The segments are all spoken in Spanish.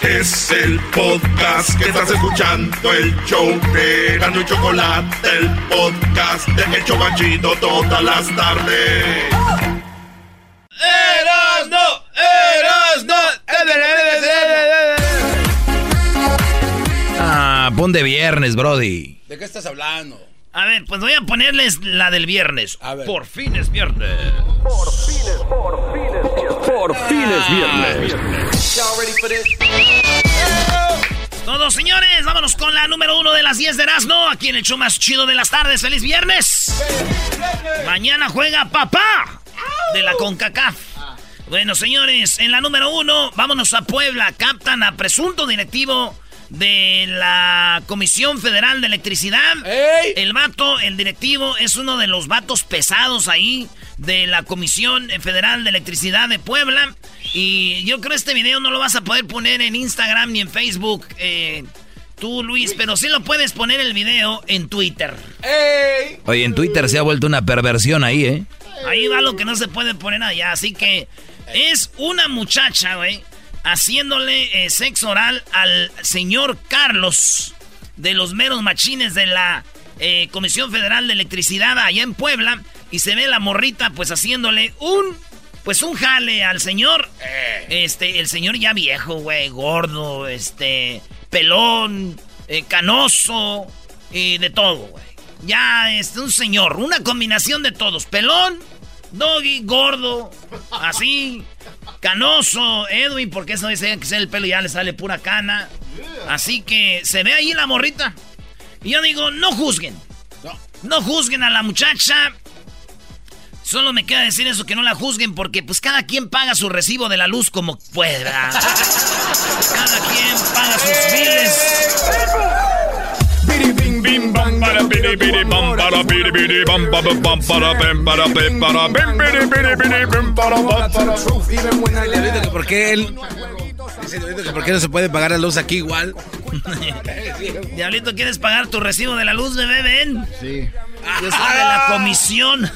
Es el podcast que estás escuchando, el show de Gano y Chocolate, el podcast de El Chocachito todas las tardes. ¡Erasno! ¡Erasno! Ah, pon de viernes, Brody. ¿De qué estás hablando? A ver, pues voy a ponerles la del viernes. A ver. Por fin es viernes. Por fin es viernes. Todos, señores, vámonos con la número uno de las 10 de Erasmo. Aquí en el show más chido de las tardes. ¡Feliz viernes! Mañana juega papá de la CONCACAF. Bueno, señores, en la número uno, vámonos a Puebla. Captan a presunto directivo de la Comisión Federal de Electricidad. ¡Ey! El vato, el directivo, es uno de los vatos pesados ahí de la Comisión Federal de Electricidad de Puebla. Y yo creo que este video no lo vas a poder poner en Instagram ni en Facebook, eh, tú Luis, pero sí lo puedes poner el video en Twitter. ¡Ey! Oye, en Twitter se ha vuelto una perversión ahí, ¿eh? Ahí va lo que no se puede poner allá. Así que es una muchacha, güey, haciéndole eh, sexo oral al señor Carlos de los meros machines de la eh, Comisión Federal de Electricidad allá en Puebla. Y se ve la morrita, pues haciéndole un. Pues un jale al señor. Este, el señor ya viejo, güey, gordo, este, pelón, eh, canoso, y de todo, güey. Ya es un señor, una combinación de todos. Pelón, doggy, gordo, así, canoso, Edwin, porque eso dice que sea el pelo y ya le sale pura cana. Así que se ve ahí la morrita. Y yo digo, no juzguen. No juzguen a la muchacha. Solo me queda decir eso, que no la juzguen, porque pues cada quien paga su recibo de la luz como pueda. Cada quien paga sus biles. ¿Por qué él? Dice Diablito que ¿Por qué no se puede pagar la luz aquí igual? Diablito, ¿quieres pagar tu recibo de la luz, bebé? Ven. Sí. Yo soy de la comisión.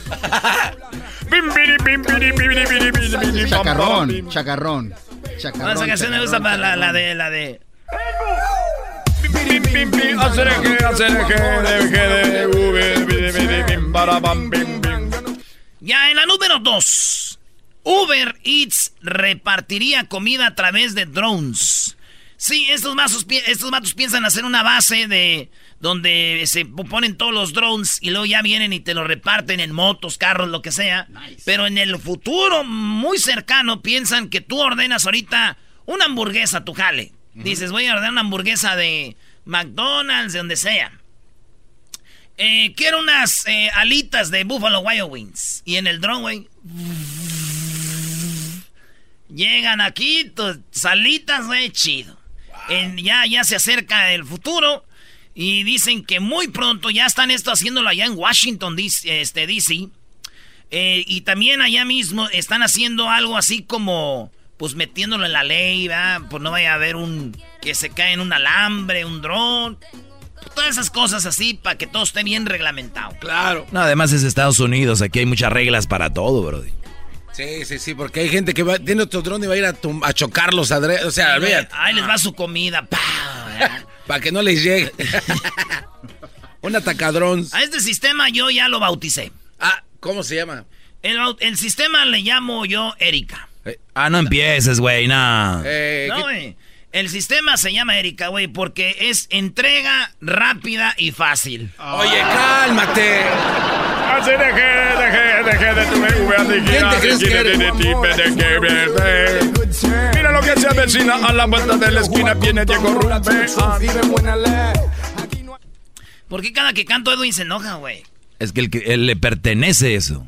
Chacarrón, chacarrón. chacarrón Esa canción me gusta para la, la de la de. Ya en la número 2. Uber Eats repartiría comida a través de drones. Sí, estos matos, estos matos piensan hacer una base de donde se ponen todos los drones y luego ya vienen y te lo reparten en motos, carros, lo que sea. Pero en el futuro muy cercano piensan que tú ordenas ahorita una hamburguesa, tu jale. Dices, voy a ordenar una hamburguesa de McDonald's, de donde sea. Eh, quiero unas eh, alitas de Buffalo Wild Wings. Y en el drone, güey. Llegan aquí, tus salitas, güey, chido. En- ya, ya se acerca el futuro. Y dicen que muy pronto ya están esto haciéndolo allá en Washington, DC. Este, DC. Eh, y también allá mismo están haciendo algo así como, pues metiéndolo en la ley, ¿verdad? Pues no vaya a haber un, que se cae en un alambre, un dron. Todas esas cosas así para que todo esté bien reglamentado. Claro. No, además es Estados Unidos, aquí hay muchas reglas para todo, Brody. Sí, sí, sí, porque hay gente que va, tiene otro dron y va a ir a, tum- a chocarlos. adre- O sea, vean, Ahí les va su comida. ¡pah! para que no les llegue. Un atacadrón. A este sistema yo ya lo bauticé. Ah, ¿cómo se llama? El sistema le llamo yo Erika. Ah, no empieces, güey, no. Eh, No, ¿qué- güey. El sistema se llama Erika, güey, porque es entrega rápida y fácil. Oye, cálmate. ¿Quién te crees que eres? Mira lo que se avecina a la vuelta de la esquina. Viene Diego Rubén. ¿Por qué cada que canto Edwin se enoja, güey? Es que el que- él le pertenece eso.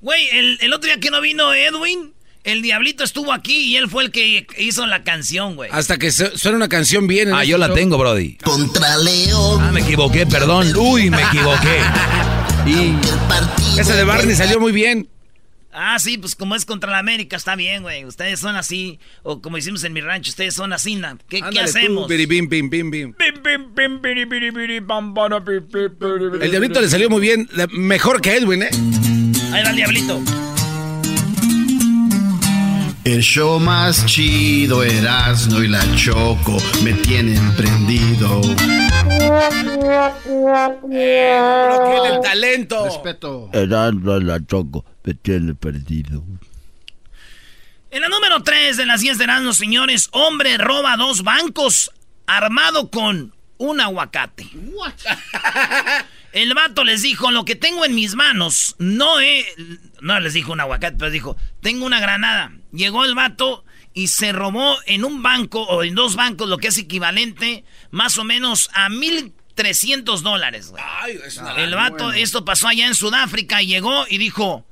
Güey, el, el otro día que no vino Edwin, el diablito estuvo aquí y él fue el que hizo la canción, güey. Hasta que su- suene una canción bien. en Ah, este yo la tengo, Brody. Contra León. Ah, me equivoqué, perdón. Uy, me equivoqué. Y. Esa de Barney salió muy bien. Ah, sí, pues como es contra la América, está bien, güey. Ustedes son así, o como hicimos en mi rancho, ustedes son así, ¿na? ¿Qué, qué Ándale tú, hacemos? biribim, bim, bim, bim. El diablito le salió muy bien. Mejor que Edwin, ¿eh? Ahí va el diablito. El show más chido Erasmo y la Choco me tienen prendido. Pero tiene el talento. Respeto. Erasmo y la Choco me tienen perdido. En la número 3 de las 10 de Erasmo, señores, hombre roba dos bancos armado con un aguacate. El vato les dijo, lo que tengo en mis manos, no es... No les dijo un aguacate, pero dijo, tengo una granada. Llegó el vato y se robó en un banco o en dos bancos lo que es equivalente más o menos a 1.300 dólares. güey. Ay, es una El vato, esto pasó allá en Sudáfrica y llegó y dijo...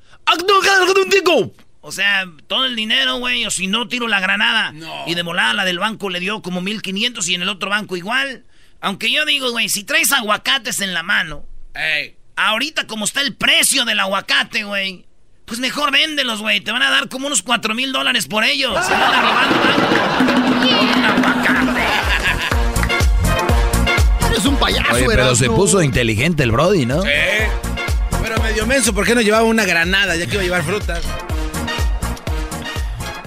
O sea, todo el dinero, güey, o si no, tiro la granada. No. Y de volada la del banco le dio como 1500 y en el otro banco igual. Aunque yo digo, güey, si traes aguacates en la mano, Ey. ahorita como está el precio del aguacate, güey, pues mejor véndelos, güey. Te van a dar como unos 4 mil dólares por ellos. Se van a robar un aguacate. Eres un payaso, Oye, pero se puso inteligente el Brody, ¿no? Sí. Pero medio menso, ¿por qué no llevaba una granada? Ya que iba a llevar frutas.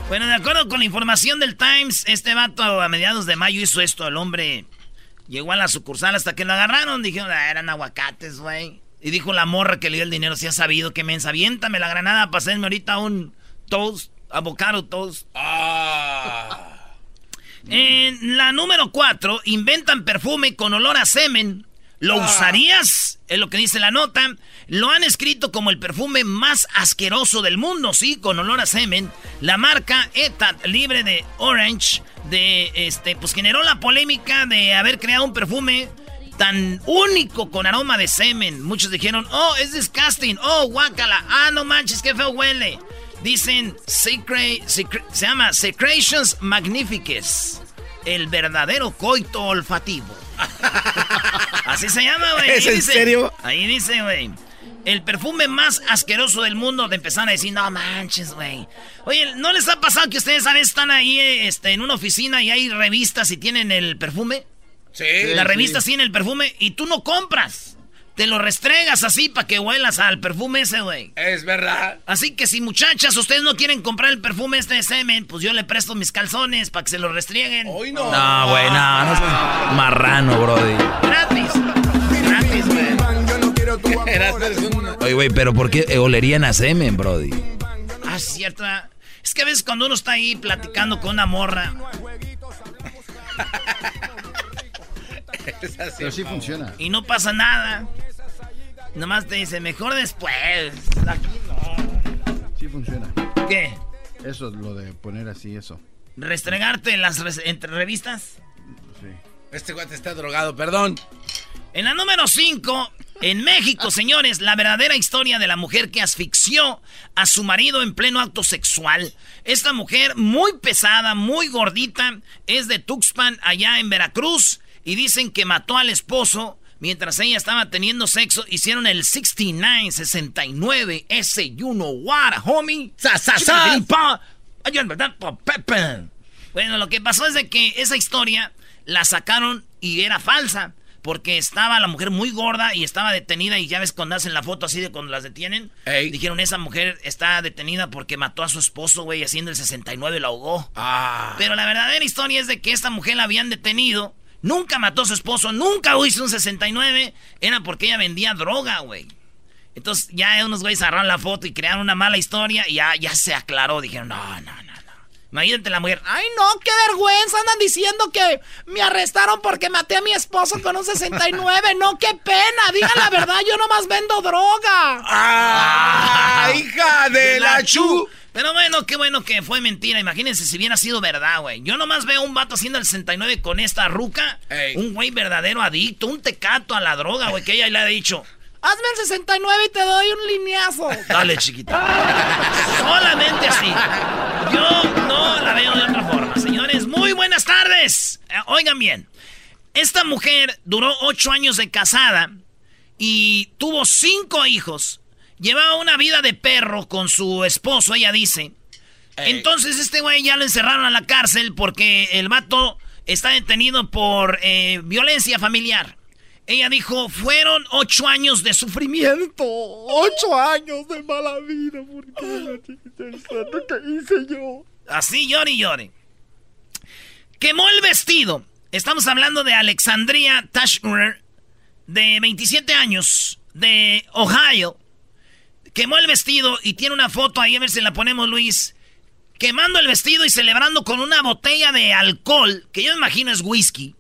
Bueno, de acuerdo con la información del Times, este vato a mediados de mayo hizo esto. El hombre llegó a la sucursal hasta que lo agarraron. Dijeron, ah, eran aguacates, güey. Y dijo la morra que le dio el dinero, si ha sabido que mensa, aviéntame la granada para hacerme ahorita un toast, avocado toast. Ah. En la número 4, inventan perfume con olor a semen. ¿Lo usarías? Es lo que dice la nota. Lo han escrito como el perfume más asqueroso del mundo, sí, con olor a semen. La marca ETAT, libre de Orange, de este, pues generó la polémica de haber creado un perfume tan único con aroma de semen. Muchos dijeron, oh, es disgusting, oh, guácala, ah, no manches, qué feo huele. Dicen, secre- secre- se llama Secretions Magnificus, el verdadero coito olfativo. Así se llama, güey. ¿Es en dice- serio? Ahí dice, güey. El perfume más asqueroso del mundo. Te empezaron a decir, no manches, güey. Oye, ¿no les ha pasado que ustedes a veces están ahí este, en una oficina y hay revistas y tienen el perfume? Sí. La sí. revista tiene el perfume y tú no compras. Te lo restregas así para que huelas al perfume ese, güey. Es verdad. Así que si muchachas, ustedes no quieren comprar el perfume este de semen, pues yo le presto mis calzones para que se lo restrieguen. Hoy no. No, güey, no, no marrano, Brody. Gratis. Gratis, güey. Oye, güey, pero ¿por qué olerían a semen, Brody? Ah, es cierto. ah. Es que a veces cuando uno está ahí platicando con una morra, Pero sí funciona. y no pasa nada, nomás te dice, mejor después. Aquí no. Sí funciona. ¿Qué? Eso, lo de poner así, eso. ¿Restregarte en las res- entre revistas? Sí. Este guate está drogado, perdón. En la número 5, en México, señores, la verdadera historia de la mujer que asfixió a su marido en pleno acto sexual. Esta mujer, muy pesada, muy gordita, es de Tuxpan, allá en Veracruz, y dicen que mató al esposo mientras ella estaba teniendo sexo. Hicieron el 69, 69, ese you know what, homie. Sa, sa, sa. Bueno, lo que pasó es de que esa historia la sacaron y era falsa. Porque estaba la mujer muy gorda y estaba detenida. Y ya ves cuando hacen la foto así de cuando las detienen. Ey. Dijeron, esa mujer está detenida porque mató a su esposo, güey, haciendo el 69 y la ahogó. Ah. Pero la verdadera historia es de que esta mujer la habían detenido. Nunca mató a su esposo, nunca hizo un 69. Era porque ella vendía droga, güey. Entonces ya unos güeyes agarraron la foto y crearon una mala historia y ya, ya se aclaró. Dijeron, no, no, no, no. Imagínate la mujer. Ay, no, qué vergüenza. Andan diciendo que me arrestaron porque maté a mi esposo con un 69. No, qué pena. Digan la verdad, yo nomás vendo droga. ¡Ah! ¡Hija de la chu! Pero bueno, qué bueno que fue mentira. Imagínense si hubiera sido verdad, güey. Yo nomás veo un vato haciendo el 69 con esta ruca. Ey. Un güey verdadero adicto, un tecato a la droga, güey, que ella le ha dicho. Hazme el 69 y te doy un lineazo. Dale, chiquita. Solamente así. Yo no la veo de otra forma. Señores, muy buenas tardes. Eh, Oigan bien. Esta mujer duró ocho años de casada y tuvo cinco hijos. Llevaba una vida de perro con su esposo, ella dice. Entonces este güey ya lo encerraron a la cárcel porque el vato está detenido por eh, violencia familiar. Ella dijo, fueron ocho años de sufrimiento. Ocho años de mala vida. porque la chiquita esa, ¿qué hice yo? Así llore y llore. Quemó el vestido. Estamos hablando de Alexandria Tashner, de 27 años, de Ohio. Quemó el vestido y tiene una foto ahí, a ver si la ponemos, Luis. Quemando el vestido y celebrando con una botella de alcohol, que yo imagino es whisky.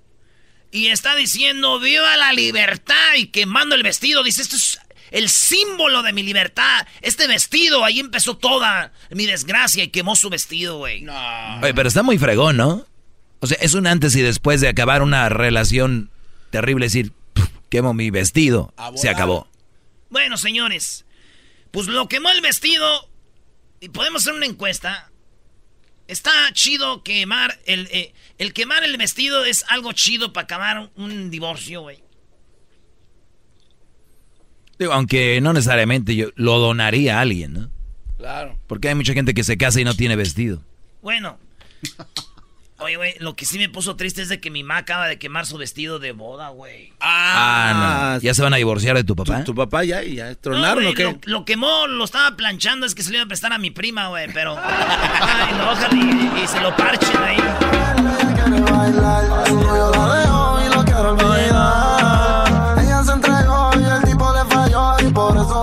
Y está diciendo, viva la libertad y quemando el vestido. Dice, esto es el símbolo de mi libertad. Este vestido, ahí empezó toda mi desgracia y quemó su vestido, güey. No. Oye, pero está muy fregón, ¿no? O sea, es un antes y después de acabar una relación terrible, decir, "Pf, quemo mi vestido, se acabó. Bueno, señores, pues lo quemó el vestido y podemos hacer una encuesta. Está chido quemar el... eh, el quemar el vestido es algo chido para acabar un divorcio, güey. Digo, aunque no necesariamente yo lo donaría a alguien, ¿no? Claro. Porque hay mucha gente que se casa y no tiene vestido. Bueno. Oye, güey, lo que sí me puso triste es de que mi mamá acaba de quemar su vestido de boda, güey. Ah, no. ¿Ya se van a divorciar de tu papá? ¿Tu papá ya? ¿Y ya No, tronaron güey, o qué? Lo, lo quemó, lo estaba planchando, es que se lo iba a prestar a mi prima, güey, pero... Ay, no, ojalá y, y se lo parchen ahí.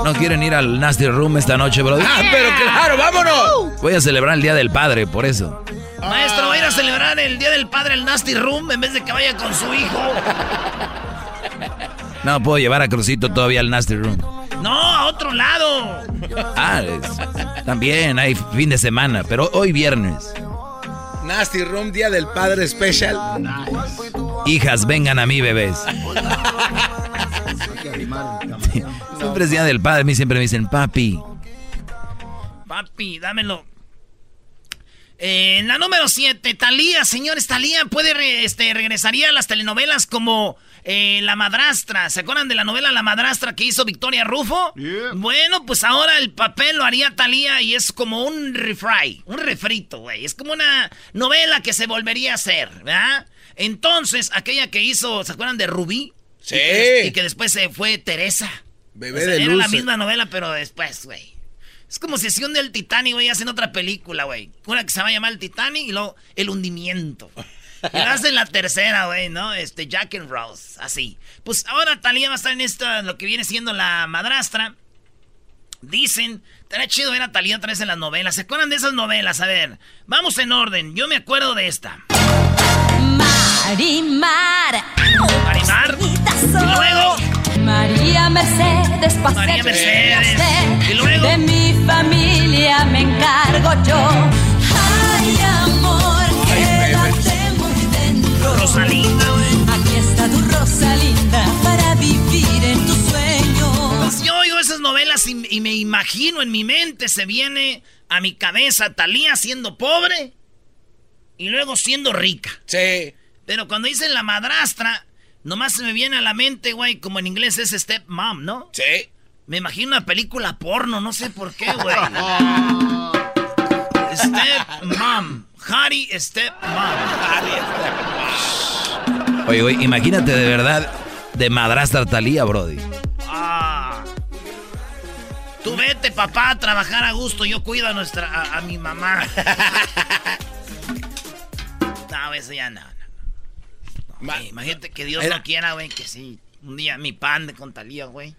¿No quieren ir al Nasty Room esta noche, bro? ¡Ah, pero claro, vámonos! Voy a celebrar el Día del Padre, por eso. Maestro, va a ir a celebrar el Día del Padre al Nasty Room en vez de que vaya con su hijo. No, puedo llevar a Crucito todavía al Nasty Room. No, a otro lado. Ah, es- también hay fin de semana, pero hoy viernes. Nasty Room, Día del Padre Special. Hijas, vengan a mí, bebés. Siempre es Día del Padre, a mí siempre me dicen, papi. Papi, dámelo. Eh, en la número 7, Talía, señores, Talía puede re- este, regresaría a las telenovelas como eh, La Madrastra. ¿Se acuerdan de la novela La Madrastra que hizo Victoria Rufo? Bueno, pues ahora el papel lo haría Talía y es como un refry, un refrito, güey. Es como una novela que se volvería a hacer, ¿verdad? Entonces, aquella que hizo, ¿se acuerdan de Rubí? Sí. Y que, y que después se fue Teresa. Bebé O sea, de era luz. la misma novela, pero después, güey. Es como si hacían del Titanic, güey, hacen otra película, güey. Una que se va a llamar el Titanic y luego el hundimiento. Y lo hacen la tercera, güey, ¿no? Este, Jack and Rose, así. Pues ahora Talía va a estar en esto, lo que viene siendo la madrastra. Dicen, estaría chido ver a Talía otra vez en las novelas. ¿Se acuerdan de esas novelas? A ver, vamos en orden. Yo me acuerdo de esta. Marimar. Marimar. Y luego, María Mercedes, pase María Mercedes. Y luego. De mi familia me encargo yo. Ay, amor, quédate muy dentro. Rosalinda, güey. Aquí está tu Rosalinda para vivir en tu sueño. Pues yo oigo esas novelas y, y me imagino en mi mente, se viene a mi cabeza Talía siendo pobre y luego siendo rica. Sí. Pero cuando dicen la madrastra, nomás se me viene a la mente, güey, como en inglés es step mom, ¿no? Sí. Me imagino una película porno, no sé por qué, güey. step mom. Harry step mom. Oye, güey, imagínate de verdad de madrastra Talía, Brody. Ah. Tú vete, papá, a trabajar a gusto. Yo cuido a nuestra a, a mi mamá. no, eso ya no. Ma- güey, imagínate que Dios Era- no quiera, güey, que sí. Un día mi pan de con Talía, güey.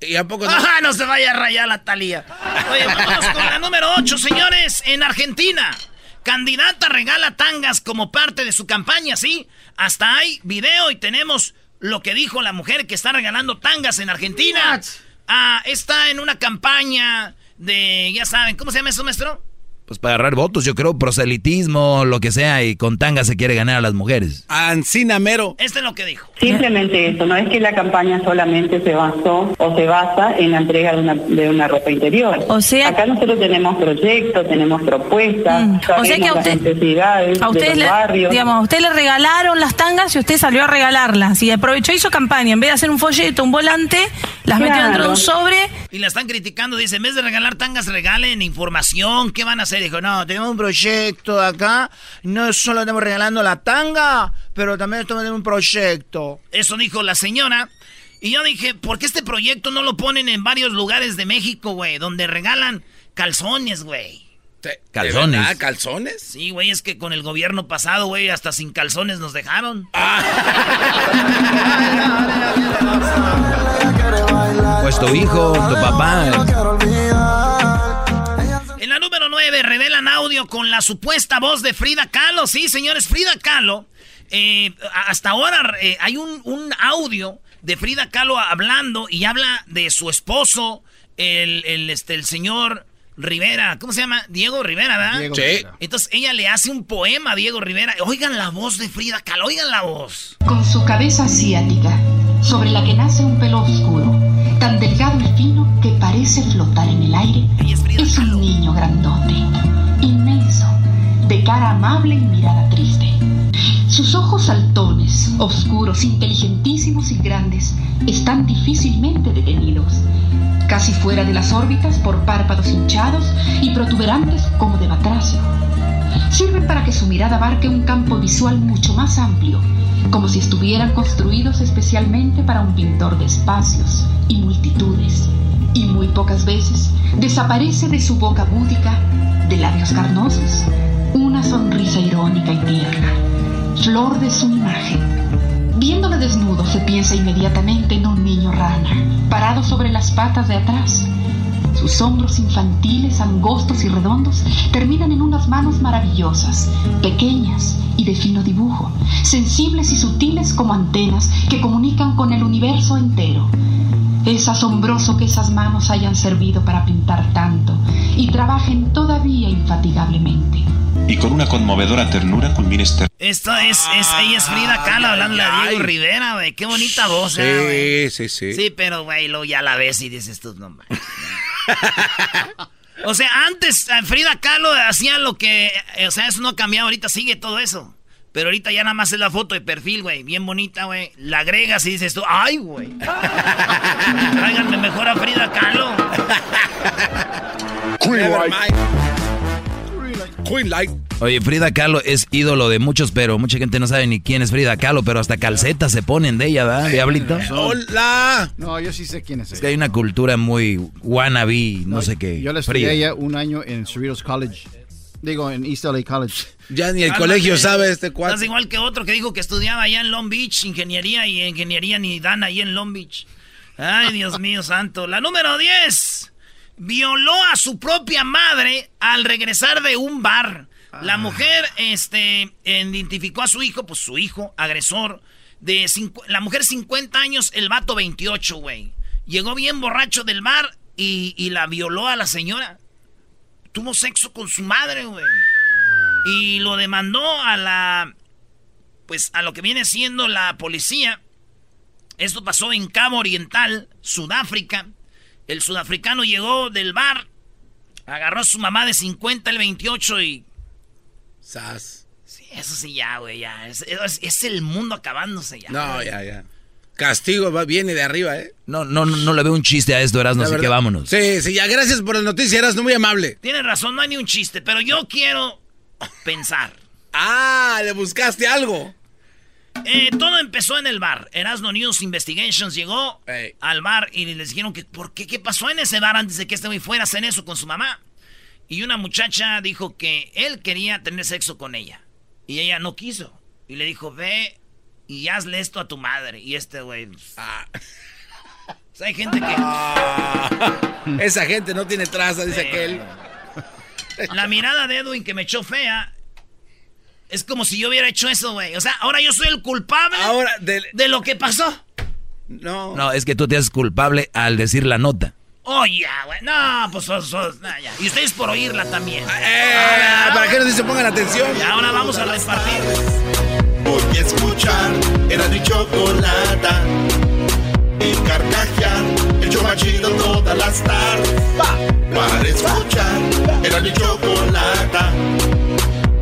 ¿Y a poco no? ¡Ah, no se vaya a rayar la Talía! Oye, vámonos con la número 8, señores. En Argentina, candidata regala tangas como parte de su campaña, ¿sí? Hasta hay video y tenemos lo que dijo la mujer que está regalando tangas en Argentina. Ah, está en una campaña de, ya saben, ¿cómo se llama eso, maestro? Pues para agarrar votos, yo creo, proselitismo, lo que sea, y con tanga se quiere ganar a las mujeres. Ancina Mero. Este es lo que dijo. Simplemente eso, no es que la campaña solamente se basó o se basa en la entrega de una, de una ropa interior. O sea- Acá nosotros tenemos proyectos, tenemos propuestas, Mm, o sea que a las usted- necesidades A de usted, los le, barrios. digamos, a usted le regalaron las tangas y usted salió a regalarlas. Y aprovechó hizo campaña. En vez de hacer un folleto, un volante, las metió Claro. dentro de un sobre. Y la están criticando, dice, en vez de regalar tangas, regalen información. ¿Qué van a hacer? Dijo, no, tenemos un proyecto acá. No solo estamos regalando la tanga, pero también estamos en un proyecto. Eso dijo la señora. Y yo dije, ¿por qué este proyecto no lo ponen en varios lugares de México, güey? Donde regalan calzones, güey. Calzones. ¿De verdad? ¿Calzones? Sí, güey, es que con el gobierno pasado, güey, hasta sin calzones nos dejaron. Pues tu hijo, tu papá. En la número 9 revelan audio con la supuesta voz de Frida Kahlo. Sí, señores, Frida Kahlo. eh, hasta ahora eh, hay un, un audio de Frida Kahlo hablando y habla de su esposo, el, el, este, el señor Rivera. ¿Cómo se llama? Diego Rivera, ¿verdad? Diego Sí. Rivera. Entonces ella le hace un poema a Diego Rivera. Oigan la voz de Frida Kahlo, oigan la voz. Con su cabeza asiática, sobre la que nace un pelo oscuro, parece flotar en el aire, es un niño grandote, inmenso, de cara amable y mirada triste. Sus ojos saltones, oscuros, inteligentísimos y grandes, están difícilmente detenidos, casi fuera de las órbitas por párpados hinchados y protuberantes como de batracio. Sirven para que su mirada abarque un campo visual mucho más amplio, como si estuvieran construidos especialmente para un pintor de espacios y multitudes. Y muy pocas veces desaparece de su boca búdica, de labios carnosos, una sonrisa irónica y tierna, flor de su imagen. Viéndole desnudo se piensa inmediatamente en un niño rana, parado sobre las patas de atrás. Sus hombros infantiles, angostos y redondos terminan en unas manos maravillosas, pequeñas y de fino dibujo, sensibles y sutiles como antenas que comunican con el universo entero. Es asombroso que esas manos hayan servido para pintar tanto y trabajen todavía infatigablemente. Y con una conmovedora ternura culmina este... Esto es, es, ella es Frida Kahlo hablando de Diego Rivera, güey. Qué bonita voz, ¿eh, güey? Sí, sí, sí. Sí, pero, güey, luego ya la ves y dices tú, no manches, no. O sea, antes eh, Frida Kahlo hacía lo que. eh, O sea, eso no ha cambiado. Ahorita sigue todo eso. Pero ahorita ya nada más es la foto de perfil, güey. Bien bonita, güey. La agregas y dices tú, ¡ay, güey! Tráiganme mejor a Frida Kahlo. Queen Light. Queen Light. Oye, Frida Kahlo es ídolo de muchos, pero mucha gente no sabe ni quién es Frida Kahlo, pero hasta calcetas se ponen de ella, ¿verdad, Diablito? ¡Hola! No, yo sí sé quién es Es que hay una cultura muy wannabe, no, sé qué. Yo le estudié ella un año en Cerritos College. Digo, en East LA College. Ya ni el Cálmate. colegio sabe este cuate. Estás igual que otro que dijo que estudiaba allá en Long Beach, ingeniería y ingeniería ni dan ahí en Long Beach. Ay, Dios mío santo. La número 10. Violó a su propia madre al regresar de un bar. La mujer este, identificó a su hijo, pues su hijo, agresor. De la mujer 50 años, el vato 28, güey. Llegó bien borracho del bar y, y la violó a la señora. Tuvo sexo con su madre, güey. Y lo demandó a la. Pues a lo que viene siendo la policía. Esto pasó en Cabo Oriental, Sudáfrica. El sudafricano llegó del bar, agarró a su mamá de 50, el 28 y. Sas. Sí, eso sí, ya, güey, ya. Es, es- es el mundo acabándose ya. No, güey. ya, ya. Castigo va, viene de arriba, ¿eh? No, no, no, no le veo un chiste a esto, Erasmo, La así que vámonos. Sí, sí, ya gracias por las noticias, eras muy amable. Tienes razón, no hay ni un chiste, pero yo quiero pensar. Ah, le buscaste algo. Eh, todo empezó en el bar. Erasmo News Investigations llegó al bar y les dijeron que por qué, qué pasó en ese bar antes de que este güey fuera a hacer eso con su mamá. Y una muchacha dijo que él quería tener sexo con ella. Y ella no quiso. Y le dijo, ve y hazle esto a tu madre. Y este güey... Ah. O sea, hay gente que... Esa gente no tiene traza, dice Sí. aquel. La mirada de Edwin que me echó fea... Es como si yo hubiera hecho eso, güey. O sea, ahora yo soy el culpable Ahora, de lo que pasó. No. No, es que tú te haces culpable al decir la nota. Oh, ya, güey. No, pues sos, sos- no, ya. Y ustedes por oírla también. Eh, ¿Para qué nos dice pongan atención? Y ahora vamos a repartir. Voy a escuchar era mi chocolata y carcajear el show más chido todas las tardes. Para escuchar era mi chocolata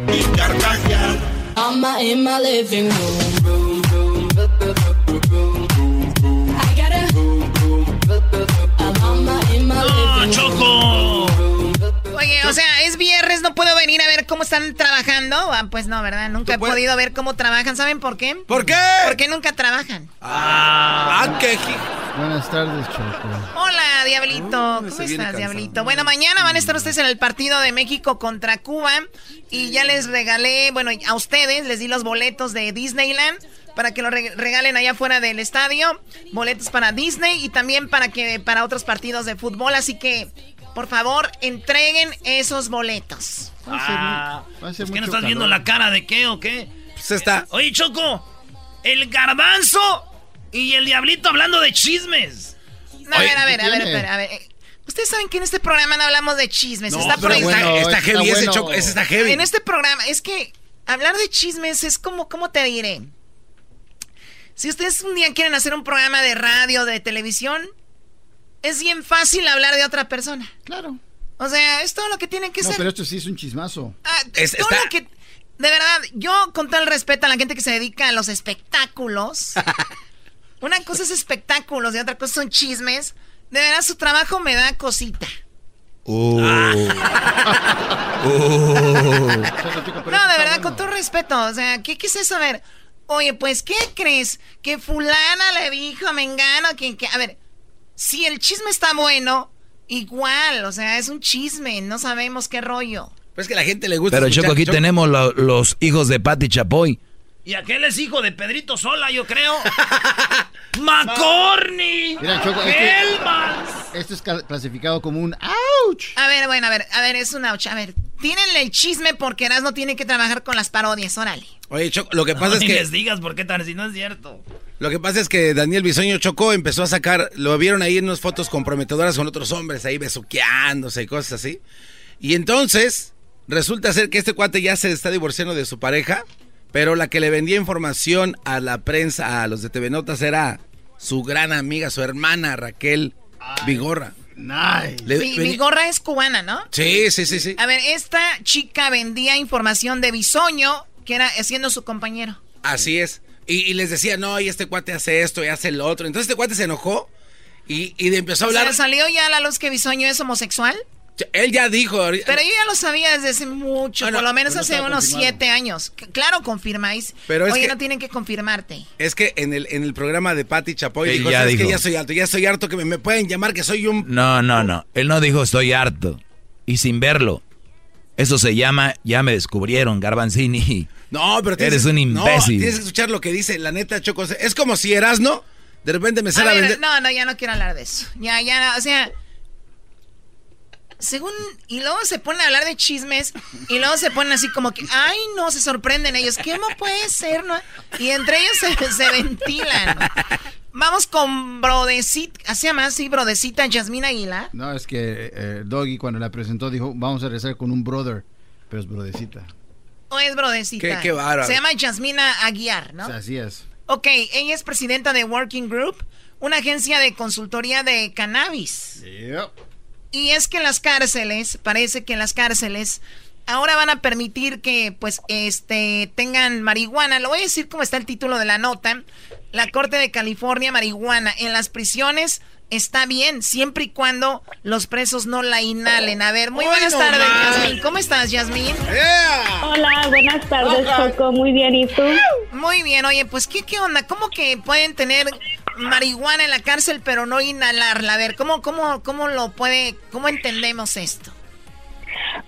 y carcajear. I'm in my living room. room, room, room. I I'm in my living Choco! Oye, o sea, es viernes, no puedo venir a ver cómo están trabajando. Ah, pues no, ¿verdad? Nunca he podido ver cómo trabajan. ¿Saben por qué? ¿Por qué? Porque nunca trabajan. Ah, qué Buenas tardes, Choco. Hola, Diablito. ¿Cómo se viene estás, cansando. Diablito? Bueno, mañana van a estar ustedes en el partido de México contra Cuba. Y ya les regalé, bueno, a ustedes les di los boletos de Disneyland para que lo re- regalen allá afuera del estadio. Boletos para Disney y también para que para otros partidos de fútbol. Así que, por favor, entreguen esos boletos. Ah, ¿es que no estás viendo la cara de qué o qué? Pues está. Oye, Choco, el garbanzo y el diablito hablando de chismes. No, a ver, a ver, a ver, a ver. eh, Ustedes saben que en este programa no hablamos de chismes. No, está prohibido. está- está heavy ese Choco, ese está heavy. En este programa, es que hablar de chismes es como, ¿cómo te diré? Si ustedes un día quieren hacer un programa de radio, de televisión, es bien fácil hablar de otra persona. Claro. O sea, es todo lo que tienen que No, ser. pero esto sí es un chismazo. Es- Todo está- lo que- de verdad, yo con todo el respeto a la gente que se dedica a los espectáculos, una cosa es espectáculos y otra cosa son chismes. De verdad, su trabajo me da cosita. Uh. No, de verdad, con todo respeto. O sea, ¿qué, qué es eso? A ver, oye, pues, ¿qué crees? Que fulana le dijo a Mengano que, que- A ver, si el chisme está bueno, igual, o sea, es un chisme, no sabemos qué rollo. Pues que a la gente le gusta. Pero escuchar- Choco, aquí Choco- tenemos lo- los hijos de Pati Chapoy. Y aquel es hijo de Pedrito Sola, yo creo. ¡Macorni! Mira, Choco, este, esto es ca- clasificado como un ouch. A ver, bueno, a ver, a ver, es un ouch. A ver, tírenle el chisme porque no tiene que trabajar con las parodias, órale. Oye, Choco, lo que pasa No es que. les digas por qué tan si no es cierto. Lo que pasa es que Daniel Bisoño Chocó empezó a sacar, lo vieron ahí en unas fotos comprometedoras con otros hombres, ahí besuqueándose y cosas así. Y entonces, resulta ser que este cuate ya se está divorciando de su pareja, pero la que le vendía información a la prensa, a los de TV Notas, era su gran amiga, su hermana Raquel Vigorra. Nice. Le- Mi, ven- mi gorra es cubana, ¿no? Sí, sí, sí, sí. A ver, esta chica vendía información de Bisoño, que era siendo su compañero. Así es. Y, y les decía, no, y este cuate hace esto y hace lo otro. Entonces este cuate se enojó y, y empezó a O sea, hablar. ¿Salió ya a la luz que Bisoño es homosexual? Él ya dijo. ahorita- Pero yo ya lo sabía desde hace mucho, Bueno, por lo menos no hace unos confirmado. siete años. Claro, confirmáis. Pero es Oye, que- no tienen que confirmarte. Es que en el, en el programa de Patti Chapoy Él dijo, ya "¿Sabes qué? dijo. ya soy harto, ya soy harto que me, me pueden llamar que soy un... No, no, no. Él no dijo estoy harto. Y sin verlo. Eso se llama, ya me descubrieron, Garbanzini. No, pero tienes, Eres un no, imbécil. tienes que escuchar lo que dice, la neta, Choco. Es como si Erasno de repente me sale a ver, vender... no, no, ya no quiero hablar de eso. Ya, ya, o sea... Según... Y luego se ponen a hablar de chismes y luego se ponen así como que... Ay, no, se sorprenden ellos. ¿Qué no puede ser? no? Y entre ellos se, se ventilan. Vamos con Brodecita... ¿Así se llama así? Brodecita Yasmina Aguilar. No, es que eh, Doggy cuando la presentó dijo, vamos a rezar con un brother, pero es brodecita. ¿O es Brodecita? Qué- qué bárbaro. Se llama Yasmina Aguiar, ¿no? O sea, así es. Ok, ella es presidenta de Working Group, una agencia de consultoría de cannabis. Y es que las cárceles, parece que en las cárceles ahora van a permitir que pues este tengan marihuana. Lo voy a decir como está el título de la nota. La Corte de California, marihuana en las prisiones está bien, siempre y cuando los presos no la inhalen. A ver, muy ¡Hoy buenas tardes! Yasmín. ¿Cómo estás, Yasmín? Hola, buenas tardes, Choco. Muy bien, ¿y tú? Muy bien, oye, pues ¿qué, qué onda? ¿Cómo que pueden tener marihuana en la cárcel pero no inhalarla? A ver, ¿cómo, cómo, cómo lo puede, cómo entendemos esto?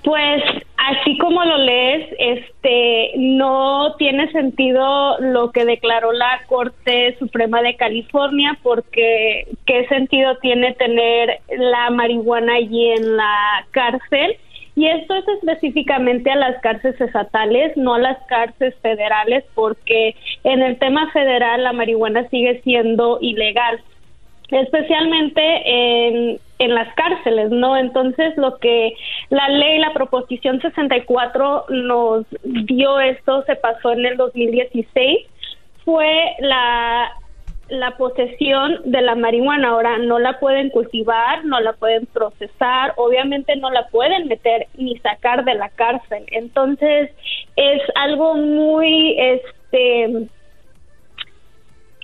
Pues así como lo lees, este no tiene sentido lo que declaró la Corte Suprema de California porque qué sentido tiene tener la marihuana allí en la cárcel y esto es específicamente a las cárceles estatales, no a las cárceles federales porque en el tema federal la marihuana sigue siendo ilegal especialmente en, en las cárceles, ¿no? Entonces, lo que la ley, la proposición 64 nos dio esto, se pasó en el 2016, fue la, la posesión de la marihuana. Ahora, no la pueden cultivar, no la pueden procesar, obviamente no la pueden meter ni sacar de la cárcel. Entonces, es algo muy, este,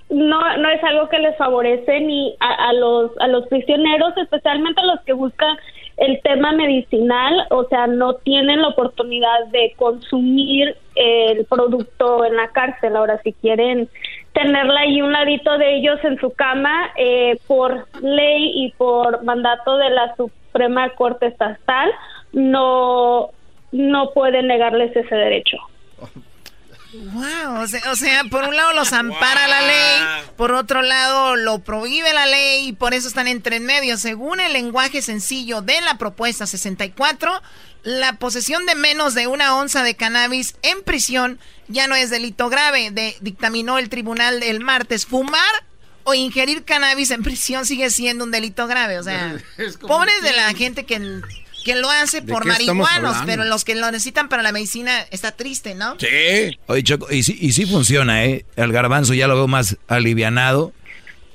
no, no es algo que les favorece ni a, los a los prisioneros, especialmente a los que buscan el tema medicinal, o sea, no tienen la oportunidad de consumir el producto en la cárcel. Ahora, si quieren tenerla ahí un ladito de ellos en su cama eh, por ley y por mandato de la Suprema Corte Estatal no no pueden negarles ese derecho. Wow, o sea, o sea, por un lado los ampara la ley, por otro lado lo prohíbe la ley y por eso están entre en medio. Según el lenguaje sencillo de la propuesta 64, la posesión de menos de una onza de cannabis en prisión ya no es delito grave, de, dictaminó el tribunal el martes. Fumar o ingerir cannabis en prisión sigue siendo un delito grave. O sea, pobres de la gente que, que lo hace por marihuanos, pero los que lo necesitan para la medicina está triste, ¿no? Sí. Oye, Choco, y sí, y sí funciona, ¿eh? El garbanzo ya lo veo más alivianado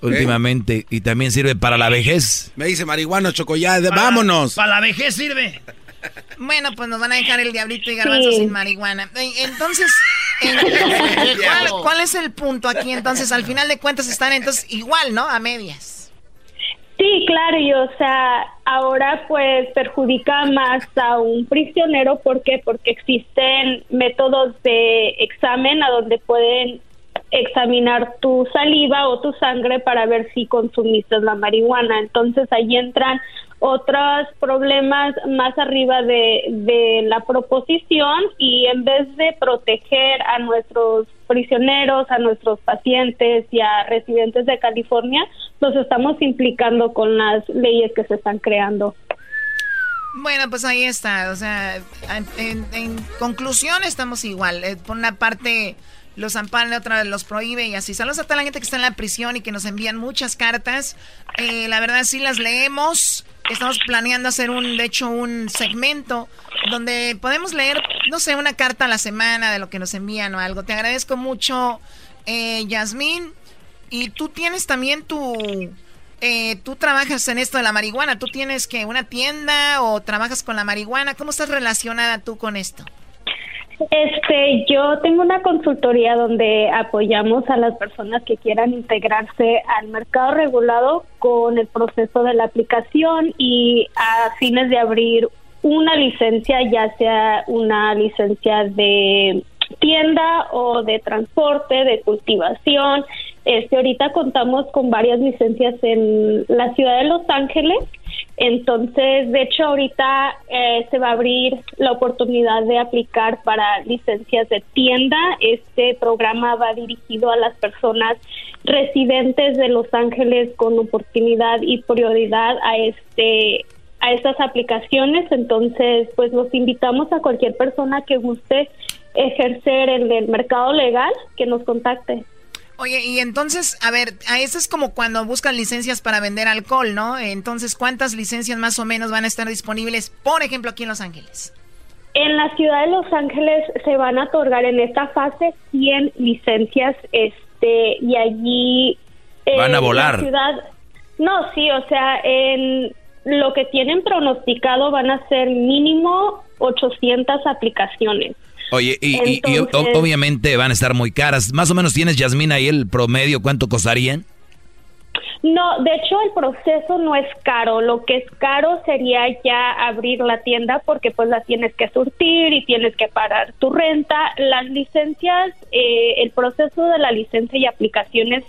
últimamente y también sirve para la vejez. Me dice marihuano, Choco, ya, vámonos. Para la vejez sirve. Bueno, pues nos van a dejar el diablito y garbanzo Sí. sin marihuana. Eh, Entonces, en- ¿cuál, cuál es el punto aquí? Entonces, al final de cuentas están entonces igual, ¿no? A medias. Sí, claro, y o sea, ahora pues perjudica más a un prisionero, ¿por qué? Porque existen métodos de examen a donde pueden examinar tu saliva o tu sangre para ver si consumiste la marihuana. Entonces ahí entran otros problemas más arriba de, de la proposición y en vez de proteger a nuestros prisioneros, a nuestros pacientes y a residentes de California, los estamos implicando con las leyes que se están creando. Bueno, pues ahí está. O sea, en, conclusión estamos igual. Eh, por una parte los amparan, otra los prohíbe y así. Saludos a toda la gente que está en la prisión y que nos envían muchas cartas. Eh, la verdad sí las leemos. Estamos planeando hacer un, de hecho, un segmento donde podemos leer, no sé, una carta a la semana de lo que nos envían o algo. Te agradezco mucho, eh, Yasmín. Y tú tienes también tu... eh, tú trabajas en esto de la marihuana. ¿Tú tienes que una tienda o trabajas con la marihuana? ¿Cómo estás relacionada tú con esto? Este, yo tengo una consultoría donde apoyamos a las personas que quieran integrarse al mercado regulado con el proceso de la aplicación y a fines de abrir una licencia, ya sea una licencia de tienda o de transporte, de cultivación. Este, ahorita contamos con varias licencias en la ciudad de Los Ángeles. Entonces, de hecho, ahorita eh, se va a abrir la oportunidad de aplicar para licencias de tienda. Este programa va dirigido a las personas residentes de Los Ángeles con oportunidad y prioridad a este a estas aplicaciones. Entonces, pues los invitamos a cualquier persona que guste ejercer en el mercado legal que nos contacte. Oye, y entonces, a ver, a eso es como cuando buscan licencias para vender alcohol, ¿no? Entonces, ¿cuántas licencias más o menos van a estar disponibles, por ejemplo, aquí en Los Ángeles? En la ciudad de Los Ángeles se van a otorgar en esta fase 100 licencias este y allí eh, Van a volar. La ciudad, no, sí, o sea, en lo que tienen pronosticado van a ser mínimo 800 aplicaciones. Oye, y, y- obviamente van a estar muy caras. Más o menos tienes, Yasmín, ahí el promedio, ¿cuánto costarían? No, de hecho el proceso no es caro. Lo que es caro sería ya abrir la tienda porque pues la tienes que surtir y tienes que pagar tu renta. Las licencias, eh, el proceso de la licencia y aplicaciones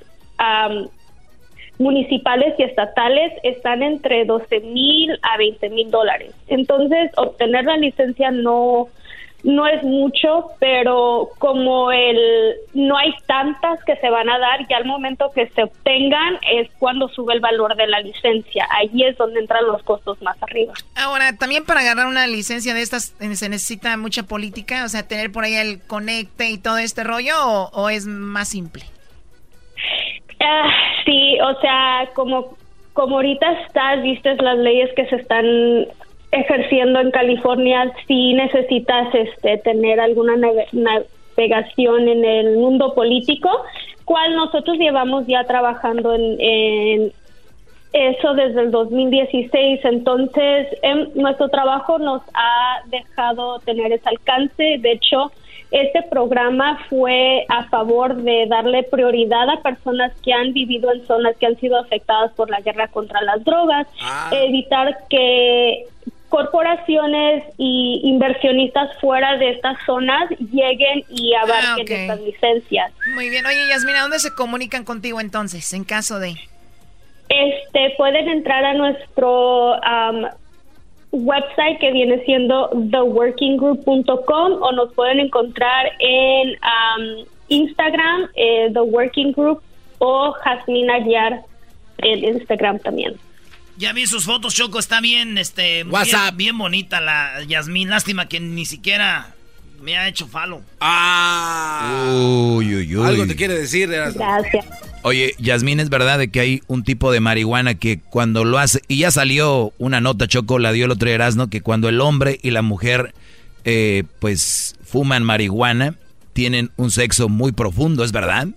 municipales y estatales están entre 12 mil a 20 mil dólares. Entonces obtener la licencia no no es mucho, pero como el no hay tantas que se van a dar, ya al momento que se obtengan es cuando sube el valor de la licencia. Ahí es donde entran los costos más arriba. Ahora, también para agarrar una licencia de estas eh, se necesita mucha política, o sea, tener por ahí el conecte y todo este rollo, o, o es más simple. Ah, sí, o sea, como, como ahorita estás, vistes las leyes que se están ejerciendo en California, sí necesitas este, tener alguna nave- navegación en el mundo político, cual nosotros llevamos ya trabajando en, en eso desde el 2016. Entonces, em, nuestro trabajo nos ha dejado tener ese alcance. De hecho, este programa fue a favor de darle prioridad a personas que han vivido en zonas que han sido afectadas por la guerra contra las drogas, evitar que corporaciones y inversionistas fuera de estas zonas lleguen y abarquen Ah, ok. estas licencias. Muy bien. Oye, Yasmina, ¿dónde se comunican contigo entonces, en caso de...? Este, pueden entrar a nuestro um, website que viene siendo theworkinggroup.com o nos pueden encontrar en um, Instagram, eh, The Working Group o Jasmine Aguiar en Instagram también. Ya vi sus fotos, Choco, está bien, este... WhatsApp. Bien, bien bonita la Yasmín, lástima que ni siquiera me ha hecho falo. Ah. Uy, uy, uy. Algo te quiere decir. Erasmo. Gracias. Oye, Yasmín, es verdad de que hay un tipo de marihuana que cuando lo hace, y ya salió una nota, Choco, la dio el otro día Erasmo, que cuando el hombre y la mujer, eh, pues, fuman marihuana, tienen un sexo muy profundo, ¿es verdad?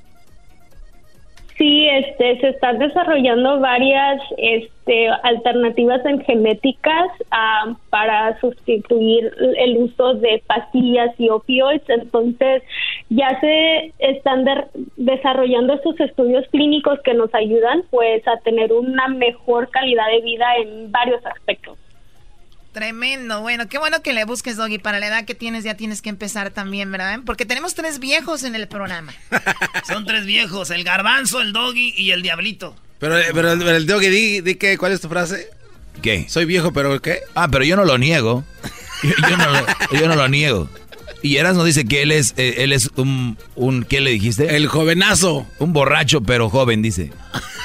Sí, este, se están desarrollando varias este, alternativas en genéticas ah, para sustituir el uso de pastillas y opioides. Entonces, ya se están de- desarrollando estos estudios clínicos que nos ayudan, pues, a tener una mejor calidad de vida en varios aspectos. Tremendo, bueno, qué bueno que le busques, Doggy. Para la edad que tienes ya tienes que empezar también, ¿verdad? Porque tenemos tres viejos en el programa. Son tres viejos, el garbanzo, el doggy y el diablito. Pero, pero el, pero el Doggy, di, di que, ¿cuál es tu frase? ¿Qué? Soy viejo, pero ¿qué? Ah, pero yo no lo niego. Yo, yo no, lo, yo no lo niego. Y Erasmo dice que él es, eh, él es un, un, ¿qué le dijiste? El jovenazo. Un borracho, pero joven, dice.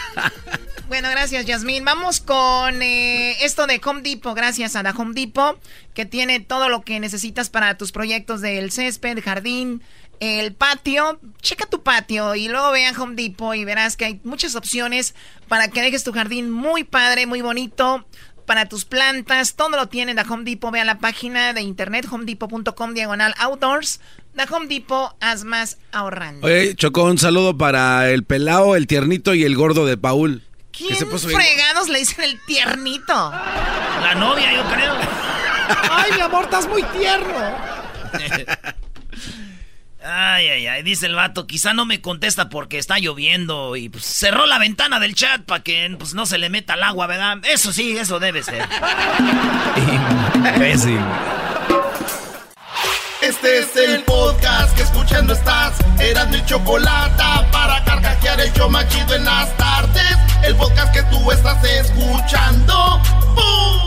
Bueno, gracias, Yasmín. Vamos con eh, esto de Home Depot. Gracias a la Home Depot, que tiene todo lo que necesitas para tus proyectos del césped, jardín, el patio. Checa tu patio y luego ve a Home Depot y verás que hay muchas opciones para que dejes tu jardín muy padre, muy bonito. Para tus plantas, todo lo tiene la Home Depot. Ve a la página de internet homedepot.com diagonal outdoors. La Home Depot, haz más ahorrando. Oye, Chocó, un saludo para el pelao, el tiernito y el gordo de Paul. Que ¿Quién se puso bien- fregados le dicen el tiernito? La novia, yo creo. Ay, mi amor, estás muy tierno. Ay, ay, ay, dice el vato, quizá no me contesta porque está lloviendo y pues cerró la ventana del chat para que pues, no se le meta el agua, ¿verdad? Eso sí, eso debe ser. Imbécil. Este es el podcast que escuchando estás. Eran mi chocolate para carcajear el show más chido en las tardes. El podcast que tú estás escuchando. ¡Bum!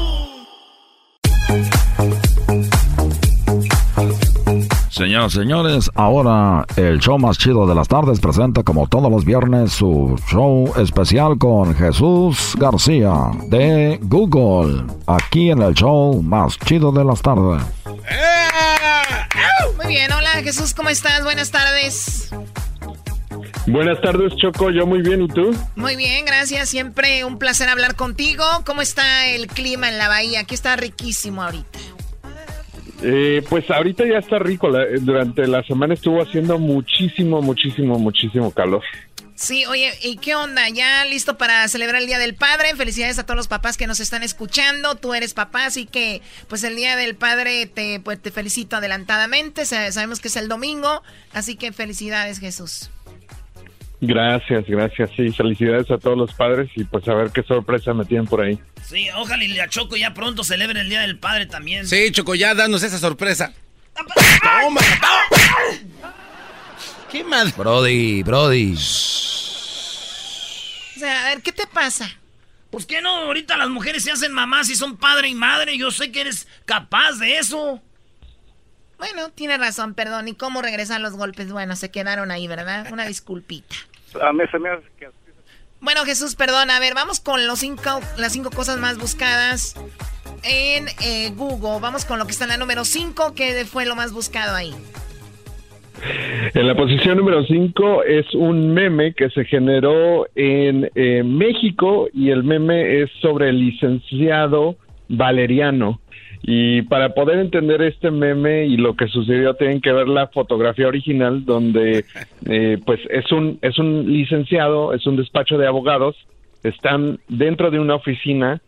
Señoras y señores, ahora el show más chido de las tardes presenta como todos los viernes su show especial con Jesús García de Google, aquí en el show más chido de las tardes. Muy bien, hola Jesús, ¿cómo estás? Buenas tardes. Buenas tardes, Choco. Yo muy bien, ¿y tú? Muy bien, gracias. Siempre un placer hablar contigo. ¿Cómo está el clima en la bahía? Aquí está riquísimo ahorita. Eh, pues ahorita ya está rico. La- durante la semana estuvo haciendo muchísimo, muchísimo, muchísimo calor. Sí, oye, ¿y qué onda? ¿Ya listo para celebrar el Día del Padre? Felicidades a todos los papás que nos están escuchando. Tú eres papá, así que pues el Día del Padre te, pues, te felicito adelantadamente. Sa- Sabemos que es el domingo, así que felicidades Jesús. Gracias, gracias. Sí, felicidades a todos los padres y pues a ver qué sorpresa me tienen por ahí. Sí, ojalá y la Choco ya pronto celebre el Día del Padre también. Sí, Choco, ya danos esa sorpresa. Toma. ¿Qué más? Brody, Brody. O sea, a ver, ¿qué te pasa? Pues que no, ahorita las mujeres se hacen mamás y son padre y madre. Yo sé que eres capaz de eso. Bueno, tiene razón, perdón. ¿Y cómo regresan los golpes? Bueno, se quedaron ahí, ¿verdad? Una disculpita. A mí se me hace que... Bueno, Jesús, perdón. A ver, vamos con los cinco, las cinco cosas más buscadas en eh, Google. Vamos con lo que está en la número 5, que fue lo más buscado ahí. En la posición número 5 es un meme que se generó en eh, México y el meme es sobre el licenciado Valeriano. Y para poder entender este meme y lo que sucedió tienen que ver la fotografía original donde eh, pues es un es un licenciado, es un despacho de abogados, están dentro de una oficina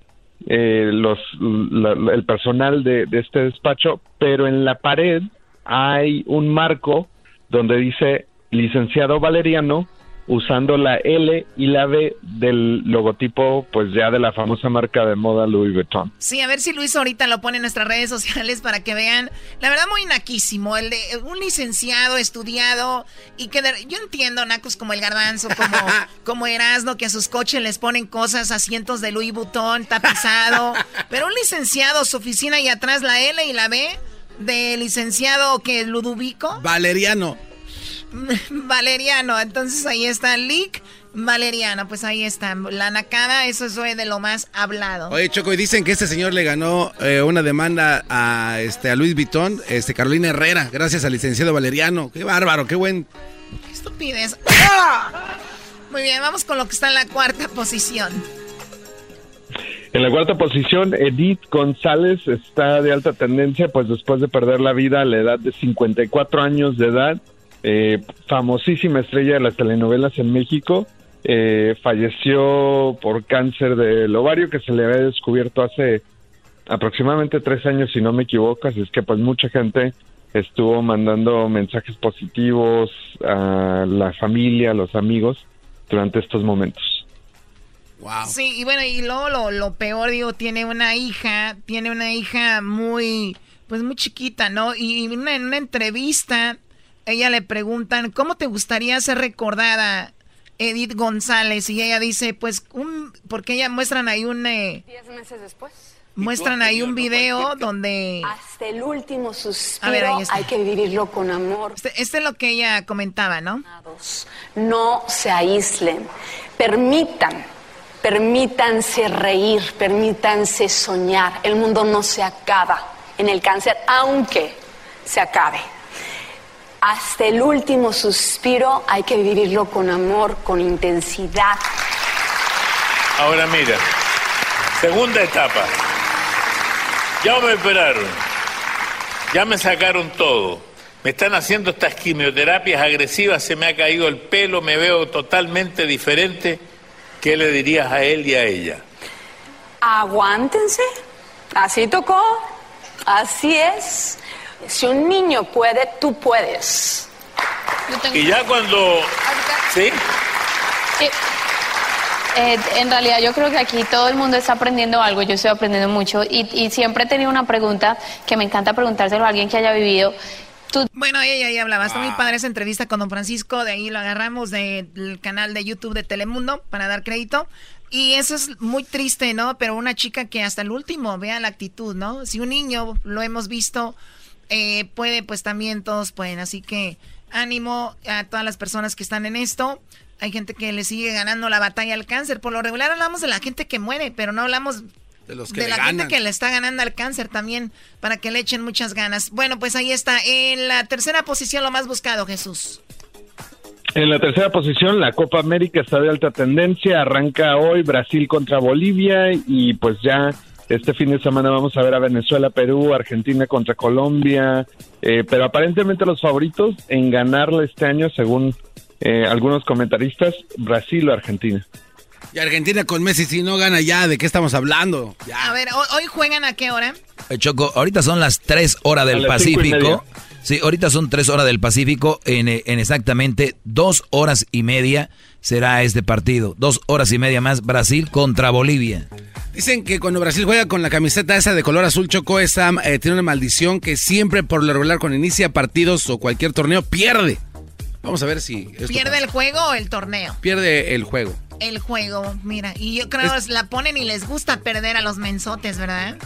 eh, los la- el personal de, de este despacho, pero en la pared hay un marco donde dice licenciado Valeriano usando la L y la B del logotipo, pues ya de la famosa marca de moda Louis Vuitton. Sí, a ver si Luis ahorita lo pone en nuestras redes sociales para que vean. La verdad, muy naquísimo. El de un licenciado, estudiado, y que de- yo entiendo, nacos como el garbanzo, como, como Erasmo, que a sus coches les ponen cosas, asientos de Louis Vuitton, tapizado. Pero un licenciado, su oficina y atrás la L y la B de licenciado que Ludovico. Valeriano. Valeriano, entonces ahí está Lick Valeriano, pues ahí está. La nacada, eso es de lo más hablado. Oye, Choco, y dicen que este señor le ganó eh, una demanda a, este, a Luis Vitón, este, Carolina Herrera, gracias al licenciado Valeriano. Qué bárbaro, qué buen. Qué estupidez. Muy bien, vamos con lo que está en la cuarta posición. En la cuarta posición, Edith González está de alta tendencia, pues después de perder la vida a la edad de 54 años de edad, eh, famosísima estrella de las telenovelas en México, eh, falleció por cáncer del ovario que se le había descubierto hace aproximadamente tres años, si no me equivoco, así es que pues mucha gente estuvo mandando mensajes positivos a la familia, a los amigos durante estos momentos. Sí, y bueno, y luego lo, lo peor, digo, tiene una hija, tiene una hija muy, pues muy chiquita, ¿no? Y en una, en una entrevista, ella le preguntan, ¿cómo te gustaría ser recordada, Edith González? Y ella dice, pues, un, porque ella muestran ahí un, eh, Diez meses después. muestran ahí un video donde... Hasta el último suspiro A ver, ahí está. hay que vivirlo con amor. Este, este es lo que ella comentaba, ¿no? No se aíslen. Permitan, permítanse reír, permítanse soñar. El mundo no se acaba en el cáncer, aunque se acabe. Hasta el último suspiro hay que vivirlo con amor, con intensidad. Ahora mira, segunda etapa. Ya me operaron, ya me sacaron todo, me están haciendo estas quimioterapias agresivas, se me ha caído el pelo, me veo totalmente diferente. ¿Qué le dirías a él y a ella? Aguántense. Así tocó. Así es. Si un niño puede, tú puedes. Y ya cuando... ¿Sí? Sí. Eh, en realidad yo creo que aquí todo el mundo está aprendiendo algo, yo estoy aprendiendo mucho y, y siempre he tenido una pregunta que me encanta preguntárselo a alguien que haya vivido. Tú- Bueno, ella ahí hablaba. Está muy padre esa entrevista con don Francisco. De ahí lo agarramos del canal de YouTube de Telemundo para dar crédito. Y eso es muy triste, ¿no? Pero una chica que hasta el último vea la actitud, ¿no? Si un niño lo hemos visto, eh, puede, pues también todos pueden. Así que ánimo a todas las personas que están en esto. Hay gente que le sigue ganando la batalla al cáncer. Por lo regular hablamos de la gente que muere, pero no hablamos De los que de le la gente que le está ganando al cáncer también, para que le echen muchas ganas. Bueno, pues ahí está. En la tercera posición, lo más buscado, Jesús. En la tercera posición, la Copa América está de alta tendencia. Arranca hoy Brasil contra Bolivia y pues ya este fin de semana vamos a ver a Venezuela, Perú, Argentina contra Colombia. Eh, pero aparentemente los favoritos en ganarla este año, según eh, algunos comentaristas, Brasil o Argentina. Y Argentina con Messi, si no gana ya, ¿de qué estamos hablando? A ver, ¿hoy, juegan a qué hora? Eh, Choco, ahorita son las 3 horas del Pacífico. Sí, ahorita son 3 horas del Pacífico. En, eh, en exactamente 2 horas y media será este partido. 2 horas y media más Brasil contra Bolivia. Dicen que cuando Brasil juega con la camiseta esa de color azul choco, esa eh, tiene una maldición que siempre por lo regular cuando inicia partidos o cualquier torneo pierde. Vamos a ver si esto ¿Pierde pasa. el juego o el torneo? pierde el juego. El juego, mira. Y yo creo que la ponen y les gusta perder a los mensotes, ¿verdad?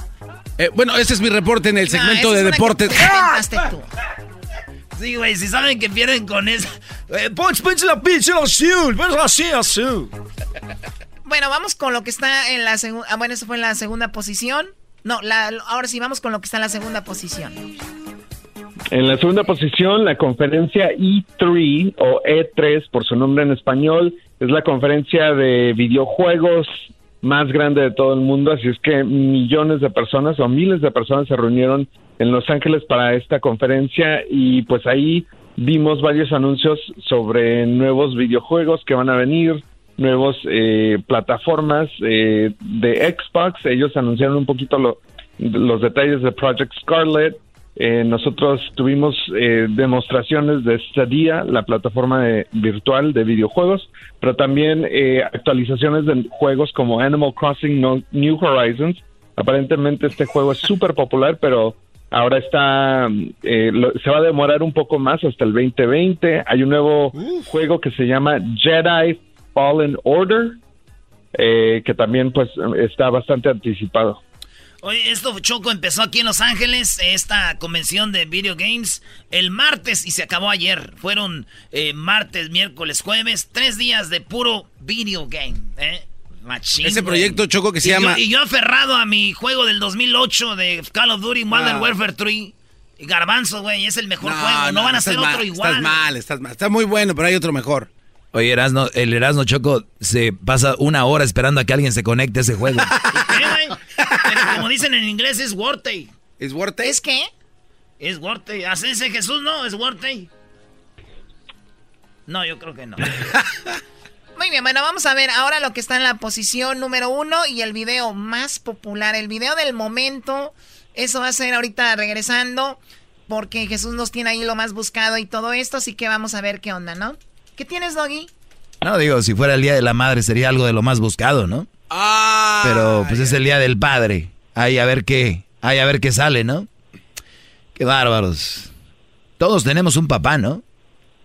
Eh, bueno, ese es mi reporte en el segmento de es que deportes. tú. Sí, güey, si saben que pierden con esa. Eh, Ponch, ponch la pinche azul, ponch así azul. Bueno, vamos con lo que está en la segunda. Ah, bueno, eso fue en la segunda posición. No, la, ahora sí vamos con lo que está en la segunda posición. En la segunda posición, la conferencia E3 o E3 por su nombre en español, es la conferencia de videojuegos más grande de todo el mundo, así es que millones de personas o miles de personas se reunieron en Los Ángeles para esta conferencia y pues ahí vimos varios anuncios sobre nuevos videojuegos que van a venir, nuevos eh, plataformas eh, de Xbox, ellos anunciaron un poquito lo- los detalles de Project Scarlet, eh, nosotros tuvimos eh, demostraciones de Stadia, la plataforma de- virtual de videojuegos, pero también eh, actualizaciones de juegos como Animal Crossing No- New Horizons. Aparentemente este juego es súper popular, pero ahora está, eh, lo- se va a demorar un poco más hasta el 2020. Hay un nuevo juego que se llama Jedi Fallen Order, eh, que también pues está bastante anticipado. Oye, esto Choco empezó aquí en Los Ángeles, esta convención de video games, el martes y se acabó ayer. Fueron eh, martes, miércoles, jueves, tres días de puro video game. ¿eh? Machín, Ese proyecto, Choco, que se Y yo- llama- y yo aferrado a mi juego del 2008 de Call of Duty Modern Ah. Warfare 3. Y Garbanzo, güey, es el mejor No, juego. No, van a hacer mal, otro igual. Estás mal, estás mal. Está muy bueno, pero hay otro mejor. Oye, Erasno, el Erasno Choco se pasa una hora esperando a que alguien se conecte a ese juego. ¿Qué, güey? Pero como dicen en inglés, es worth it. ¿Es worth it? ¿Es qué? Es worth it. Así dice Jesús, no, es worth it. No, yo creo que no. Muy bien, bueno, vamos a ver ahora lo que está en la posición número uno y el video más popular, el video del momento. Eso va a ser ahorita regresando, porque Jesús nos tiene ahí lo más buscado y todo esto, así que vamos a ver qué onda, ¿no? ¿Qué tienes, Doggy? No, digo, si fuera el Día de la Madre sería algo de lo más buscado, ¿no? Ah, Pero pues es el Día del Padre. Ahí a ver qué, ahí a ver qué sale, ¿no? Qué bárbaros. Todos tenemos un papá, ¿no?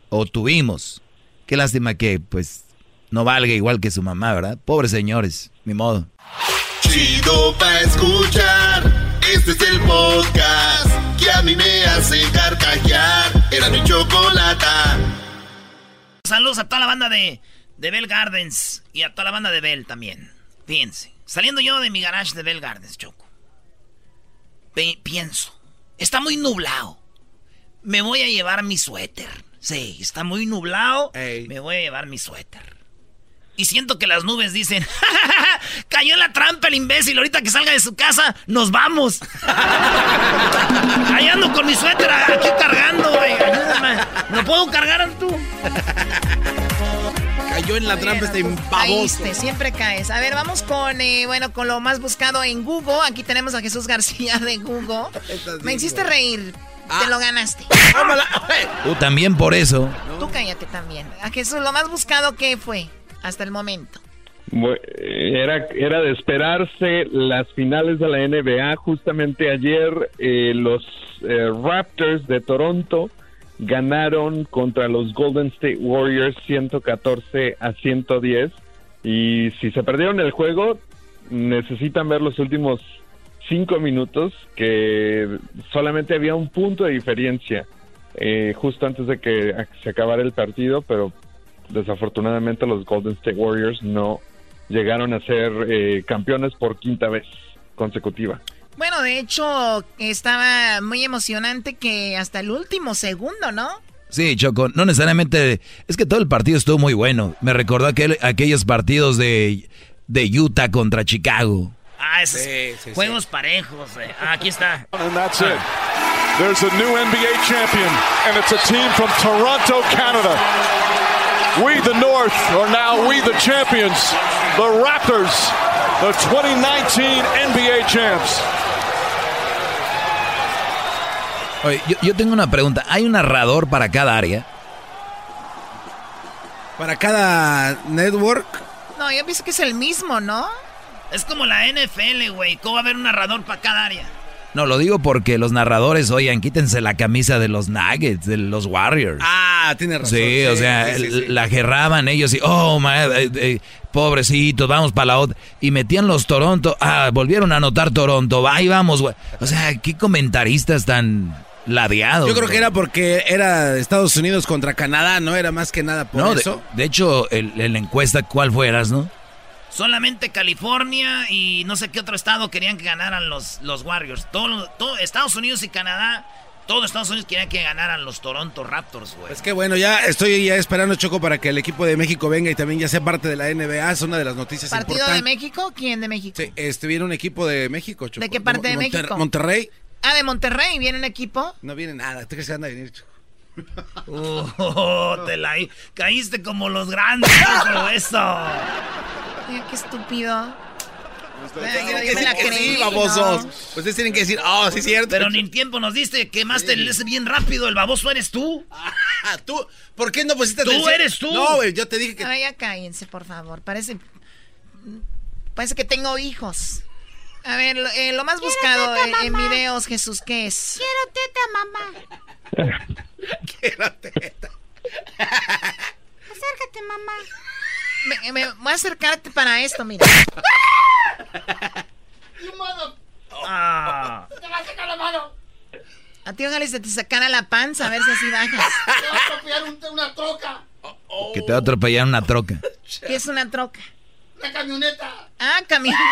O tuvimos. Qué lástima que, pues, no valga igual que su mamá, ¿verdad? Pobres señores, mi modo. Chido pa' escuchar. Este es el podcast que a mí me hace carcajear. Era mi chocolata. Saludos a toda la banda de, de Bell Gardens y a toda la banda de Bell también. Fíjense, saliendo yo de mi garage de Bell Gardens, Choco. Pe- pienso, está muy nublado. Me voy a llevar mi suéter. Sí, está muy nublado. Me voy a llevar mi suéter. Y siento que las nubes dicen, cayó en la trampa el imbécil, ahorita que salga de su casa, nos vamos. Ahí ando con mi suéter aquí cargando, güey, ayúdame. ¿Me lo puedo cargar tú? Cayó en la trampa este baboso. Caíste, siempre caes. A ver, vamos con, eh, bueno, con lo más buscado en Google. Aquí tenemos a Jesús García de Google. Me hiciste reír. Te lo ganaste. Tú también por eso. Tú cállate también. A Jesús, lo más buscado, ¿qué fue hasta el momento? Era, era de esperarse las finales de la NBA. Justamente ayer eh, los eh, Raptors de Toronto ganaron contra los Golden State Warriors 114 a 110. Y si se perdieron el juego, necesitan ver los últimos cinco minutos, que solamente había un punto de diferencia eh, justo antes de que se acabara el partido, pero desafortunadamente los Golden State Warriors no llegaron a ser eh, campeones por quinta vez consecutiva. Bueno, de hecho, estaba muy emocionante que hasta el último segundo, ¿no? Sí, Choco, no necesariamente. Es que todo el partido estuvo muy bueno. Me recordó aquel, aquellos partidos de, de Utah contra Chicago. Ah, esos juegos parejos. eh. Ah, aquí está. And that's it. There's a new NBA champion, and it's a team from Toronto, Canada. We, the North, are now we, the champions. The Raptors, the 2019 NBA champs. Oye, yo, yo tengo una pregunta. ¿Hay un narrador para cada área? Para cada network. No, yo pienso que es el mismo, ¿no? Es como la NFL, güey. ¿Cómo va a haber un narrador para cada área? No, lo digo porque los narradores, oigan, quítense la camisa de los Nuggets, de los Warriors. Ah, tiene razón. Sí, o sea, sí, sí, sí. la gerraban ellos y, oh, ma- eh, eh, pobrecitos, vamos para la otra. Y metían los Toronto, ah, volvieron a anotar Toronto, ahí vamos, güey. O sea, qué comentaristas tan ladeados. Yo creo que era porque era Estados Unidos contra Canadá, no era más que nada por No, de, eso. de hecho, el, el encuesta, ¿cuál fueras, no? Solamente California y no sé qué otro estado querían que ganaran los, los Warriors. Todo, todo Estados Unidos y Canadá, todo Estados Unidos querían que ganaran los Toronto Raptors, güey. Es que bueno, ya estoy ya esperando Choco para que el equipo de México venga y también ya sea parte de la NBA, es una de las noticias ¿Partido de. México? ¿Quién de México? Sí, este viene un equipo de México, Choco. ¿De qué parte de Monter- México? Monterrey. Ah, de Monterrey, ¿viene un equipo? No viene nada, ¿tú crees que anda a venir, Choco? Oh, te la caíste como los grandes, Choco, eso. Mira, qué estúpido. Ustedes tienen que decir que sí, babosos. Ustedes tienen que decir, oh, sí, cierto. Pero ni tiempo nos diste, quemaste el ese bien rápido. El baboso eres tú. Ah, tú. ¿Por qué no pusiste Tú atención? eres tú. No, güey, yo te dije que. Ay, ya cállense, por favor. Parece. Parece que tengo hijos. A ver, lo, eh, lo más buscado teta, en, en videos, Jesús, ¿qué es? Quiero teta, mamá. Quiero teta. Acércate, mamá. Me, me- voy a acercarte para esto, mira. You mother- Ah. Te va a sacar la mano. A ti ojalá se te sacara la panza, a ver si así bajas. Te va a atropellar un- una troca. Que te va a atropellar una troca. ¿Qué es una troca? Una camioneta. Ah, camioneta.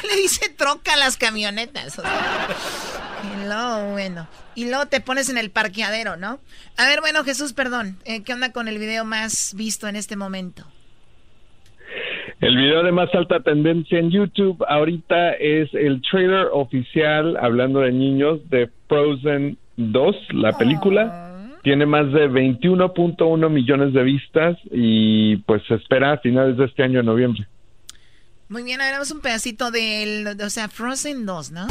¿Qué le dice troca a las camionetas? O sea, y luego, bueno. Y luego te pones en el parqueadero, ¿no? A ver, bueno, Jesús, perdón. eh, ¿Qué onda con el video más visto en este momento? El video de más alta tendencia en YouTube ahorita es el trailer oficial, hablando de niños, de Frozen 2, la película. Tiene más de 21.1 millones de vistas y pues se espera a finales de este año, en noviembre. Muy bien, ahora vemos un pedacito del, o sea, Frozen 2, ¿no?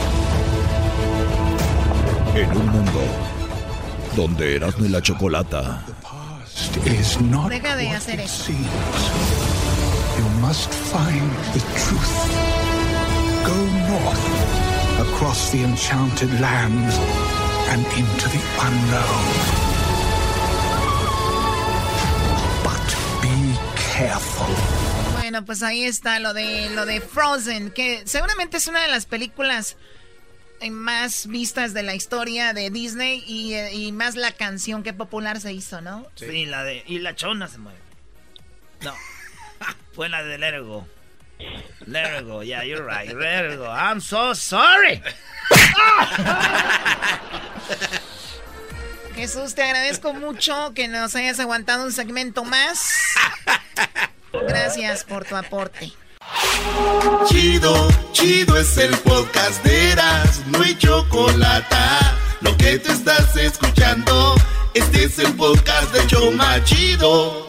En un mundo donde Erasmo y la Chocolata Deja de hacer eso. You must find the truth. Go north, across the enchanted lands, and into the unknown. But be careful. Bueno, pues ahí está lo de lo de Frozen, que seguramente es una de las películas eh, más vistas de la historia de Disney y, eh, y más la canción que popular se hizo, ¿no? Sí, la de. Y la chona se mueve. No. Fue la de Let It Go. Let It Go, yeah, you're right. Let It Go. I'm so sorry. Jesús, te agradezco mucho que nos hayas aguantado un segmento más. Gracias por tu aporte. Chido, chido es el podcast de Eras, no hay chocolate. Lo que tú estás escuchando, este es el podcast de Choma Chido.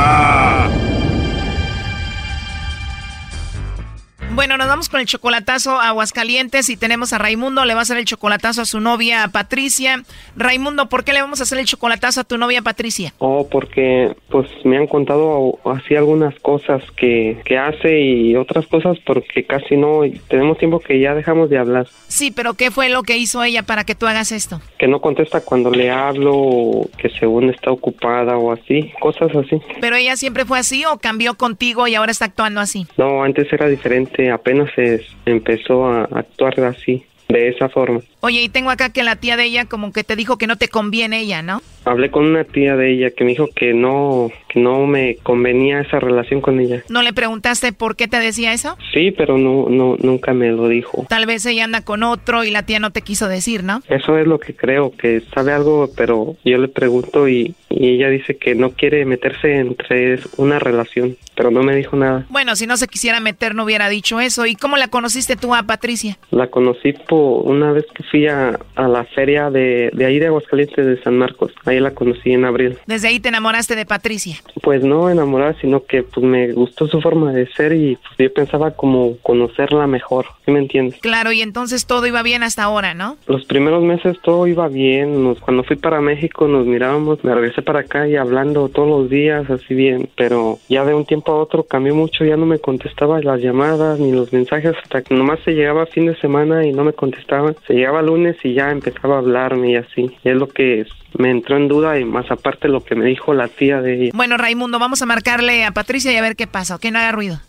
Bueno, nos vamos con el chocolatazo a Aguascalientes y tenemos a Raimundo, le va a hacer el chocolatazo a su novia Patricia. Raimundo, ¿por qué le vamos a hacer el chocolatazo a tu novia Patricia? Oh, porque pues me han contado así algunas cosas que, que hace y otras cosas porque casi no, tenemos tiempo que ya dejamos de hablar. Sí, pero ¿qué fue lo que hizo ella para que tú hagas esto? Que no contesta cuando le hablo, que según está ocupada o así, cosas así. ¿Pero ella siempre fue así o cambió contigo y ahora está actuando así? No, antes era diferente, apenas se empezó a actuar así, de esa forma. Oye, y tengo acá que la tía de ella como que te dijo que no te conviene ella, ¿no? Hablé con una tía de ella que me dijo que no, no me convenía esa relación con ella. ¿No le preguntaste por qué te decía eso? Sí, pero no, no, nunca me lo dijo. Tal vez ella anda con otro y la tía no te quiso decir, ¿no? Eso es lo que creo, que sabe algo, pero yo le pregunto y, y ella dice que no quiere meterse entre una relación, pero no me dijo nada. Bueno, si no se quisiera meter no hubiera dicho eso. ¿Y cómo la conociste tú a Patricia? La conocí por una vez que fui a, a la feria de, de ahí de Aguascalientes de San Marcos. Ahí la conocí en abril. Desde ahí te enamoraste de Patricia. Pues no enamorada, sino que pues me gustó su forma de ser y pues, yo pensaba como conocerla mejor, ¿sí me entiendes? Claro, y entonces todo iba bien hasta ahora, ¿no? Los primeros meses todo iba bien, nos, cuando fui para México nos mirábamos, me regresé para acá y hablando todos los días así bien, pero ya de un tiempo a otro cambió mucho, ya no me contestaba las llamadas ni los mensajes hasta que nomás se llegaba fin de semana y no me contestaba, se llegaba lunes y ya empezaba a hablarme y así, y es lo que me entró en duda y más aparte lo que me dijo la tía de ella. Bueno, Raimundo, vamos a marcarle a Patricia y a ver qué pasa, ¿ok? No haga ruido.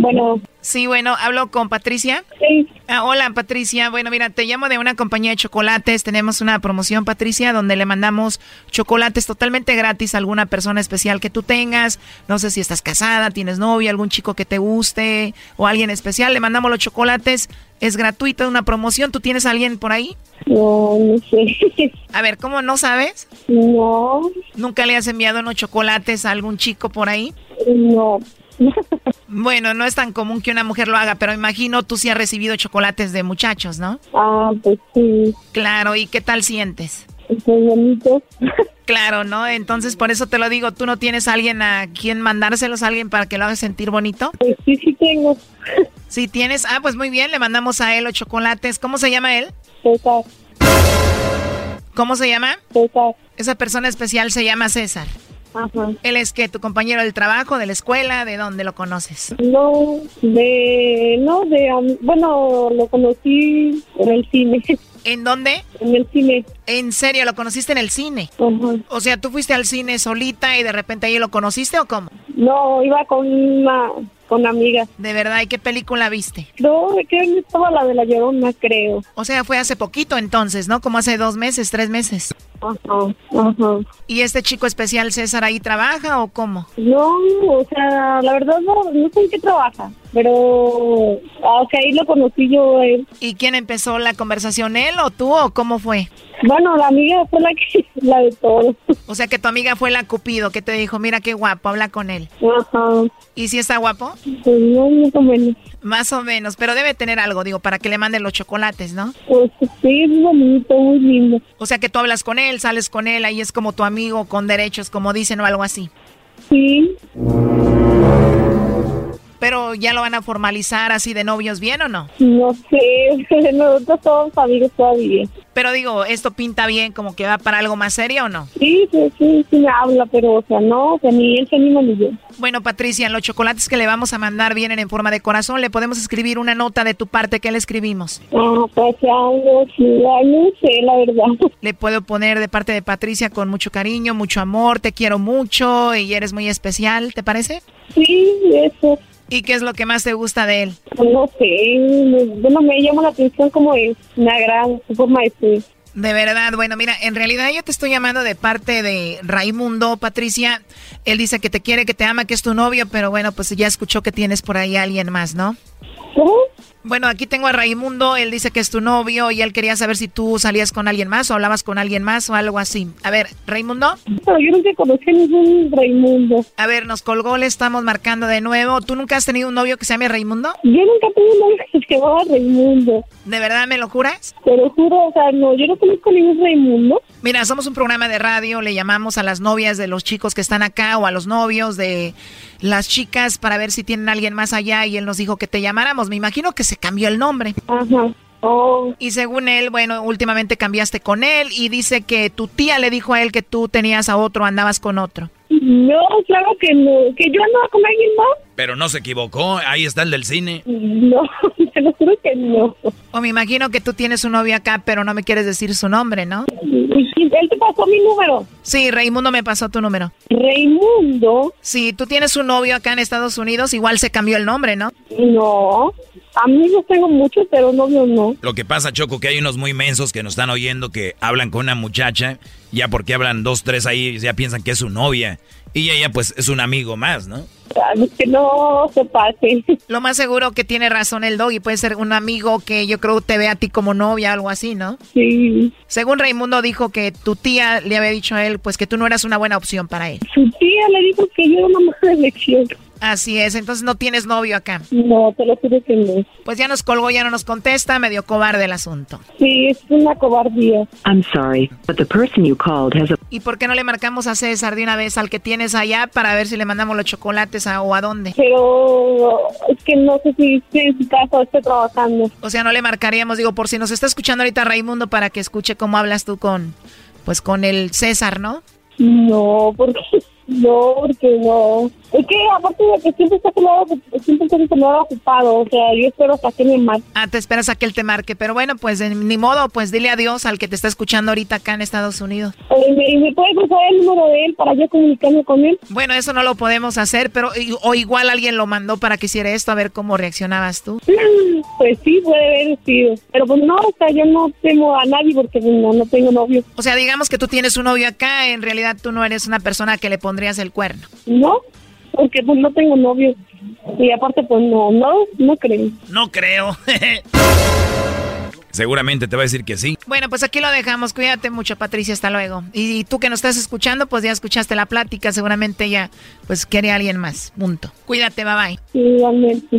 Bueno. Sí, bueno, hablo con Patricia. Sí. Ah, hola, Patricia. Bueno, mira, te llamo de una compañía de chocolates. Tenemos una promoción, Patricia, donde le mandamos chocolates totalmente gratis a alguna persona especial que tú tengas. No sé si estás casada, tienes novia, algún chico que te guste o alguien especial. Le mandamos los chocolates. Es gratuito, una promoción. ¿Tú tienes a alguien por ahí? No, no sé. A ver, ¿cómo no sabes? No. ¿Nunca le has enviado unos chocolates a algún chico por ahí? No. Bueno, no es tan común que una mujer lo haga, pero imagino tú sí has recibido chocolates de muchachos, ¿no? Ah, pues sí. Claro, ¿y qué tal sientes? Es muy bonito. Claro, ¿no? Entonces por eso te lo digo, ¿tú no tienes a alguien a quien mandárselos a alguien para que lo haga sentir bonito? Pues sí, sí tengo. Sí tienes, ah, pues muy bien, le mandamos a él los chocolates. ¿Cómo se llama él? César. ¿Cómo se llama? César. Esa persona especial se llama César. Ajá. ¿Él es que tu compañero del trabajo, de la escuela? ¿De dónde lo conoces? No, de, no, de, bueno, lo conocí en el cine. ¿En dónde? En el cine. ¿En serio? ¿Lo conociste en el cine? Ajá. O sea, ¿tú fuiste al cine solita y de repente ahí lo conociste o cómo? No, iba con una, con amigas. De verdad, ¿y qué película viste? No, creo que estaba la de la Llorona, creo. O sea, fue hace poquito entonces, ¿no? Como hace dos meses, tres meses. Ajá, ajá. ¿Y este chico especial César ahí trabaja o cómo? No, o sea, la verdad no, no sé en qué trabaja, pero ah, ok, ahí lo conocí yo él. ¿Y quién empezó la conversación, él o tú o cómo fue? Bueno, la amiga fue la que, la de todo. O sea, que tu amiga fue la Cupido que te dijo, mira qué guapo, habla con él. Ajá. ¿Y si está guapo? Pues no, más o menos. Más o menos, pero debe tener algo, digo, para que le manden los chocolates, ¿no? Pues sí, es bonito, muy lindo. O sea, que tú hablas con él, sales con él, ahí es como tu amigo con derechos, como dicen o algo así. Sí. Pero ya lo van a formalizar así de novios bien o no? No sé, nosotros somos amigos todavía. Pero digo, ¿esto pinta bien como que va para algo más serio o no? Sí, sí, sí, sí me habla, pero o sea, no, o sea, ni él se anima ni yo. Bueno, Patricia, los chocolates que le vamos a mandar vienen en forma de corazón. Le podemos escribir una nota de tu parte que le escribimos. Ah, pues ay, no sé, la verdad. Le puedo poner de parte de Patricia con mucho cariño, mucho amor, te quiero mucho y eres muy especial, ¿te parece? Sí, eso. ¿Y qué es lo que más te gusta de él? No sé, bueno, me llama la atención como es, me agrada su forma de ser. De verdad, bueno, mira, en realidad yo te estoy llamando de parte de Raimundo, Patricia. Él dice que te quiere, que te ama, que es tu novio, pero bueno, pues ya escuchó que tienes por ahí a alguien más, ¿no? ¿Cómo? Bueno, aquí tengo a Raimundo, él dice que es tu novio y él quería saber si tú salías con alguien más o hablabas con alguien más o algo así. A ver, Raimundo. Pero yo nunca conocí a ningún Raimundo. A ver, nos colgó, le estamos marcando de nuevo. ¿Tú nunca has tenido un novio que se llame Raimundo? Yo nunca tuve un novio que se llamaba Raimundo. ¿De verdad me lo juras? Te lo juro, o sea, no, yo no conozco ningún Raimundo. Mira, somos un programa de radio, le llamamos a las novias de los chicos que están acá o a los novios de las chicas para ver si tienen a alguien más allá y él nos dijo que te llamáramos. Me imagino que se cambió el nombre. Ajá. Oh. Y según él, bueno, últimamente cambiaste con él y dice que tu tía le dijo a él que tú tenías a otro, andabas con otro. No, claro que no, que yo andaba con alguien más. Pero no se equivocó, ahí está el del cine. No, te lo juro que no. O me imagino que tú tienes un novio acá, pero no me quieres decir su nombre, ¿no? Él te pasó mi número. Sí, Raimundo me pasó tu número. Raimundo. Sí, tú tienes un novio acá en Estados Unidos, igual se cambió el nombre, ¿no? No, amigos tengo muchos, pero novio no. Lo que pasa, Choco, que hay unos muy mensos que nos están oyendo que hablan con una muchacha, ya porque hablan dos, tres ahí, ya piensan que es su novia. Y ella, pues, es un amigo más, ¿no? Que no se pase. Lo más seguro que tiene razón el dog y puede ser un amigo que yo creo te ve a ti como novia o algo así, ¿no? Sí. Según Raimundo dijo que tu tía le había dicho a él, pues que tú no eras una buena opción para él. Su tía le dijo que yo era una mala elección. Así es, entonces no tienes novio acá. No, te lo juro que no. Pues ya nos colgó, ya no nos contesta, medio cobarde el asunto. Sí, es una cobardía. I'm sorry, but the person you called has a ¿Y por qué no le marcamos a César de una vez al que tienes allá para ver si le mandamos los chocolates a, o a dónde? Pero es que no sé si en su casa o esté trabajando. O sea, no le marcaríamos, digo, por si nos está escuchando ahorita Raimundo para que escuche cómo hablas tú con, pues con el César, ¿no? No, porque no, porque no. Es que aparte de que siempre está siempre está mi celular ocupado, o sea, yo espero hasta que me marque. Ah, te esperas a que él te marque, pero bueno, pues eh, ni modo, pues dile adiós al que te está escuchando ahorita acá en Estados Unidos. ¿Y me, y me el número de él para yo comunicarme con él? Bueno, eso no lo podemos hacer, pero o igual alguien lo mandó para que hiciera esto, a ver cómo reaccionabas tú. Pues sí, puede haber sido. Pero pues no, o sea, yo no tengo a nadie porque pues, no, no tengo novio. O sea, digamos que tú tienes un novio acá, en realidad tú no eres una persona que le pondrías el cuerno. No, porque pues no tengo novio. Y aparte pues no, no, no creo. No creo. Seguramente te va a decir que sí. Bueno, pues aquí lo dejamos. Cuídate mucho, Patricia. Hasta luego. Y, tú que nos estás escuchando, pues ya escuchaste la plática. Seguramente ella, pues quiere a alguien más. Punto. Cuídate, bye bye. Igualmente.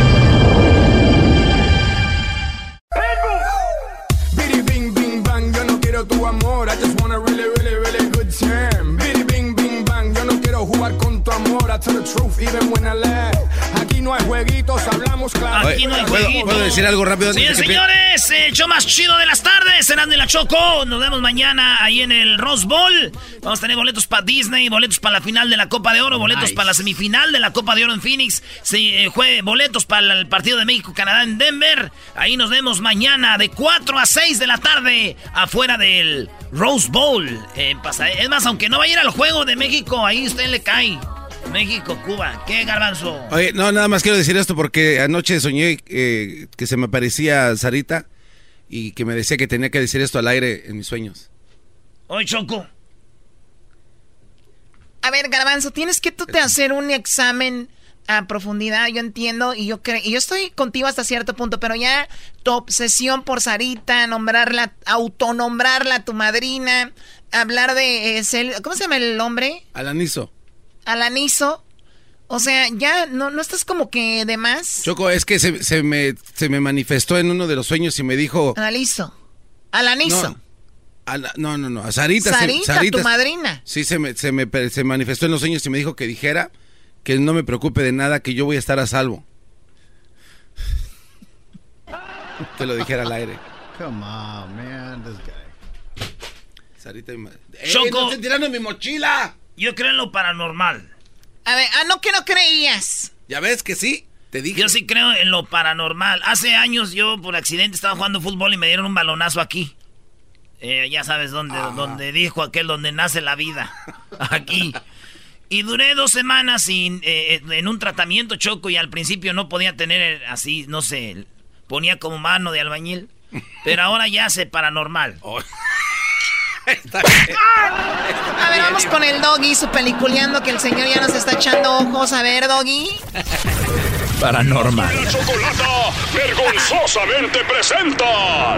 Aquí no hay jueguitos, hablamos claro. Aquí no hay ¿puedo, jueguito. puedo decir algo rápido? Que señores, el show más chido de las tardes, Serán de la Choco. Nos vemos mañana ahí en el Rose Bowl. Vamos a tener boletos para Disney, boletos para la final de la Copa de Oro, boletos Nice. para la semifinal de la Copa de Oro en Phoenix, sí, eh, jue- boletos para el partido de México-Canadá en Denver. Ahí nos vemos mañana de 4 a 6 de la tarde afuera del Rose Bowl. Pasa- es más, aunque no vaya a ir al juego de México, ahí usted le cae. México, Cuba. ¿Qué, Garbanzo? Oye, no, nada más quiero decir esto porque anoche soñé eh, que se me aparecía Sarita y que me decía que tenía que decir esto al aire en mis sueños. Oye, Choco. A ver, Garbanzo, tienes que tú te hacer un examen a profundidad, yo entiendo, y yo creo, y yo estoy contigo hasta cierto punto, pero ya tu obsesión por Sarita, nombrarla, autonombrarla tu madrina, hablar de eh, ¿cómo se llama el hombre? Alanizo. Alanizo. O sea, ya no, no estás como que de más. Choco, es que se, se me, se me manifestó en uno de los sueños y me dijo... Alanizo. Alanizo. No, a la- no, no, no, a Sarita. se- Sarita, tu madrina. Sí, se me, se, me, se manifestó en los sueños y me dijo que dijera que no me preocupe de nada, que yo voy a estar a salvo. Que lo dijera al aire. Come on, man, this guy. Sarita, mi madre. Choco. ¡Eh, no estén tirando mi mochila! Yo creo en lo paranormal. A ver, ah, no que no creías. ¿Ya ves que sí? Te dije. Yo sí creo en lo paranormal. Hace años yo por accidente estaba jugando fútbol y me dieron un balonazo aquí. Eh, ya sabes dónde, donde dijo aquel donde nace la vida. Aquí. Y duré dos semanas sin, eh, en un tratamiento choco y al principio no podía tener así, no sé, ponía como mano de albañil. Pero ahora ya hace paranormal. A ver, vamos con el doggy, su peliculeando que el señor ya nos está echando ojos. A ver, doggy. Paranormal. La chocolata vergonzosamente presenta.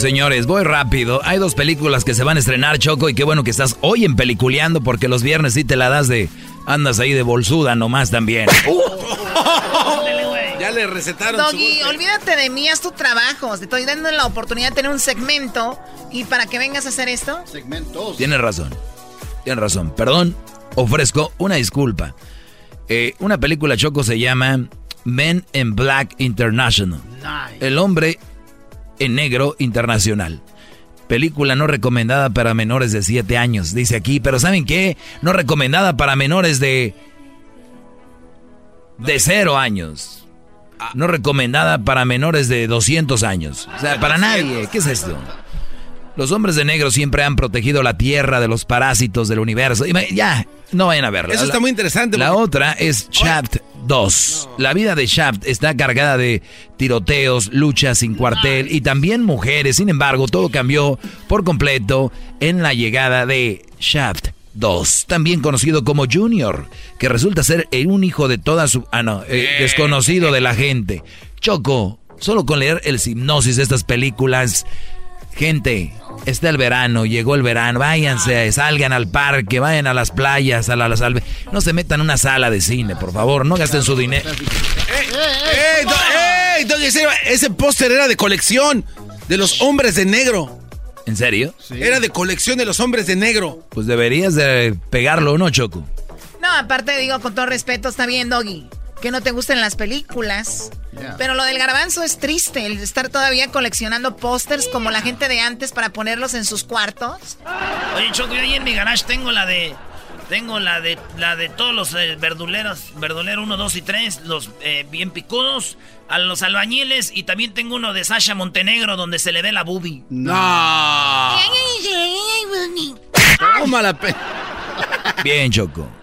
Señores, voy rápido. Hay dos películas que se van a estrenar, Choco, y qué bueno que estás hoy en Peliculeando, porque los viernes sí te la das de... Andas ahí de bolsuda nomás también. Ya le recetaron su Doggy, olvídate de mí, haz tu trabajo. Te estoy dando la oportunidad de tener un segmento. ¿Y para que vengas a hacer esto? Segmentos. Tienes razón. Tienes razón. Perdón, ofrezco una disculpa. Eh, una película Choco se llama Men in Black International. El hombre en negro internacional. Película no recomendada para menores de 7 años, dice aquí. Pero ¿saben qué? No recomendada para menores de... De 0 años. No recomendada para menores de 200 años. O sea, para nadie. ¿Qué es esto? Los hombres de negro siempre han protegido la tierra de los parásitos del universo. Y Ya, no vayan a verla. Eso está muy interesante. La otra es Chapped 2. La vida de Shaft está cargada de tiroteos, luchas sin cuartel y también mujeres. Sin embargo, todo cambió por completo en la llegada de Shaft 2, también conocido como Junior, que resulta ser un hijo de toda su... Ah, no, eh, desconocido de la gente. Choco, solo con leer el hipnosis de estas películas Gente, está el verano, llegó el verano, váyanse, salgan al parque, vayan a las playas, a la, salve. No se metan en una sala de cine, por favor, no gasten su dinero. ¡Ey, ey, ese póster era de colección de los hombres de negro! ¿En serio? Era de colección de los hombres de negro. Pues deberías de pegarlo, ¿no, Choco? No, aparte digo, con todo respeto, está bien, Doggy que no te gusten las películas. Pero lo del garbanzo es triste, el estar todavía coleccionando pósters como la gente de antes para ponerlos en sus cuartos. Oye, Choco, yo ahí en mi garage tengo la de. Tengo la de la de todos los eh, verduleros, verdulero 1, 2 y 3, los eh, bien picudos, a los albañiles y también tengo uno de Sasha Montenegro donde se le ve la boobie. No. Toma la Bien, Choco.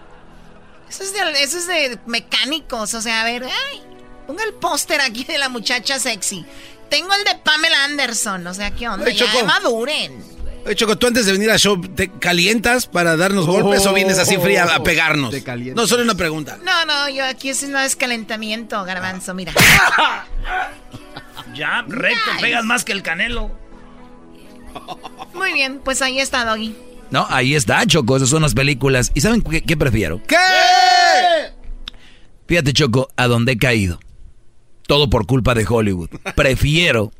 Eso es, de, eso es de mecánicos. O sea, a ver, ay, ponga el póster aquí de la muchacha sexy. Tengo el de Pamela Anderson. O sea, ¿qué onda? Oye, ya maduren. Oye, Choco, tú antes de venir al show, ¿te calientas para darnos golpes o vienes así fría a pegarnos? no, solo una pregunta. No, no, yo aquí es no es calentamiento, garbanzo, mira. ya, recto, pegas más que el canelo. Muy bien, pues ahí está, Doggy. No, ahí está, Choco, esas son las películas. ¿Y saben qué, prefiero? ¿Qué? Fíjate, Choco, a dónde he caído. Todo por culpa de Hollywood. Prefiero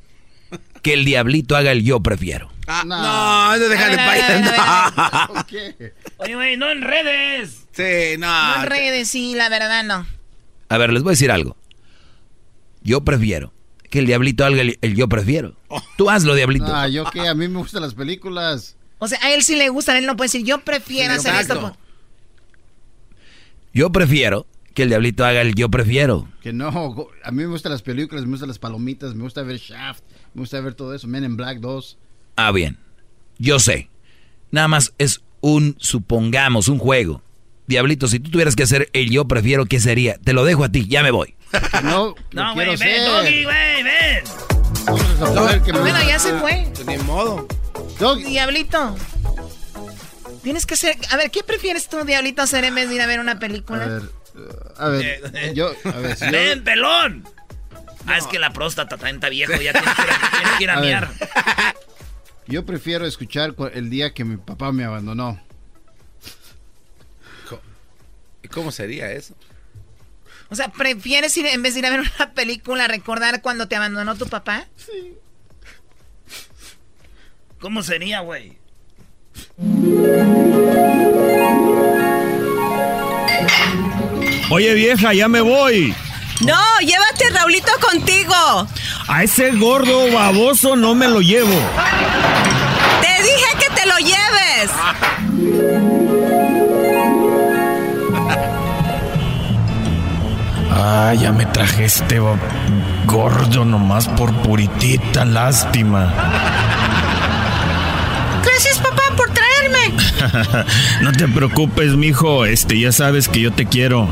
que el diablito haga el yo prefiero. Ah, no, no, déjale para Oye, güey, no en redes. Sí, no. No en redes, sí, la verdad no. A ver, les voy a decir algo. Yo prefiero que el diablito haga el, yo prefiero. Tú hazlo, diablito. Ah, yo qué, a mí me gustan las películas. O sea, a él sí le gusta, él no puede decir, yo prefiero hacer esto. Yo prefiero que el diablito haga el yo prefiero. Que no, a mí me gustan las películas, me gustan las palomitas, me gusta ver Shaft, me gusta ver todo eso, Men in Black 2. Ah, bien. Yo sé. Nada más es un, supongamos, un juego. Diablito, si tú tuvieras que hacer el yo prefiero, ¿qué sería? Te lo dejo a ti, ya me voy. no, no, güey, ven, Doggy, güey, ven. Bueno, ya se fue. Ni modo. Diablito. Tienes que ser. A ver, ¿qué prefieres tú, Diablito, hacer en vez de ir a ver una película? A ver, a ver, eh, yo. A ver, ¡Ven, pelón! Ah, es que la próstata está viejo, ya tienes que ir a, miar. Yo prefiero escuchar el día que mi papá me abandonó. ¿Cómo sería eso? O sea, ¿prefieres ir en vez de ir a ver una película recordar cuando te abandonó tu papá? Sí. ¿Cómo sería, güey? Oye vieja, ya me voy. No, llévate a Raulito contigo. A ese gordo baboso no me lo llevo. Te dije que te lo lleves. Ah, ya me traje este gordo nomás por puritita lástima. Gracias, papá, por traerme. no te preocupes, mijo. Este, ya sabes que yo te quiero.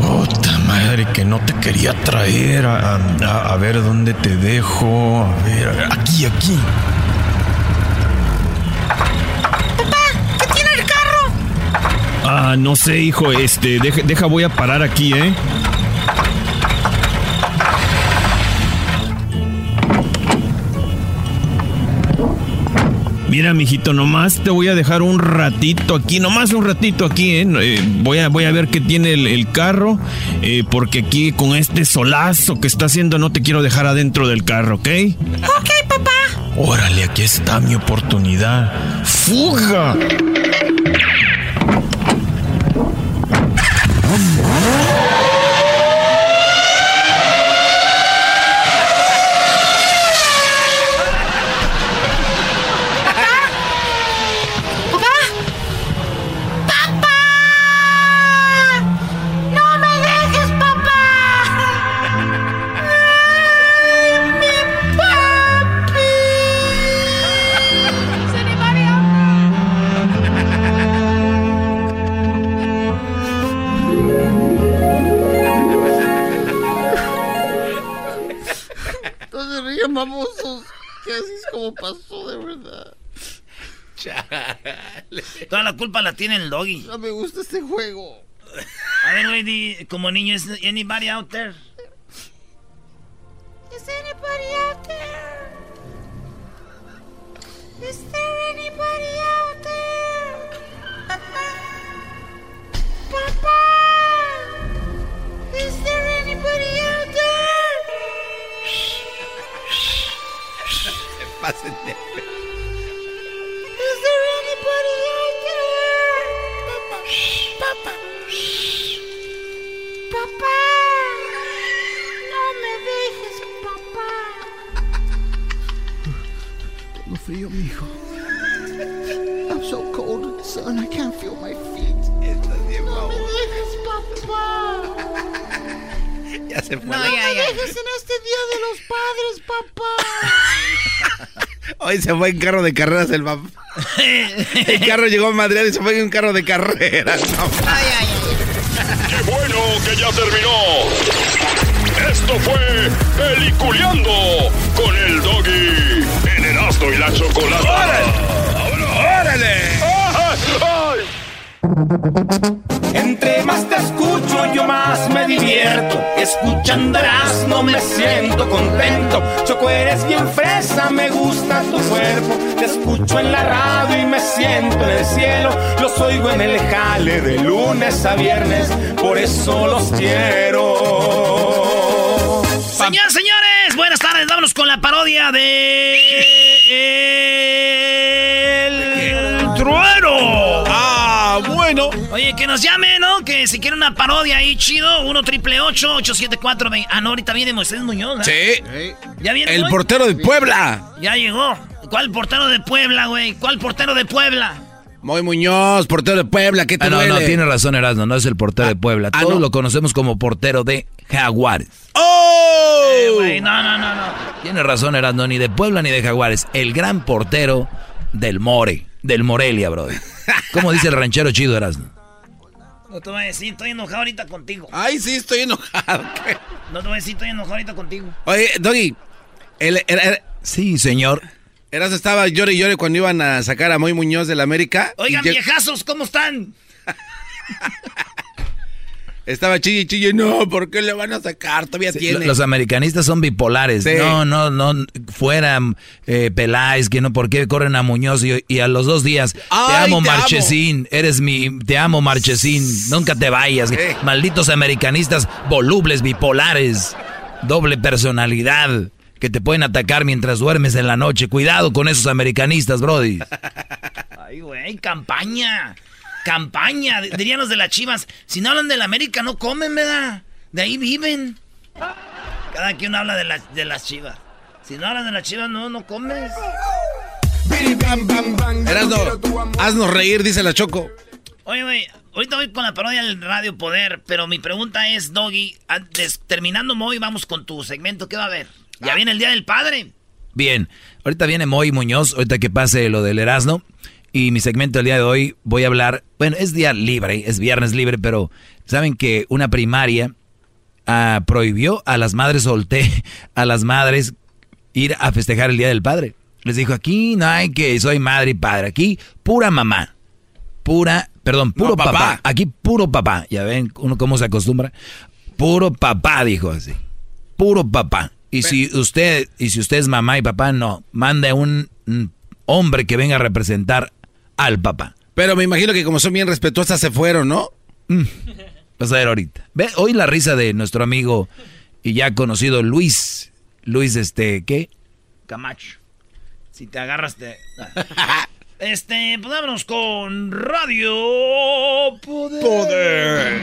Puta madre, que no te quería traer. A, ver dónde te dejo. A ver, aquí, aquí. Papá, ¿qué tiene el carro? Ah, no sé, hijo. Este, deja, deja voy a parar aquí, ¿eh? Mira, mijito, nomás te voy a dejar un ratito aquí, nomás un ratito aquí, ¿eh? eh voy, a, voy a ver qué tiene el, carro, eh, porque aquí con este solazo que está haciendo no te quiero dejar adentro del carro, ¿ok? Ok, papá. Órale, aquí está mi oportunidad. ¡Fuga! Toda la culpa la tiene el doggy. No me gusta este juego. A ver, di- como niño, ¿es anybody out there? Is anybody out there? Is there anybody out there? Papa! Is there anybody out there? Frío, mijo. I'm so cold, son. I can't feel my feet. No me dejes, papá. Ya se fue. No, la- me dejes en este día de los padres, papá. Hoy se fue en carro de carreras el papá. El carro llegó a Madrid y se fue en un carro de carreras. No. ¡Qué bueno que ya terminó! Esto fue Peliculeando con el Doggy Erasmo y la Chocolata. ¡Órale! ¡Órale! Entre más te escucho, yo más me divierto. Escuchando no me siento contento. Choco, eres bien fresa, me gusta tu cuerpo. Te escucho en la radio y me siento en el cielo. Los oigo en el jale de lunes a viernes, por eso los quiero. Señoras, señores, buenas tardes. Vámonos con la parodia de. El trueno. Ah, bueno. Oye, que nos llame, ¿no? Que si quiere una parodia ahí chido, 1 triple 874 Ah, no, ahorita viene Moisés Muñoz. ¿eh? Sí. ¿Ya viene? El hoy? portero de Puebla. Ya llegó. ¿Cuál portero de Puebla, güey? ¿Cuál portero de Puebla? Moy Muñoz, portero de Puebla. ¿Qué te Ah, no, duele? no, tiene razón Erasmo, no es el portero de Puebla. ah, Todos no. lo conocemos como portero de Jaguares. ¡Oh! Eh, güey, no, no, no, no. Tiene razón Erasmo, ni de Puebla ni de Jaguares. El gran portero del More, del Morelia, brother. ¿Cómo dice el ranchero chido Erasmo? No te voy a decir, estoy enojado ahorita contigo. Ay, sí, estoy enojado. No te voy a decir, estoy enojado ahorita contigo. Oye, Doggy. El, el- el- Sí, señor. Eras estaba llore y llore cuando iban a sacar a Moy Muñoz del América. Oigan, viejazos, ¿cómo están? Estaba chille y chille. No, ¿por qué le van a sacar? Todavía Sí, tiene. lo- Los americanistas son bipolares. Sí. No, no, no. Fuera eh, Peláez, que no, ¿por qué corren a Muñoz? Y, y a los dos días, te amo, te Marchesín. Eres mi. Te amo, Marchesín. Nunca te vayas. Sí. Malditos americanistas volubles, bipolares. Doble personalidad. Que te pueden atacar mientras duermes en la noche. Cuidado con esos americanistas, Brody. Ay, güey, campaña. Campaña, dirían los de las chivas. Si no hablan de la América, no comen, ¿verdad? De ahí viven. Cada quien habla de, la- de las chivas. Si no hablan de las chivas, no, no comes. Erasno, haznos reír, dice la Choco. Oye, güey, ahorita voy con la parodia del Radio Poder, pero mi pregunta es, Doggy, antes, terminando Moy, vamos con tu segmento, ¿qué va a haber? Ya viene el Día del Padre. Bien, ahorita viene Moy Muñoz, ahorita que pase lo del Erasmo. Y mi segmento del día de hoy voy a hablar, bueno, es día libre, es viernes libre, pero saben que una primaria ah, prohibió a las madres solté, a las madres ir a festejar el Día del Padre. Les dijo, aquí no hay que soy madre y padre, aquí pura mamá, pura, perdón, puro No, papá. papá. aquí puro papá. Ya ven uno cómo se acostumbra. Puro papá, dijo así. Puro papá. Y si usted, y si usted es mamá y papá, no, mande un mm, hombre que venga a representar al papá. Pero me imagino que como son bien respetuosas se fueron, ¿no? Vas a ver ahorita. Ve, hoy la risa de nuestro amigo y ya conocido Luis. Luis, este, ¿qué? Camacho. Si te agarras, te... Este, pues vámonos con Radio Poder.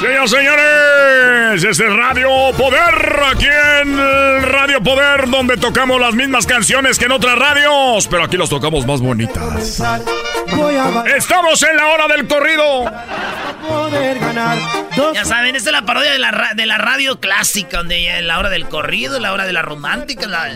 Señoras, señores, señores, este es Radio Poder, aquí en Radio Poder, donde tocamos las mismas canciones que en otras radios, pero aquí las tocamos más bonitas. Estamos en la hora del corrido. Ya saben, esta es la parodia de la, de la radio clásica, donde ya es la hora del corrido, la hora de la romántica, la...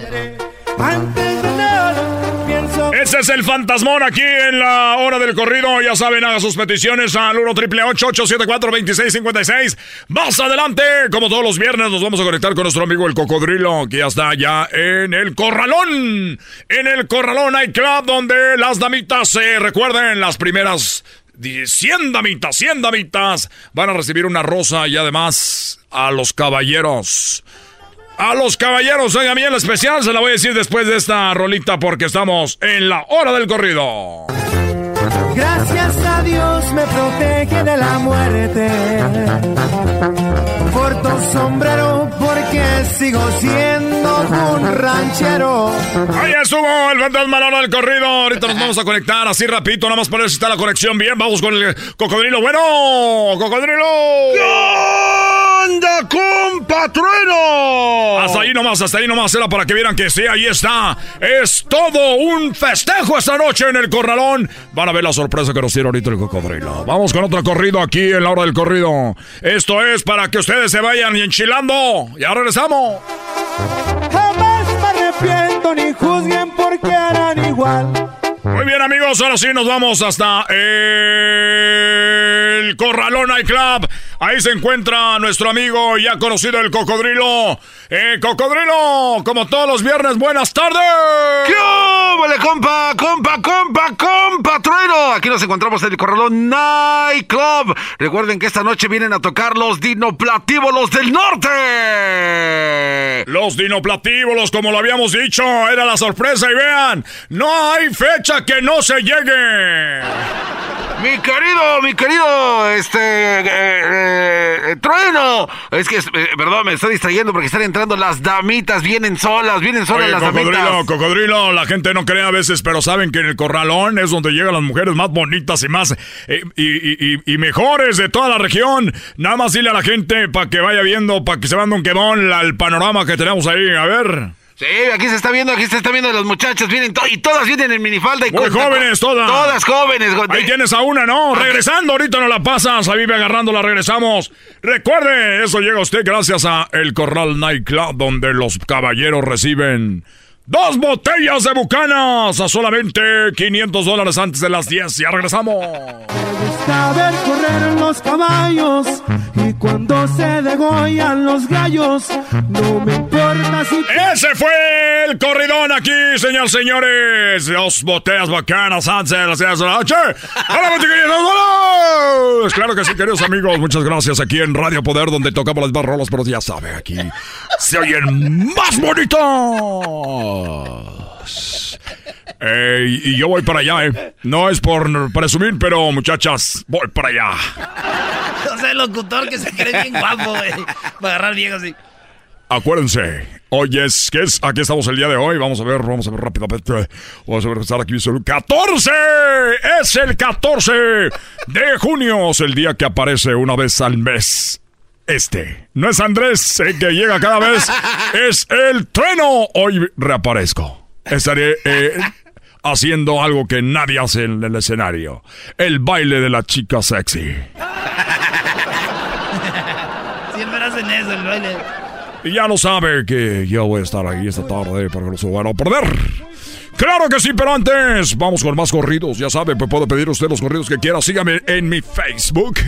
Ese es el fantasmón aquí en la hora del corrido. Ya saben, haga sus peticiones al 1 triple 874 2656 Más adelante, como todos los viernes, nos vamos a conectar con nuestro amigo el cocodrilo, que ya está ya en el corralón. En el corralón hay club donde las damitas se recuerden las primeras 100 damitas, 100 damitas van a recibir una rosa y además a los caballeros. A los caballeros, oiga bien, la especial se la voy a decir después de esta rolita porque estamos en la hora del corrido. Gracias a Dios me protege de la muerte. Corto sombrero porque sigo siendo un ranchero. Ahí estuvo el fantasma la hora del corrido. Ahorita nos vamos a conectar así rapidito, nada más para ver si está la conexión bien. Vamos con el cocodrilo. Bueno, cocodrilo. ¡Anda, trueno! Hasta ahí nomás, hasta ahí nomás era para que vieran que sí, ahí está. Es todo un festejo esta noche en el corralón. Van a ver la sorpresa que nos tiene ahorita el cocodrilo. Vamos con otro corrido aquí en la hora del corrido. Esto es para que ustedes se vayan enchilando. Ya regresamos. Jamás me arrepiento ni juzguen porque harán igual. Muy bien amigos, ahora sí nos vamos hasta el Corralón Club. Ahí se encuentra nuestro amigo ya conocido el Cocodrilo. Eh, Cocodrilo, como todos los viernes, buenas tardes. ¿Qué vale, compa, compa, compa, compa, trueno? Aquí nos encontramos en el Corralón Night Club. Recuerden que esta noche vienen a tocar los dinoplatívolos del norte. Los dinoplatívolos, como lo habíamos dicho, era la sorpresa y vean, no hay fecha que no se llegue. Mi querido, mi querido, este, eh, eh, trueno. Es que, eh, perdón, me estoy distrayendo porque están entrando las damitas, vienen solas, vienen solas Oye, las cocodrilo, damitas. cocodrilo, la gente no cree a veces, pero saben que en el corralón es donde llegan las mujeres más bonitas y más eh, y, y- y- y mejores de toda la región. Nada más dile a la gente para que vaya viendo, para que se mande un quedón la- el panorama que tenemos ahí. A ver. Sí, aquí se está viendo, aquí se está viendo las muchachas, vienen to- y todas vienen en minifalda y Muy jóvenes todas. Todas jóvenes. Ahí tienes a una, ¿no? Regresando, ahorita no la pasas, ahí ve agarrándola, regresamos. Recuerde, eso llega a usted gracias a El Corral Night Club, donde los caballeros reciben dos botellas de bucanas a solamente 500 dólares antes de las 10. Ya regresamos. gusta ver correr los caballos y cuando se degollan los gallos, no me importa si... Ese fue el corridón aquí, señor, señores. Dos botellas bacanas antes de las 10 de la noche. ¡Hola! ¡Hola! Claro que sí, queridos amigos. Muchas gracias aquí en Radio Poder, donde tocamos las más rolas, pero ya sabe, aquí se oyen más bonitos. Y yo voy para allá, ¿eh? No es por presumir, pero muchachas, voy para allá. O sea, el locutor que se cree bien guapo, güey. Para agarrar viejo así. Acuérdense, hoy es, ¿qué es? Aquí estamos el día de hoy. Vamos a ver, vamos a ver rápidamente. Vamos a ver, estar aquí. el 14. Es el 14 de junio. Es el día que aparece una vez al mes. Este. No es Andrés, el que llega cada vez. Es el trueno. Hoy reaparezco. Estaré eh, haciendo algo que nadie hace en el escenario. El baile de la chica sexy. Siempre hacen eso, el baile. Y ya no sabe que yo voy a estar ahí esta tarde para que no se lo van a perder. Claro que sí, pero antes vamos con más corridos. Ya sabe, pues puedo pedir a usted los corridos que quiera. Sígame en mi Facebook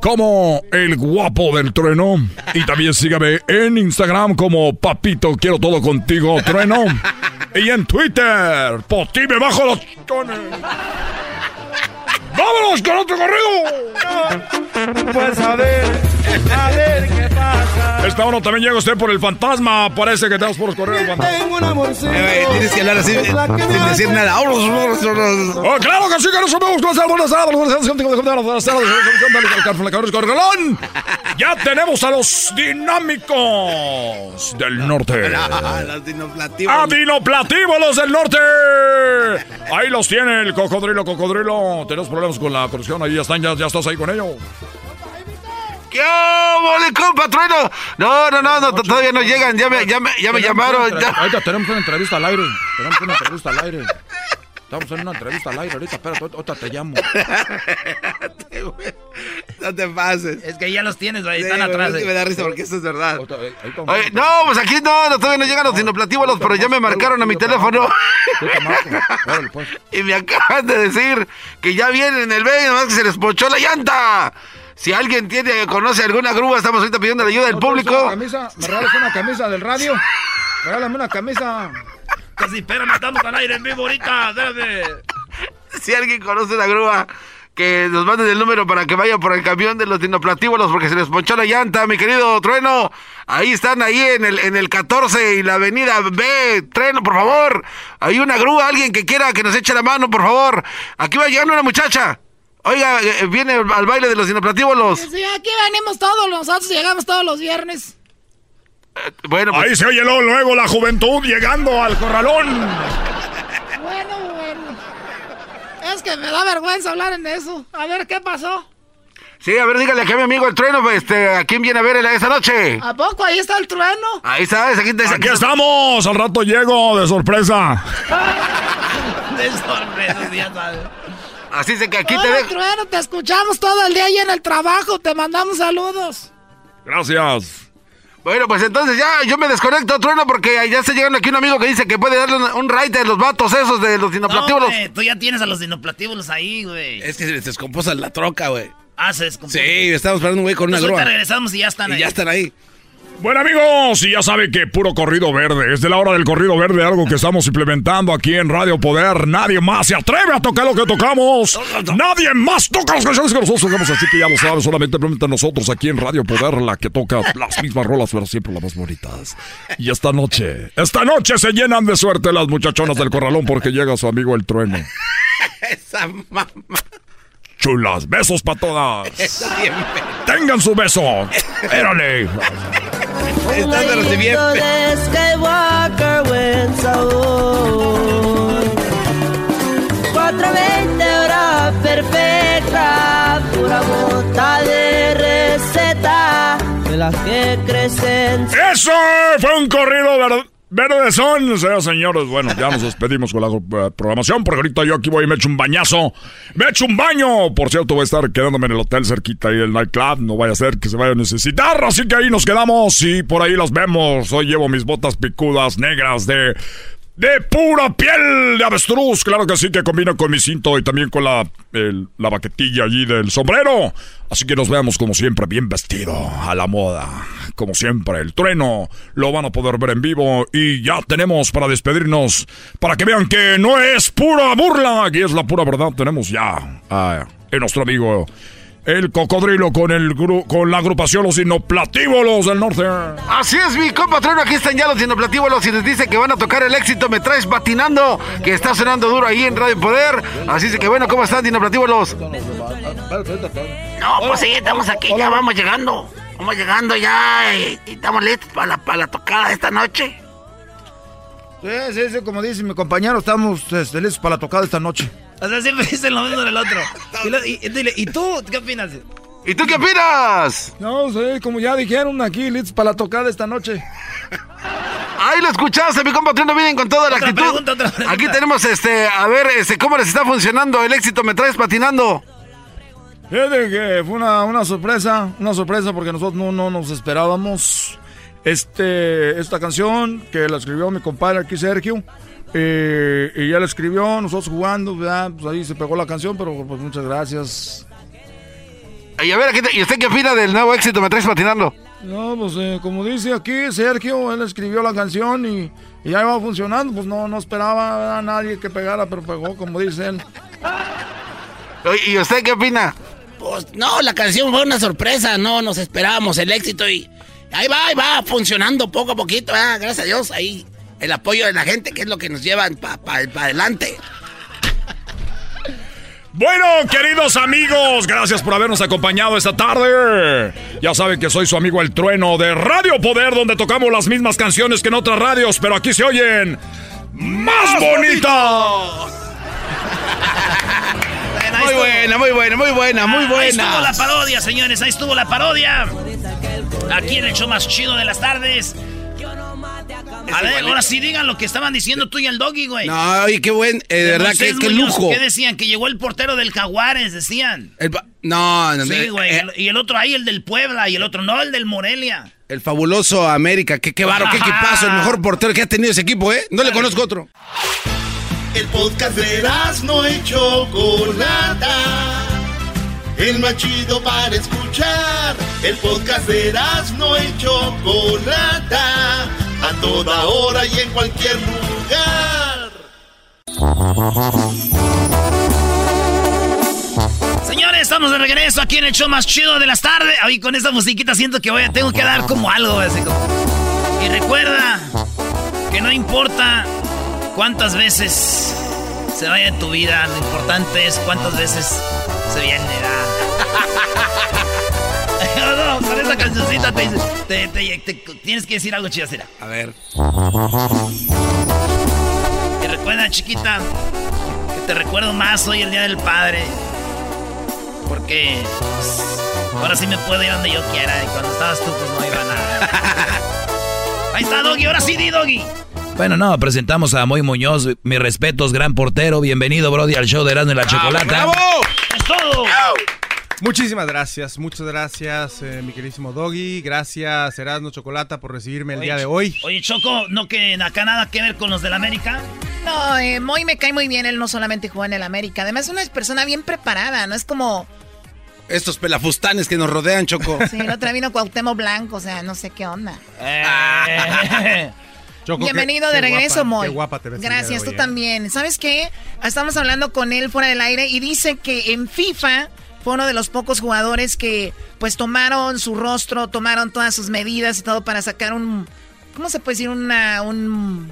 como el guapo del trueno. Y también sígame en Instagram como Papito Quiero Todo Contigo Trueno. Y en Twitter, por ti me bajo los chones. ¡Vámonos con otro corrido! Pues a ver, a ver qué pasa. Esta hora también llega usted por el fantasma. Parece que tenemos por los correos. Tengo un amorcito. Eh, tienes que hablar así, sin decir nada. ¡Oh, claro que sí, que nos subimos! ¡Buenas tardes, buenas tardes, buenas tardes, buenas tardes! ¡Ya tenemos a los dinámicos del norte! Las dinoplativos. ¡A dinoplatívolos del norte! Ahí los tiene el cocodrilo, cocodrilo. Tenemos problemas con la conexión, ahí ya están, ya, ya estás ahí con ellos. ¿Qué vale, compa, trueno? No, no, no, no, todavía no llegan, ya me, ya me, ya me llamaron. Ya. Ahorita tenemos una entrevista al aire. Tenemos una entrevista al aire. Estamos en una entrevista al aire ahorita, espérate, ahorita te llamo. no te pases. Es que ya los tienes, güey, Sí, están atrás. es que eh. me da risa porque eso es verdad. Oye, no, pues aquí no, no, todavía no llegan los sinoplatívolos, pero ya me marcaron a mi teléfono. y me acaban de decir que ya vienen el B, nomás que se les pochó la llanta. Si alguien tiene, conoce alguna grúa, estamos ahorita pidiendo la ayuda del Una público. camisa, ¿Me regalas una camisa del radio? Regálame una camisa. Casi, espérame, estamos al aire en vivo ahorita, espérame. Si alguien conoce la grúa, que nos manden el número para que vaya por el camión de los dinoplatívolos porque se les ponchó la llanta, mi querido Trueno. Ahí están, ahí en el, en el 14 y la avenida B. Trueno, por favor. Hay una grúa, alguien que quiera que nos eche la mano, por favor. Aquí va llegando una muchacha. Oiga, eh, viene al baile de los dinoplatívolos. Sí, aquí venimos todos, nosotros llegamos todos los viernes. Bueno, pues- Ahí se oye luego, luego la juventud llegando al corralón. Bueno, bueno. Es que me da vergüenza hablar en eso. A ver, ¿qué pasó? Sí, a ver, dígale aquí a mi amigo el Trueno, este, ¿a quién viene a ver el- esa noche? ¿A poco ahí está el trueno? Ahí sabes, aquí, te- Aquí estamos, al rato llego de sorpresa. De sorpresa, ya sabes. Así se que aquí te Hola, dejo. trueno, te escuchamos todo el día ahí en el trabajo. Te mandamos saludos. Gracias. Bueno, pues entonces ya yo me desconecto, Trueno, porque ya está llegando aquí un amigo que dice que puede darle un, un ride de los vatos esos de los No, dinoplatívolos. güey, tú ya tienes a los dinoplatívolos ahí, güey. Es que se les descompuso la troca, güey. Ah, se descompuso. Sí, estamos esperando un güey con una Pues grúa. regresamos y ya están Y ahí. ya están ahí. Bueno amigos, y ya sabe que puro corrido verde. Es de la hora del corrido verde, algo que estamos implementando aquí en Radio Poder. Nadie más se atreve a tocar lo que tocamos. Nadie más toca las canciones que nosotros tocamos, así que ya lo saben, solamente simplemente nosotros aquí en Radio Poder, la que toca las mismas rolas, pero siempre las más bonitas. Y esta noche, esta noche se llenan de suerte las muchachonas del corralón porque llega su amigo el trueno. Esa mamá. Chulas, besos para todas. Tengan su beso. Érale. Están de bien. de Skywalker buen sabor. 420 hora perfecta, pura bota de receta, de las que crecen. ¡Eso! Fue un corrido ver- verde son, señores señores. Bueno, ya nos despedimos con la eh, programación, porque ahorita yo aquí voy y me echo un bañazo. ¡Me echo un baño! Por cierto, voy a estar quedándome en el hotel cerquita ahí del nightclub. No vaya a ser que se vaya a necesitar, así que ahí nos quedamos y por ahí los vemos. Hoy llevo mis botas picudas negras de... De pura piel de avestruz, claro que sí, que combina con mi cinto y también con la, la baquetilla allí del sombrero. Así que nos vemos como siempre, bien vestido, a la moda. Como siempre, el trueno lo van a poder ver en vivo y ya tenemos para despedirnos, para que vean que no es pura burla, aquí es la pura verdad. Tenemos ya a, a nuestro amigo el cocodrilo con, el gru- con la agrupación Los Inoplatívolos del Norte. Así es, mi compa Trueno, aquí están ya los dinoplatívolos y les dice que van a tocar el éxito Me Traes Patinando, que está sonando duro ahí en Radio Poder. Así es que bueno, ¿cómo están dinoplatívolos? No, pues sí, estamos aquí, ya vamos llegando. Vamos llegando ya y, y estamos listos para la, para la tocada de esta noche. Sí, sí, sí, como dice mi compañero, estamos este, listos para la tocada esta noche. O sea, siempre dicen lo mismo del otro. Y, lo- y- y dile, ¿y tú qué opinas? ¿Y tú qué opinas? No, sí, como ya dijeron aquí, listos para la tocada esta noche. Ahí lo escuchaste, mi compa vienen con toda la Otra actitud. pregunta, otra pregunta. Aquí tenemos, este, a ver, este, ¿cómo les está funcionando el éxito Me Traes Patinando? Fíjate que fue una, una sorpresa, una sorpresa porque nosotros no, no nos esperábamos este, esta canción que la escribió mi compadre aquí, Sergio. Eh, y ya la escribió, nosotros jugando, ¿verdad? pues ahí se pegó la canción, pero pues muchas gracias. Y a ver, aquí te- ¿y usted qué opina del nuevo éxito Me Traes Patinando? No, pues eh, como dice aquí Sergio, él escribió la canción y, y ya iba funcionando, pues no, no esperaba a nadie que pegara, pero pegó, como dice él. ¿Y usted qué opina? Pues no, la canción fue una sorpresa, no nos esperábamos el éxito y ahí va, ahí va, funcionando poco a poquito, ah, gracias a Dios, ahí el apoyo de la gente que es lo que nos lleva para adelante. Bueno, queridos amigos, gracias por habernos acompañado esta tarde. Ya saben que soy su amigo El Trueno de Radio Poder, donde tocamos las mismas canciones que en otras radios, pero aquí se oyen más bonitas. muy estuvo. buena, muy buena, muy buena, muy Ah, buena. Ahí estuvo la parodia, señores. Ahí estuvo la parodia. Aquí en el show más chido de las tardes. A ver, ahora sí digan lo que estaban diciendo tú y el doggy, güey. No, y qué buen, eh, de verdad, Moisés qué, qué Muñoz, lujo. ¿Qué decían? Que llegó el portero del Jaguares, decían. El no, no, no, Sí, güey. eh, el- y el otro ahí, el del Puebla. Y el otro no, el del Morelia. el fabuloso América, qué, qué baro, qué equipazo, el mejor portero que ha tenido ese equipo, ¿eh? No le conozco otro. El podcast de no y Chocolata. El más chido para escuchar. El podcast de no y Chocolata. A toda hora y en cualquier lugar. Señores, estamos de regreso aquí en el show más chido de las tardes. Ahí con esta musiquita siento que voy a, tengo que dar como algo. Así. Y recuerda que no importa cuántas veces se vaya en tu vida, lo importante es cuántas veces se viene. con esta cancioncita te, te- te- te- tienes que decir algo mira. A ver. Y recuerda, chiquita, que te recuerdo más hoy el Día del Padre. Porque pues, ahora sí me puedo ir donde yo quiera. Y cuando estabas tú, pues no iba a nada. Ahí está, Doggy. Ahora sí, di, Doggy. Bueno, no, presentamos a Moy Muñoz, mis respetos, gran portero. Bienvenido, Brody, al show de Erasmo y la Chocolata. ¡Es todo! Muchísimas gracias, muchas gracias, eh, mi queridísimo Doggy. Gracias, Erasmo Chocolata, por recibirme el día de hoy. Oye, Choco, ¿no que acá nada que ver con los del América? No, eh, Moy me cae muy bien. Él no solamente jugó en el América. Además, es una persona bien preparada. No es como. Estos pelafustanes que nos rodean, Choco. Sí, el otro vino Cuauhtémoc Blanco. O sea, no sé qué onda. Choco, qué- Bienvenido qué de regreso, guapa, Moy. Qué guapa te ves Gracias, tú hoy, ¿eh? también. ¿Sabes qué? Estamos hablando con él fuera del aire y dice que en FIFA fue uno de los pocos jugadores que pues tomaron su rostro, tomaron todas sus medidas y todo para sacar un... ¿Cómo se puede decir? Una, un...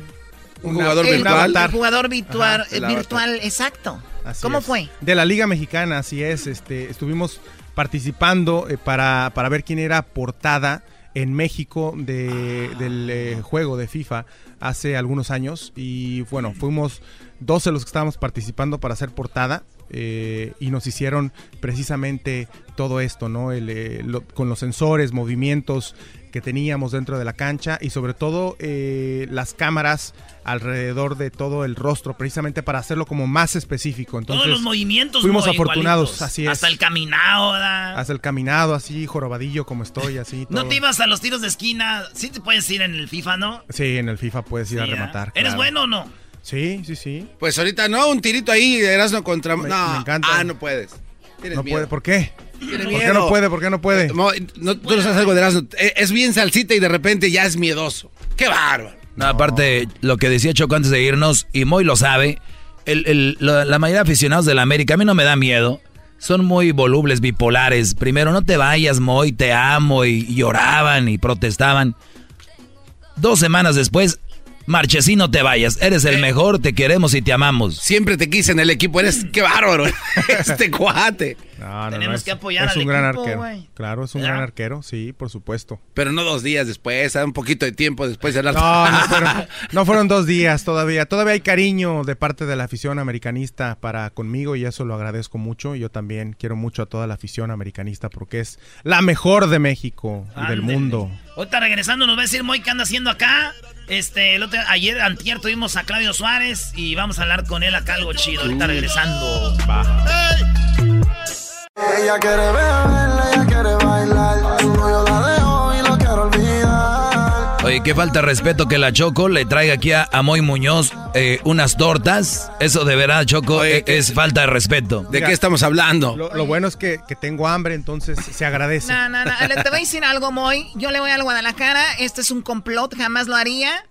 Un jugador el- virtual. Jugador virtual, Ajá, virtual, exacto. Así ¿Cómo es. fue? De la Liga Mexicana, así es. Este, estuvimos participando eh, para, para ver quién era portada en México de- del eh, juego de FIFA hace algunos años. Y bueno, fuimos 12 los que estábamos participando para hacer portada. Eh, y nos hicieron precisamente todo esto, ¿no? El, eh, lo- con los sensores, movimientos que teníamos dentro de la cancha y sobre todo eh, las cámaras alrededor de todo el rostro, precisamente para hacerlo como más específico. Entonces, Todos los movimientos fuimos afortunados, igualitos. así es. Hasta el caminado, ¿verdad? Hasta el caminado, así, jorobadillo como estoy, así. ¿No todo. te ibas a los tiros de esquina? Sí te puedes ir en el FIFA, ¿no? Sí, en el FIFA puedes ir a Sí, rematar. ¿Eres claro. bueno o no? Sí, sí, sí. Pues ahorita no, un tirito ahí, Erasmo contra. Me- no, me encanta. Ah, no puedes. Tienes No miedo. puede, ¿por qué? ¿Por qué no puede? ¿Por qué no puede? No, no, tú no sabes algo de Erasmo. Eh, Es bien salsita y de repente ya es miedoso. ¡Qué bárbaro! No, aparte, lo que decía Choco antes de irnos, y Moy lo sabe, el- el- la, la mayoría de aficionados de la América, a mí no me da miedo. Son muy volubles, bipolares. Primero, no te vayas, Moy, te amo, y lloraban y protestaban. Dos semanas después, Marchesín, no te vayas. Eres el mejor, te queremos y te amamos. Siempre te quise en el equipo. Eres qué bárbaro. este cuate. No, no, Tenemos es- que apoyar es al un gran arquero. güey. Claro, es un ¿Verdad? gran arquero, sí, por supuesto. Pero no dos días después, ¿eh? un poquito de tiempo después de hablar. No, no fueron, no fueron dos días todavía. Todavía hay cariño de parte de la afición americanista para conmigo y eso lo agradezco mucho. Yo también quiero mucho a toda la afición americanista porque es la mejor de México y del mundo. Ahorita regresando nos va a decir Moy qué anda haciendo acá. Este, el otro, ayer, antier tuvimos a Claudio Suárez y vamos a hablar con él acá algo chido. Ahorita regresando. Ella quiere beber, ella quiere bailar. Oye, qué falta de respeto que la Choco le traiga aquí a, a Moy Muñoz eh, unas tortas. Eso de verdad, Choco, eh, es falta de respeto. ¿De qué estamos hablando? Lo, lo bueno es que, que tengo hambre, entonces se agradece. No, no, no. Le- Te voy a decir algo, Moy. Yo le voy al Guadalajara. Este es un complot. Jamás lo haría.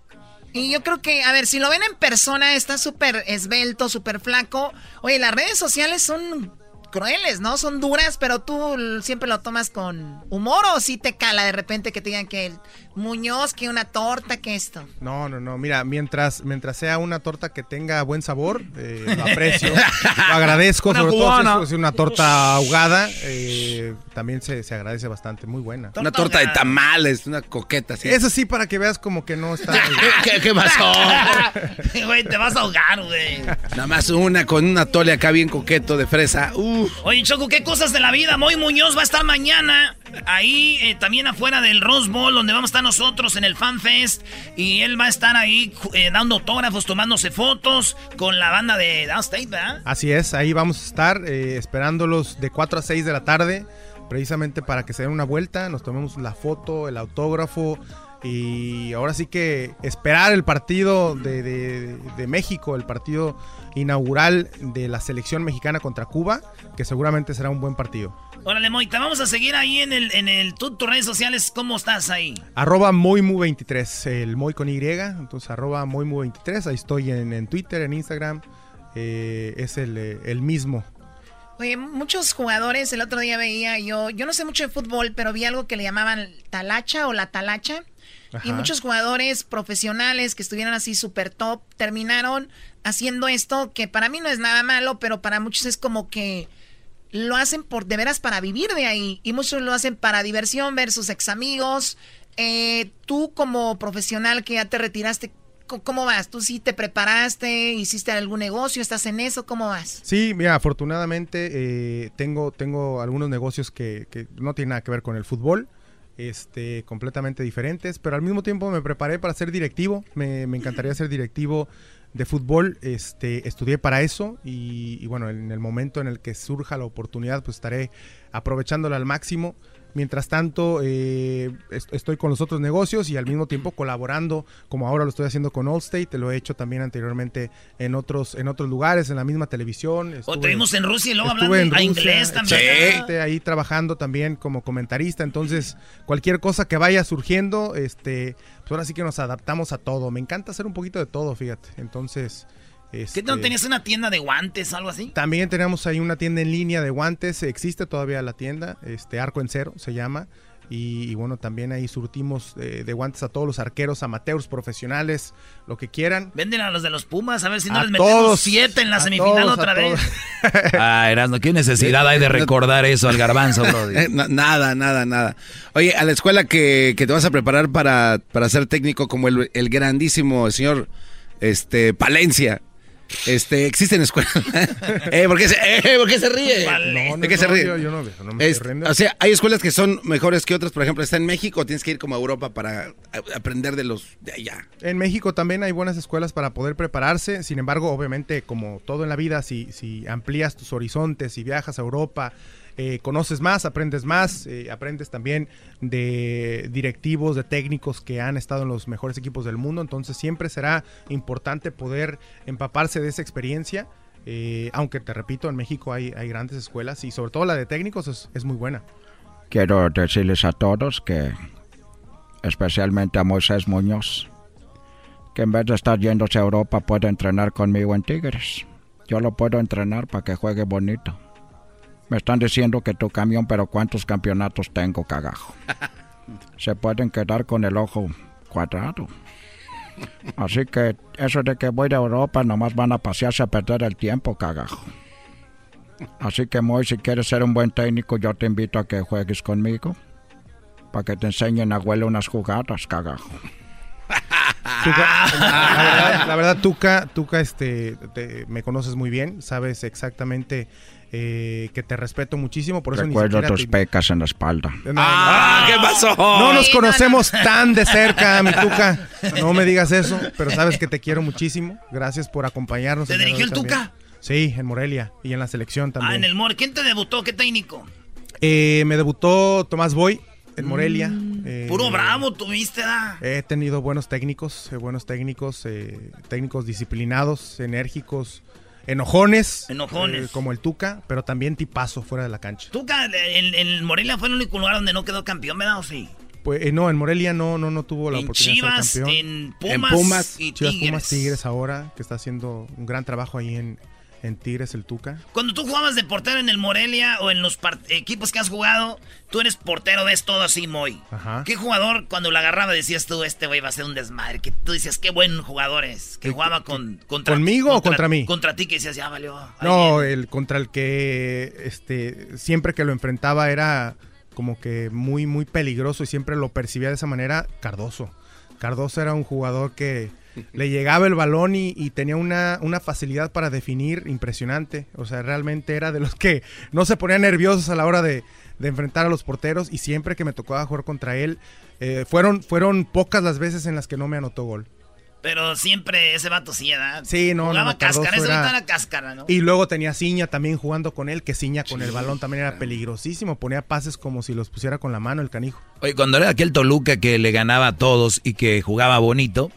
Y yo creo que, a ver, si lo ven en persona, está súper esbelto, súper flaco. Oye, las redes sociales son crueles, ¿no? Son duras, pero tú siempre lo tomas con humor o si te cala de repente que te digan que Muñoz, que una torta, que esto. No, no, no. Mira, mientras, mientras sea una torta que tenga buen sabor, eh, lo aprecio, lo agradezco. Una sobre cubana. todo si es una torta ahogada, eh, también se, se agradece bastante. Muy buena. Una torta de tamales, una coqueta así. Eso sí, para que veas como que no está. ¿Qué, qué pasó? Güey, te vas a ahogar, güey. Nada más una con una tole acá bien coqueto de fresa. Uf. Oye, Choco, ¿qué cosas de la vida? Moy Muñoz va a estar mañana ahí, eh, también afuera del Rose Bowl, donde vamos a estar nosotros en el Fan Fest. Y él va a estar ahí eh, dando autógrafos, tomándose fotos con la banda de Downstate, ¿verdad? Así es, ahí vamos a estar eh, esperándolos de 4 a 6 de la tarde, precisamente para que se den una vuelta, nos tomemos la foto, el autógrafo y ahora sí que esperar el partido de- de México, el partido inaugural de la selección mexicana contra Cuba, que seguramente será un buen partido. Órale, Moy, te vamos a seguir ahí en el, en el, tú, tus redes sociales, ¿cómo estás ahí? Arroba Moimu23, el Moy con Y, entonces arroba Moimu23, ahí estoy en, en Twitter, en Instagram, eh, es el, eh, el mismo. Oye, muchos jugadores, el otro día veía yo, yo no sé mucho de fútbol, pero vi algo que le llamaban talacha o la talacha. Y muchos jugadores profesionales que estuvieron así súper top terminaron haciendo esto, que para mí no es nada malo, pero para muchos es como que lo hacen por de veras para vivir de ahí. Y muchos lo hacen para diversión, ver sus ex amigos. Eh, tú como profesional que ya te retiraste, ¿cómo vas? ¿Tú sí te preparaste? ¿Hiciste algún negocio? ¿Estás en eso? ¿Cómo vas? Sí, mira, afortunadamente eh, tengo, tengo algunos negocios que, que no tienen nada que ver con el fútbol, este, completamente diferentes, pero al mismo tiempo me preparé para ser directivo, me, me encantaría ser directivo de fútbol, este, estudié para eso y, y bueno, en el momento en el que surja la oportunidad, pues estaré aprovechándola al máximo. Mientras tanto, eh, est- estoy con los otros negocios y al mismo tiempo colaborando, como ahora lo estoy haciendo con Allstate, lo he hecho también anteriormente en otros, en otros lugares, en la misma televisión. O Estuve- te vimos en Rusia y luego hablando en Rusia, inglés también. ahí trabajando también como comentarista. Entonces, cualquier cosa que vaya surgiendo, este, ahora sí que nos adaptamos a todo. Me encanta hacer un poquito de todo, fíjate. Entonces, ¿Qué este, no tenías una tienda de guantes algo así? también tenemos ahí una tienda en línea de guantes, existe todavía la tienda, este Arco en Cero se llama. Y, y bueno, también ahí surtimos eh, de guantes a todos los arqueros, amateurs, profesionales, lo que quieran. Venden a los de los Pumas, a ver si no A les metemos todos, siete en la semifinal todos, otra vez. Ah, Erasmo, ¿qué necesidad hay de recordar eso al garbanzo, Brody? Eh, na- nada, nada, nada. Oye, a la escuela que, que te vas a preparar para, para ser técnico como el, el grandísimo señor este, Palencia. Este, existen escuelas. eh, ¿por, qué se, eh, ¿Por qué se ríe? No, no, ¿De qué se ríe? yo- yo no- no me Es- estoy riendo. o sea, hay escuelas que son mejores que otras. Por ejemplo, está en México, tienes que ir como a Europa para aprender de los de allá. En México también hay buenas escuelas para poder prepararse, sin embargo, obviamente, como todo en la vida, si, si amplías tus horizontes, si viajas a Europa, eh, conoces más, aprendes más, eh, aprendes también de directivos, de técnicos que han estado en los mejores equipos del mundo, entonces siempre será importante poder empaparse de esa experiencia. eh, aunque te repito, en México hay, grandes escuelas y sobre todo la de técnicos es, es muy buena. Quiero decirles a todos que, especialmente a Moisés Muñoz, que en vez de estar yéndose a Europa puede entrenar conmigo en Tigres. Yo lo puedo entrenar para que juegue bonito. Me están diciendo que tu camión, pero ¿cuántos campeonatos tengo, cagajo? Se pueden quedar con el ojo cuadrado. Así que eso de que voy a Europa nomás van a pasearse a perder el tiempo, cagajo. Así que Moy, si quieres ser un buen técnico, yo te invito a que juegues conmigo. Para que te enseñen a huele unas jugadas, cagajo. Tuca, la, verdad, la verdad, Tuca, Tuca este, te- me conoces muy bien, sabes exactamente eh, que te respeto muchísimo, por eso Recuerdo ni tus te- pecas en la espalda. No, no, Ah, ¿qué pasó? No nos conocemos tan de cerca, mi Tuca. No me digas eso, pero sabes que te quiero muchísimo. Gracias por acompañarnos. ¿Te dirigió el también. Tuca? Sí, en Morelia y en la selección también. Ah, en el More. ¿Quién te debutó? ¿Qué técnico? Eh, me debutó Tomás Boy en Morelia. Eh, Mm. Puro bravo tuviste, ¿da? He tenido buenos técnicos, eh, buenos técnicos, eh, técnicos disciplinados, enérgicos, enojones. Enojones. eh, como el Tuca, pero también tipazo fuera de la cancha. Tuca, en, en Morelia fue el único lugar donde no quedó campeón, ¿verdad o sí? Pues eh, no, en Morelia no, no, no tuvo la En oportunidad Chivas, de ser campeón. en Pumas y Chivas Tigres. Pumas Tigres ahora, que está haciendo un gran trabajo ahí en, en Tigres el Tuca. Cuando tú jugabas de portero en el Morelia o en los equipos que has jugado, tú eres portero, ves todo así, muy. Ajá. ¿Qué jugador cuando lo agarraba decías tú, este güey va a ser un desmadre? Que tú decías, qué buen jugador es. Que jugaba con, contra ¿Conmigo o contra mí? Contra ti que decías, ya valió. No, viene". el contra el que este siempre que lo enfrentaba era como que muy muy peligroso y siempre lo percibía de esa manera Cardoso. Cardoso era un jugador que le llegaba el balón y, y tenía una, una facilidad para definir impresionante. O sea, realmente era de los que no se ponían nerviosos a la hora de, de enfrentar a los porteros y siempre que me tocaba jugar contra él, eh, fueron, fueron pocas las veces en las que no me anotó gol. Pero siempre ese vato sí, ¿verdad? Sí, no, Jugaba no, cáscara, ese era- vato era cáscara, ¿no? Y luego tenía Ciña también jugando con él, que Ciña con el balón también era peligrosísimo. Ponía pases como si los pusiera con la mano el canijo. Oye, cuando era aquel Toluca que le ganaba a todos y que jugaba bonito,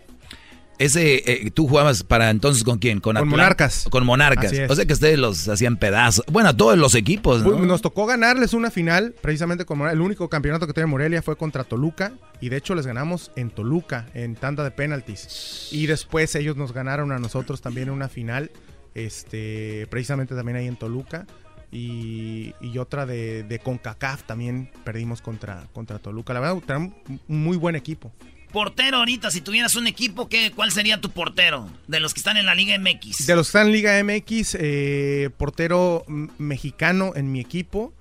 ese, eh, tú jugabas para entonces con quién? Con, Con? Monarcas. Con Monarcas. O sea que ustedes los hacían pedazos. Bueno, a todos los equipos, ¿no? Pues, Nos tocó ganarles una final, precisamente con Morelia. El único campeonato que tiene Morelia fue contra Toluca. Y de hecho les ganamos en Toluca, en tanda de penaltis. Y después ellos nos ganaron a nosotros también en una final, este, precisamente también ahí en Toluca. Y, y otra de, de CONCACAF también perdimos contra, contra Toluca. La verdad, un muy buen equipo. Portero ahorita, si tuvieras un equipo, ¿qué, ¿cuál sería tu portero? De los que están en la Liga MX. De los que están en Liga MX, eh, portero mexicano en mi equipo.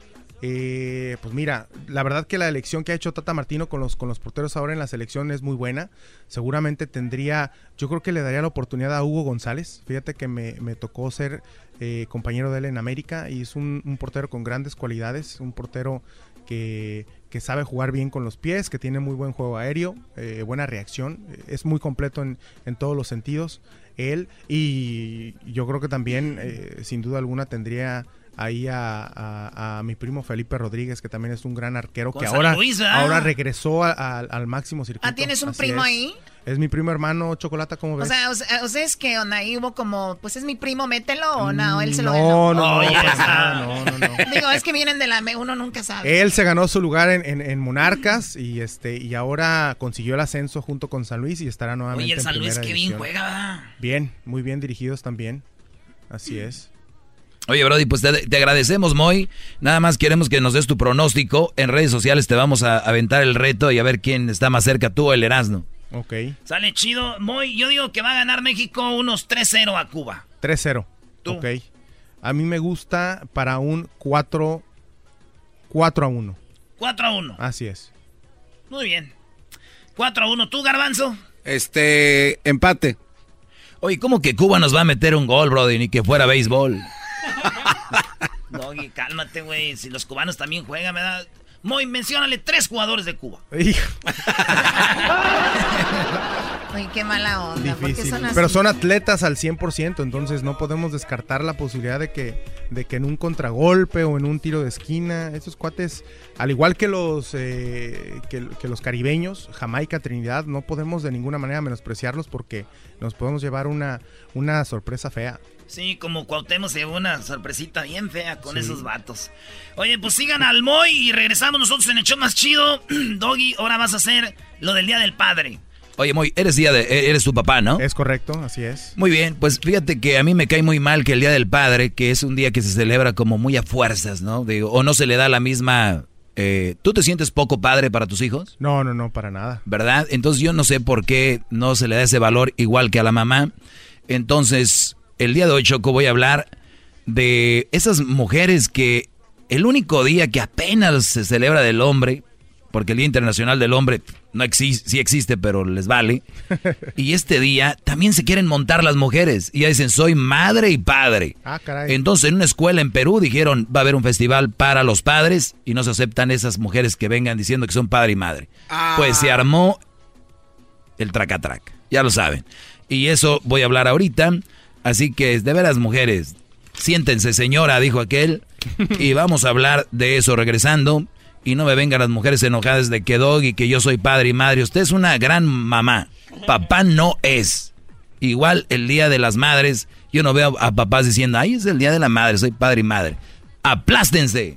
eh, pues mira, la verdad que la elección que ha hecho Tata Martino con los, con los porteros ahora en la selección es muy buena. Seguramente tendría, yo creo que le daría la oportunidad a Hugo González. Fíjate que me, me tocó ser eh, compañero de él en América y es un, un portero con grandes cualidades, un portero que, que sabe jugar bien con los pies, que tiene muy buen juego aéreo, eh, buena reacción, es muy completo en, en todos los sentidos. Él y yo creo que también, eh, sin duda alguna, tendría ahí a, a- a mi primo Felipe Rodríguez, que también es un gran arquero, Con que ahora, ahora regresó a- al máximo circuito. Ah, ¿tienes un Así primo es. ahí? Es mi primo hermano Chocolata, ¿cómo O ves? sea, o sea, o sea, es que onda, ahí hubo como, pues es mi primo, mételo o no, él se lo no, ganó. no, no, no, no, no. Digo, es que vienen de la, uno nunca sabe. Él se ganó su lugar en, en- en Monarcas y este y ahora consiguió el ascenso junto con San Luis y estará nuevamente Oye, el en San Luis, primera qué bien división. juega, ¿verdad? Bien, muy bien dirigidos también. Así es. Oye, Brody, pues te, te agradecemos, Moy. Nada más queremos que nos des tu pronóstico. En redes sociales te vamos a aventar el reto y a ver quién está más cerca, tú o el Erasmo. Ok. Sale chido. Muy, yo digo que va a ganar México unos 3-0 a Cuba. 3-0. Ok. A mí me gusta para un 4 4 a 1. 4 a 1. Así es. Muy bien. 4 a 1. ¿Tú, Garbanzo? Este, empate. Oye, ¿cómo que Cuba nos va a meter un gol, Brody? Ni que fuera béisbol. Doggy, cálmate, güey. Si los cubanos también juegan, ¿verdad? Muy, menciónale tres jugadores de Cuba. Uy, qué mala onda. ¿Por qué Difícil. son así? Pero son atletas al 100%, entonces no podemos descartar la posibilidad de que, de que en un contragolpe o en un tiro de esquina, esos cuates, al igual que los, eh, que, que los caribeños, Jamaica, Trinidad, no podemos de ninguna manera menospreciarlos porque nos podemos llevar una, una sorpresa fea. Sí, como Cuauhtémoc se llevó una sorpresita bien fea con Sí. esos vatos. Oye, pues sigan al Moy y regresamos nosotros en el show más chido. Doggy, ahora vas a hacer lo del Día del Padre. Oye, Moy, eres, día de, eres tu papá, ¿no? Es correcto, así es. Muy bien, pues fíjate que a mí me cae muy mal que el Día del Padre, que es un día que se celebra como muy a fuerzas, ¿no? Digo, o no se le da la misma... eh, ¿Tú te sientes poco padre para tus hijos? No, no, no, para nada. ¿Verdad? Entonces yo no sé por qué no se le da ese valor igual que a la mamá. Entonces, el día de hoy, Choco, voy a hablar de esas mujeres que el único día que apenas se celebra del hombre, porque el Día Internacional del Hombre no existe, sí existe, pero les vale. Y este día también se quieren montar las mujeres. Y ya dicen, soy madre y padre. Ah, caray. Entonces, en una escuela en Perú dijeron, va a haber un festival para los padres y no se aceptan esas mujeres que vengan diciendo que son padre y madre. Pues se armó el tracatrac, ya lo saben. Y eso voy a hablar ahorita. Así que, de veras, mujeres, siéntense, señora, dijo aquel. Y vamos a hablar de eso regresando. Y no me vengan las mujeres enojadas de que Doggy, que yo soy padre y madre. Usted es una gran mamá. Papá no es. Igual el día de las madres, yo no veo a papás diciendo, ay, es el día de la madre, soy padre y madre. Aplástense.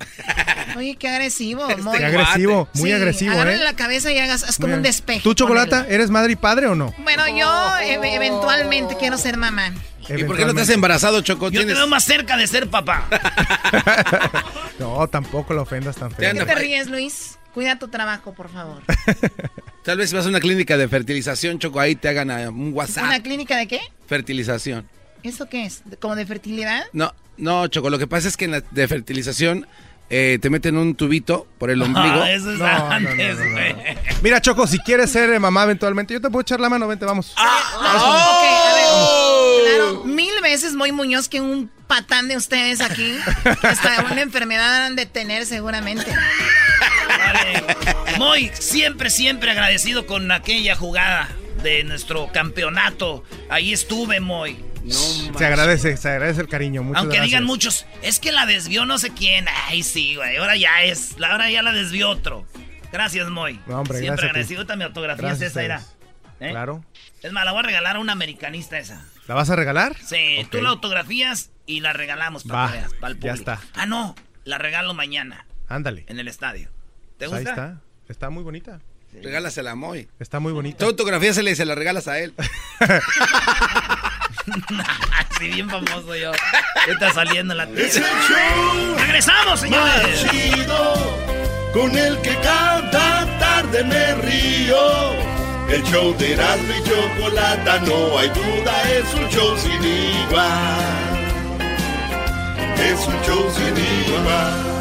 Oye, qué agresivo. Muy, Qué agresivo, muy Sí, agresivo, agárrale ¿eh? la cabeza y hagas haz como un despeje. ¿Tú, Chocolata, eres madre y padre o no? Bueno, yo e- eventualmente quiero ser mamá. ¿Y por qué no te has embarazado, Choco? Yo te veo más cerca de ser papá. no, tampoco lo ofendas tan feo. ¿Qué te ríes, Luis? Cuida tu trabajo, por favor. Tal vez si vas a una clínica de fertilización, Choco, ahí te hagan eh, un WhatsApp. ¿Una clínica de qué? Fertilización. ¿Eso qué es? ¿Como de fertilidad? No, no, Choco, lo que pasa es que en la de fertilización eh, te meten un tubito por el ombligo. Ah, eso es No, antes, no, no, no. güey. Mira, Choco, si quieres ser eh, mamá eventualmente, yo te puedo echar la mano, vente, vamos. Ok, a ver. Claro, mil veces muy Muñoz que un patán de ustedes aquí. Hasta una enfermedad han de tener seguramente. Moy, siempre, siempre agradecido con aquella jugada de nuestro campeonato. Ahí estuve, Moy. Se agradece, se agradece el cariño. Muchas Aunque gracias. digan muchos, es que la desvió no sé quién. Ay, sí, güey. Ahora ya es. Ahora ya la desvió otro. Gracias, Moy. No, hombre, Siempre gracias a ti. agradecido. Ahorita mi autografía Gracias es esa, era. ¿Eh? Claro. Es más, la voy a regalar a un americanista esa. ¿La vas a regalar? Sí, tú la autografías y la regalamos para Va, que veas, para el ya público. está. Ah, no, la regalo mañana Ándale. en el estadio. ¿Te Pues gusta? Ahí está. Está muy bonita. Regálasela a Moy. Está muy bonita. Tu autografía se le se la regalas a él. Así bien famoso yo. ¿Qué está saliendo en la tele? Es el show ¡Regresamos, señores! más chido, con el que cada tarde me río. El show de Erasmo y Chocolata, no hay duda, es un show sin igual. Es un show sin igual.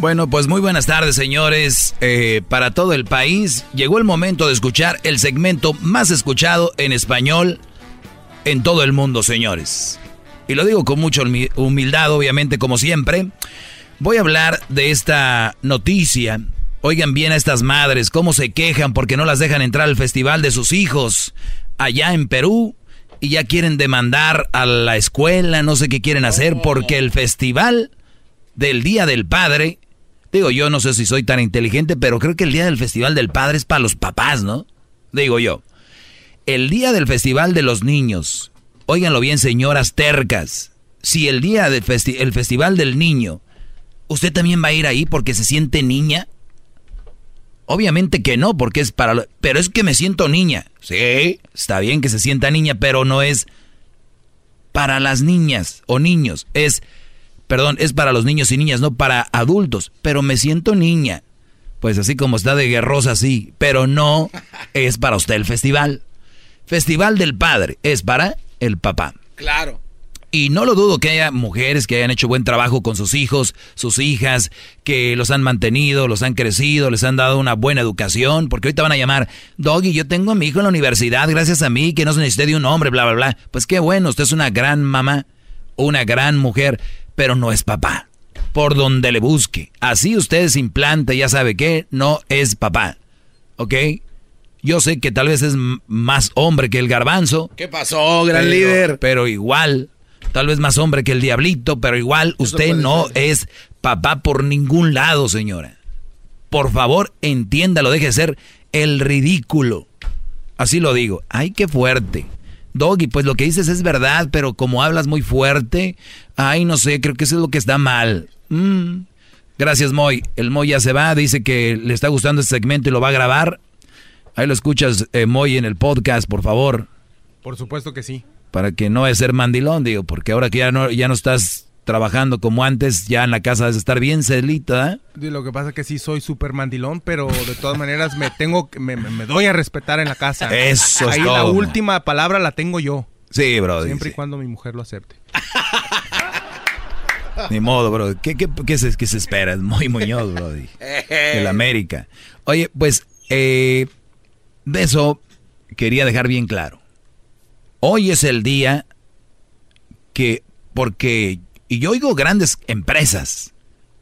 Bueno, pues muy buenas tardes, señores. Eh, para todo el país, llegó el momento de escuchar el segmento más escuchado en español en todo el mundo, señores. Y lo digo con mucha humi- humildad, obviamente, como siempre. Voy a hablar de esta noticia. Oigan bien a estas madres, cómo se quejan porque no las dejan entrar al festival de sus hijos allá en Perú y ya quieren demandar a la escuela, no sé qué quieren hacer, porque el festival del Día del Padre, digo yo no sé si soy tan inteligente, pero creo que el Día del Festival del Padre es para los papás, ¿no? Digo yo. El Día del Festival de los Niños, óiganlo bien señoras tercas, si el Día del el Festival del Niño, ¿usted también va a ir ahí porque se siente niña? Obviamente que no, porque es para... Pero es que me siento niña. Sí, está bien que se sienta niña, pero no es para las niñas o niños. Es, perdón, es para los niños y niñas, no para adultos. Pero me siento niña. Pues así como está de guerrosa, sí. Pero no es para usted el festival. Festival del Padre es para el papá. Claro. Y no lo dudo que haya mujeres que hayan hecho buen trabajo con sus hijos, sus hijas, que los han mantenido, los han crecido, les han dado una buena educación, porque ahorita van a llamar, Doggy, yo tengo a mi hijo en la universidad gracias a mí, que no se necesite de un hombre, bla, bla, bla. Pues qué bueno, usted es una gran mamá, una gran mujer, pero no es papá. Por donde le busque. Así usted se implanta, ya sabe que no es papá. ¿Ok? Yo sé que tal vez es más hombre que el garbanzo. ¿Qué pasó, gran Pero- líder? Pero igual, tal vez más hombre que el diablito, pero igual usted no es papá por ningún lado, señora. Por favor, entiéndalo, deje de ser el ridículo. Así lo digo. Ay, qué fuerte. Doggy, pues lo que dices es verdad, pero como hablas muy fuerte, ay, no sé, creo que eso es lo que está mal. Mm. Gracias, Moy. El Moy ya se va, dice que le está gustando este segmento y lo va a grabar. Ahí lo escuchas, eh, Moy, en el podcast, por favor Por supuesto que sí. para que no es ser mandilón, digo, porque ahora que ya no, ya no estás trabajando como antes, ya en la casa debes estar bien celita, ¿eh? Lo que pasa es que sí soy súper mandilón, pero de todas maneras me tengo, que- me, me- doy a respetar en la casa. Eso es Ahí la todo. última palabra la tengo yo. Sí, bro. Siempre y cuando mi mujer lo acepte. Ni modo, bro. ¿Qué, qué, qué se, qué se espera? Es muy Muñoz, bro. El América. Oye, pues, eh, de eso quería dejar bien claro. Hoy es el día que, porque, y yo oigo grandes empresas,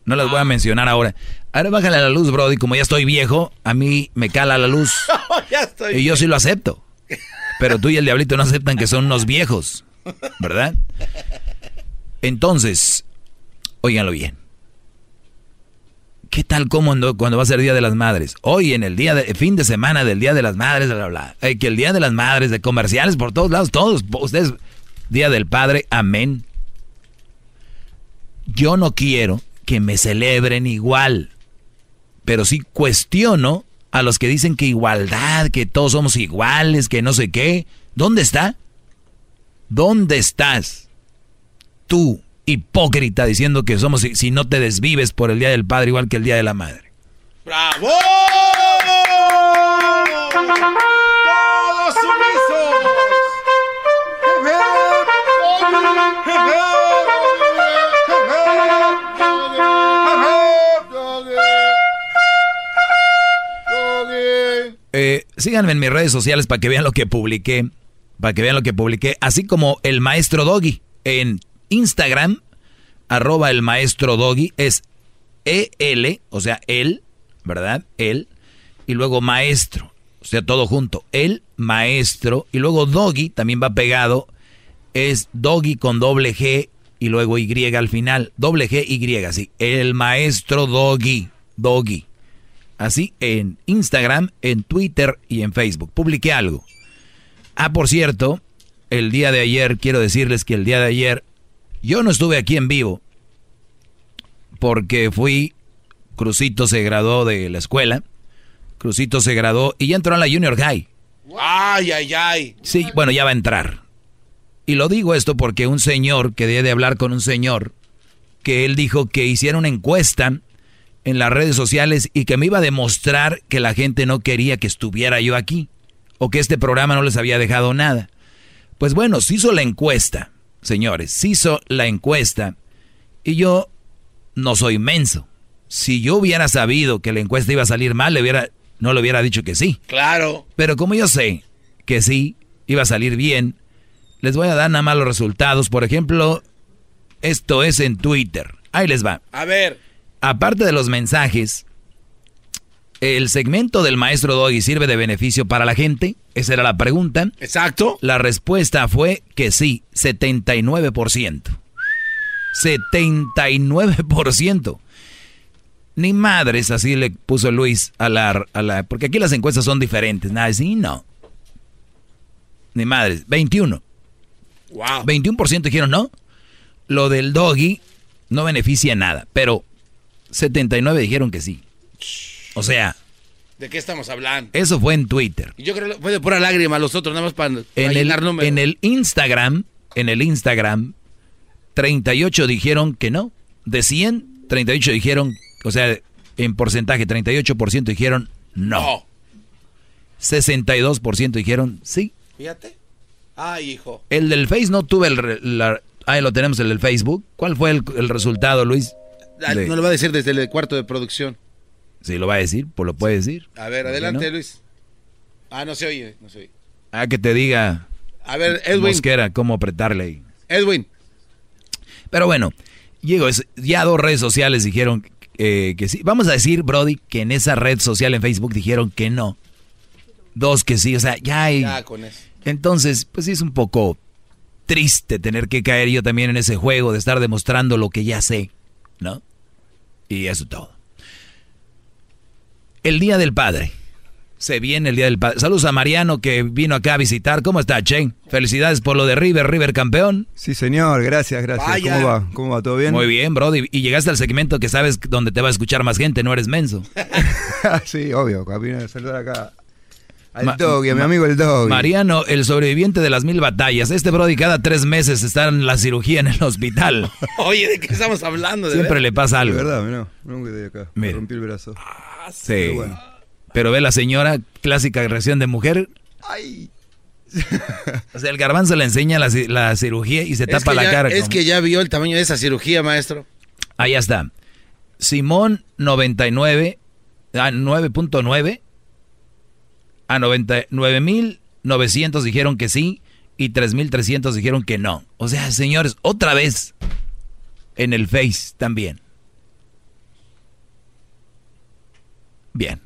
no las voy a mencionar ahora. Ahora bájale a la luz, bro, y como ya estoy viejo, a mí me cala la luz. ya estoy. Y yo sí lo acepto. Pero tú y el diablito no aceptan que son unos viejos, ¿verdad? Entonces, óiganlo bien. ¿Qué tal como cuando va a ser Día de las Madres? Hoy en el día de fin de semana del Día de las Madres, bla, bla. Eh, que el Día de las Madres, de comerciales por todos lados, todos, ustedes, Día del Padre, amén. Yo no quiero que me celebren igual, pero sí cuestiono a los que dicen que igualdad, que todos somos iguales, que no sé qué. ¿Dónde está? ¿Dónde estás? Tú, hipócrita, diciendo que somos si no te desvives por el Día del Padre igual que el Día de la Madre. ¡Bravo! ¡Todos sumisos! Eh, síganme en mis redes sociales para que vean lo que publiqué. Para que vean lo que publiqué. Así como el maestro Doggy en Instagram, arroba el maestro Doggy, es EL, o sea, él, ¿verdad? Él. Y luego maestro, o sea, todo junto. El maestro. Y luego Doggy, también va pegado, es Doggy con doble G y luego Y al final. Doble G, Y, sí. El maestro Doggy. Doggy. Así en Instagram, en Twitter y en Facebook. Publiqué algo. Ah, por cierto, el día de ayer, quiero decirles que el día de ayer yo no estuve aquí en vivo porque fui, Crucito se graduó de la escuela, Crucito se graduó y ya entró a la Junior High. Ay, ay, ay. Sí, bueno, ya va a entrar. Y lo digo esto porque un señor, que debe de hablar con un señor, que él dijo que hiciera una encuesta en las redes sociales y que me iba a demostrar que la gente no quería que estuviera yo aquí o que este programa no les había dejado nada. Pues bueno, se hizo la encuesta, señores, se hizo la encuesta y yo no soy menso. Si yo hubiera sabido que la encuesta iba a salir mal, le hubiera, no le hubiera dicho que sí. Claro. Pero como yo sé que sí, iba a salir bien, les voy a dar nada más los resultados. Por ejemplo, esto es en Twitter. Ahí les va. A ver aparte de los mensajes, ¿el segmento del maestro Doggy sirve de beneficio para la gente? Esa era la pregunta. Exacto. La respuesta fue que sí, 79%. 79%. Ni madres, así le puso Luis a la, a la... Porque aquí las encuestas son diferentes. Nada, sí, no. Ni madres. 21. Wow. 21% dijeron no. Lo del doggy no beneficia nada. Pero 79 dijeron que sí. O sea... ¿De qué estamos hablando? Eso fue en Twitter. Y yo creo que fue de pura lágrima los otros, nada más para, en el, En el Instagram, en el Instagram, 38 dijeron que no. De 100, 38 dijeron, o sea, en porcentaje, 38% dijeron no. 62% dijeron sí. Fíjate. Ay, hijo. El del Face no tuve el... ahí lo tenemos, el del Facebook. ¿Cuál fue el resultado, Luis? Ah, no lo va a decir desde el cuarto de producción. Sí, lo va a decir, pues lo puede decir. A ver, adelante, Luis. Ah, no se oye, no se oye. Ah, que te diga. A ver, Edwin. Mosquera, cómo apretarle ahí. Edwin. Pero bueno, llego, ya dos redes sociales dijeron eh, que sí. Vamos a decir, Brody, que en esa red social en Facebook dijeron que no. Dos que sí, o sea, ya hay. Ya con eso. Entonces, pues sí es un poco triste tener que caer yo también en ese juego de estar demostrando lo que ya sé, ¿no? Y eso todo. El Día del Padre. Se viene el Día del Padre. Saludos a Mariano que vino acá a visitar. ¿Cómo está, Chen? Felicidades por lo de River, River campeón. Sí, señor, gracias, gracias. ¿Cómo va? ¿Cómo va? ¿Todo bien? Muy bien, Brody. Y llegaste al segmento que sabes donde te va a escuchar más gente, no eres menso. sí, obvio. Vine a saludar acá al Doggy, a mi amigo el Doggy. Mariano, el sobreviviente de las mil batallas. Este Brody cada tres meses está en la cirugía en el hospital. Oye, ¿de qué estamos hablando? Siempre le pasa algo. De verdad, no, no de acá. Me rompí el brazo. Sí. Pero, ve la señora, clásica reacción de mujer. Ay. o sea, el garbanzo le enseña la, cirugía y se tapa la cara. Es que ya vio el tamaño de esa cirugía, maestro. Ahí está. Simón 99, ah, 9.9 a 99.900 dijeron que sí y 3.300 dijeron que no. O sea, señores, otra vez en el Face también. Bien.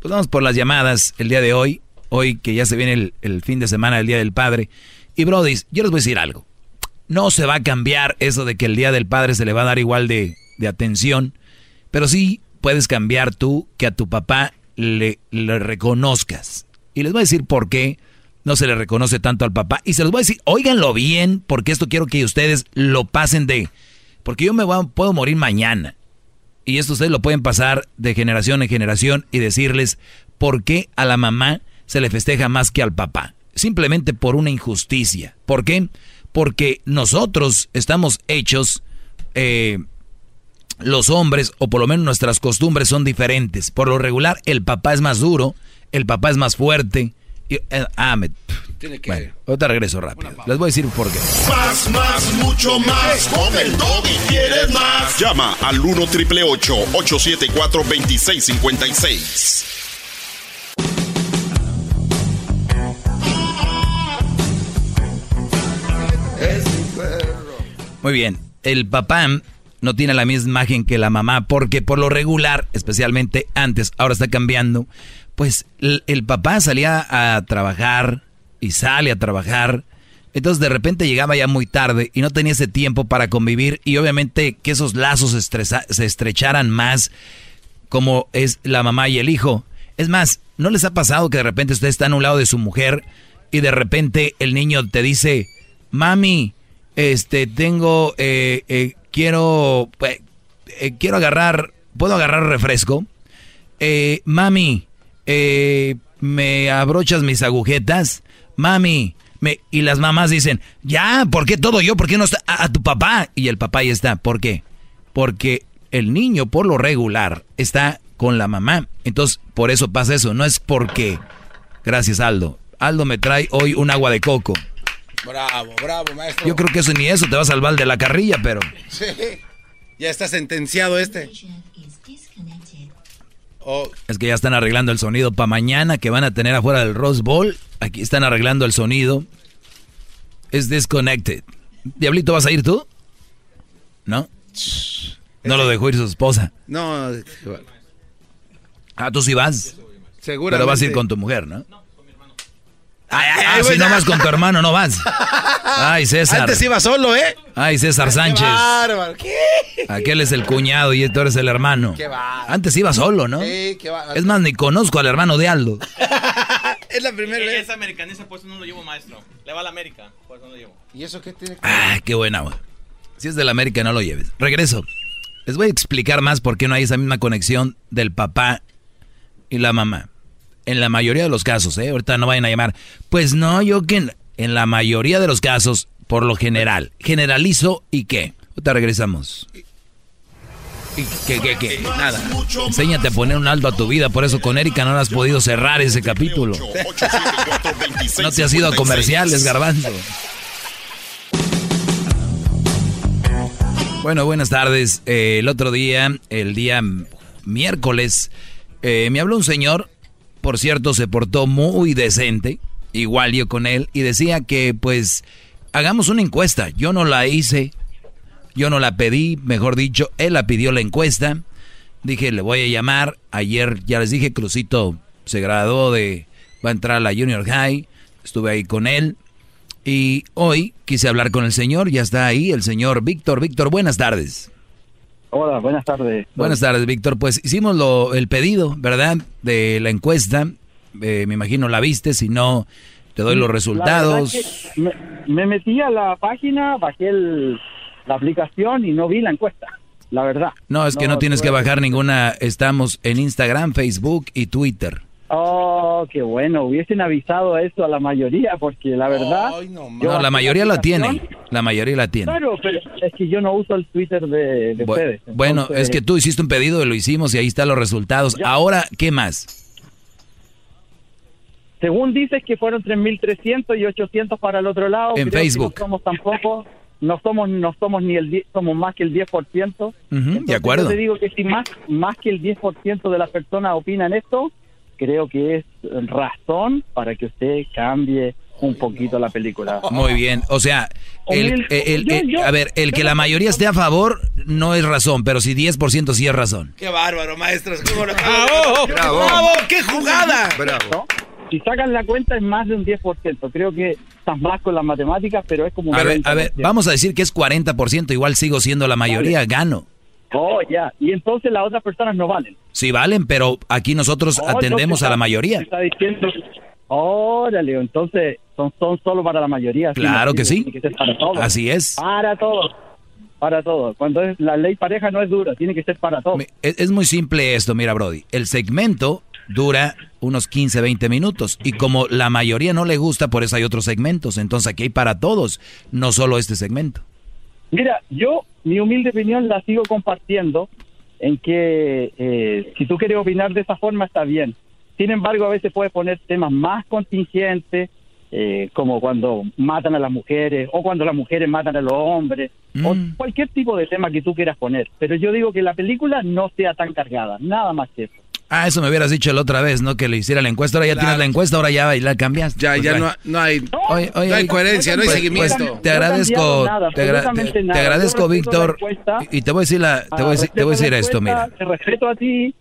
Pues vamos por las llamadas el día de hoy. Hoy que ya se viene el, fin de semana del Día del Padre. Y Brody, yo les voy a decir algo. No se va a cambiar eso de que el Día del Padre se le va a dar igual de, de atención. Pero sí puedes cambiar tú que a tu papá le, le reconozcas. Y les voy a decir por qué no se le reconoce tanto al papá. Y se los voy a decir, óiganlo bien, porque esto quiero que ustedes lo pasen de... Porque yo me voy puedo morir mañana. Y esto ustedes lo pueden pasar de generación en generación y decirles por qué a la mamá se le festeja más que al papá. Simplemente por una injusticia. ¿Por qué? Porque nosotros estamos hechos, eh, los hombres, o por lo menos nuestras costumbres son diferentes. Por lo regular, el papá es más duro, el papá es más fuerte. Y, eh, ah, me- Tiene que... bueno, ahorita regreso rápido. Les voy a decir por qué. Más, más, mucho más. Con el y quieres más. Llama al 1 triple 874 2656. Muy bien. El papá no tiene la misma imagen que la mamá porque por lo regular, especialmente antes, ahora está cambiando, pues el, el papá salía a trabajar y sale a trabajar. Entonces de repente llegaba ya muy tarde y no tenía ese tiempo para convivir y obviamente que esos lazos se estrecharan más como es la mamá y el hijo. Es más, ¿no les ha pasado que de repente usted está a un lado de su mujer y de repente el niño te dice, mami, este, tengo, eh, eh, quiero, eh, quiero agarrar, ¿puedo agarrar refresco? Mami, ¿me abrochas mis agujetas? Mami, me, y las mamás dicen, ya, ¿por qué todo yo? ¿Por qué no está a, a tu papá? Y el papá ya está, ¿por qué? Porque el niño por lo regular está con la mamá. Entonces, por eso pasa eso. No es porque... Gracias, Aldo. Aldo me trae hoy un agua de coco. Bravo, bravo, maestro. Yo creo que eso ni eso te va a salvar de la carrilla, pero... Sí. Ya está sentenciado este. Oh, Es que ya están arreglando el sonido para mañana que van a tener afuera del Rose Bowl. Aquí están arreglando el sonido. Es disconnected. Diablito, ¿vas a ir tú? ¿No? No lo dejó ir su esposa. no, Ah, tú sí vas. seguramente. Pero vas a ir con tu mujer, ¿no? Ay, ay, Ah, si no vas con tu hermano, no vas. Ay, César. Antes iba solo, ¿eh? Ay, César Sánchez. Bárbaro. ¿Qué? Aquel es el cuñado y tú eres el hermano. Qué bárbaro. Antes iba solo, ¿no? Sí, qué bárbaro. Es más, ni conozco al hermano de Aldo. Es la primera vez. Es americanista, por eso no lo llevo, maestro. Le va a la América, por eso no lo llevo. ¿Y eso qué tiene que Ah, qué buena, güey. Si es de la América, no lo lleves. Regreso. Les voy a explicar más por qué no hay esa misma conexión del papá y la mamá. En la mayoría de los casos, ¿eh? Ahorita no vayan a llamar. Pues no, yo que... en- la mayoría de los casos, por lo general. Generalizo y qué. Ahorita regresamos. ¿Y qué, qué, qué? Nada. Enséñate a poner un alto a tu vida. Por eso con Erika no has podido cerrar ese capítulo. No te has ido a comerciales, garbanzo. Bueno, buenas tardes. Eh, el otro día, el día miércoles, eh, me habló un señor, por cierto, se portó muy decente, igual yo con él, y decía que pues hagamos una encuesta. Yo no la hice, yo no la pedí, mejor dicho, él la pidió la encuesta. Dije, le voy a llamar. Ayer ya les dije, Crucito se graduó de, va a entrar a la Junior High, estuve ahí con él. Y hoy quise hablar con el señor, ya está ahí, el señor Víctor. Víctor, buenas tardes. Hola, buenas tardes. Buenas tardes, Víctor. Pues hicimos lo, el pedido, ¿verdad? De la encuesta. Eh, me imagino la viste, si no, te doy los resultados. que Me, me metí a la página, bajé el- la aplicación y no vi la encuesta, la verdad. No, es que no, tienes que tuve- bajar ninguna. Estamos en Instagram, Facebook y Twitter. Oh, qué bueno, hubiesen avisado eso a la mayoría, porque la verdad... yo No, la bajé mayoría la tiene. La mayoría la tiene. Claro, pero es que yo no uso el Twitter de, de Bu- ustedes. Bueno, entonces- es que tú hiciste un pedido y lo hicimos y ahí están los resultados. Ahora, ¿qué más? Según dices que fueron 3.300 y 800 para el otro lado. En creo que Facebook. No somos tampoco, no somos, no somos ni el 10, somos más que el 10%. Ujú, de Entonces, acuerdo. Yo te digo que si más, más que el 10% de las personas opinan esto, creo que es razón para que usted cambie un poquito la película. Muy bien. O sea, el, el- yo- a ver, el que la mayoría esté a favor no es razón, pero si 10% sí es razón. Qué bárbaro, maestros. ¿Cómo lo ¡Bravo! ¡Bravo! ¡Qué jugada! Si sacan la cuenta es más de un 10%. Creo que estás más con las matemáticas, pero es como un A ver, 90%. a ver, vamos a decir que es 40%, igual sigo siendo la mayoría, gano. Oh, ya. Y entonces las otras personas no valen. Sí valen, pero aquí nosotros Oh, atendemos entonces a la mayoría. Está diciendo, órale, entonces son, son solo para la mayoría. Claro no, que sí. Tiene que ser para todos. Así es. Para todos. Para todos. Cuando es la ley pareja no es dura, tiene que ser para todos. Es, es muy simple esto, mira, Brody. El segmento dura unos 15, 20 minutos. Y como la mayoría no le gusta, por eso hay otros segmentos. Entonces aquí hay para todos, no solo este segmento. Mira, yo mi humilde opinión la sigo compartiendo en que eh, si tú quieres opinar de esa forma está bien. Sin embargo, a veces puedes poner temas más contingentes, eh, como cuando matan a las mujeres o cuando las mujeres matan a los hombres, o cualquier tipo de tema que tú quieras poner. Pero yo digo que la película no sea tan cargada, nada más que eso. Ah, eso me hubieras dicho la otra vez, ¿no? Que le hiciera la encuesta. Ahora ya tienes la encuesta, ahora ya la cambias. Ya, ya no, no hay, no hay coherencia, no hay pues- seguimiento. pues te agradezco, te, agra- te- te agradezco, Víctor. Y te voy a decir la, te voy a decir, te voy a decir esto, mira. Te respeto a ti,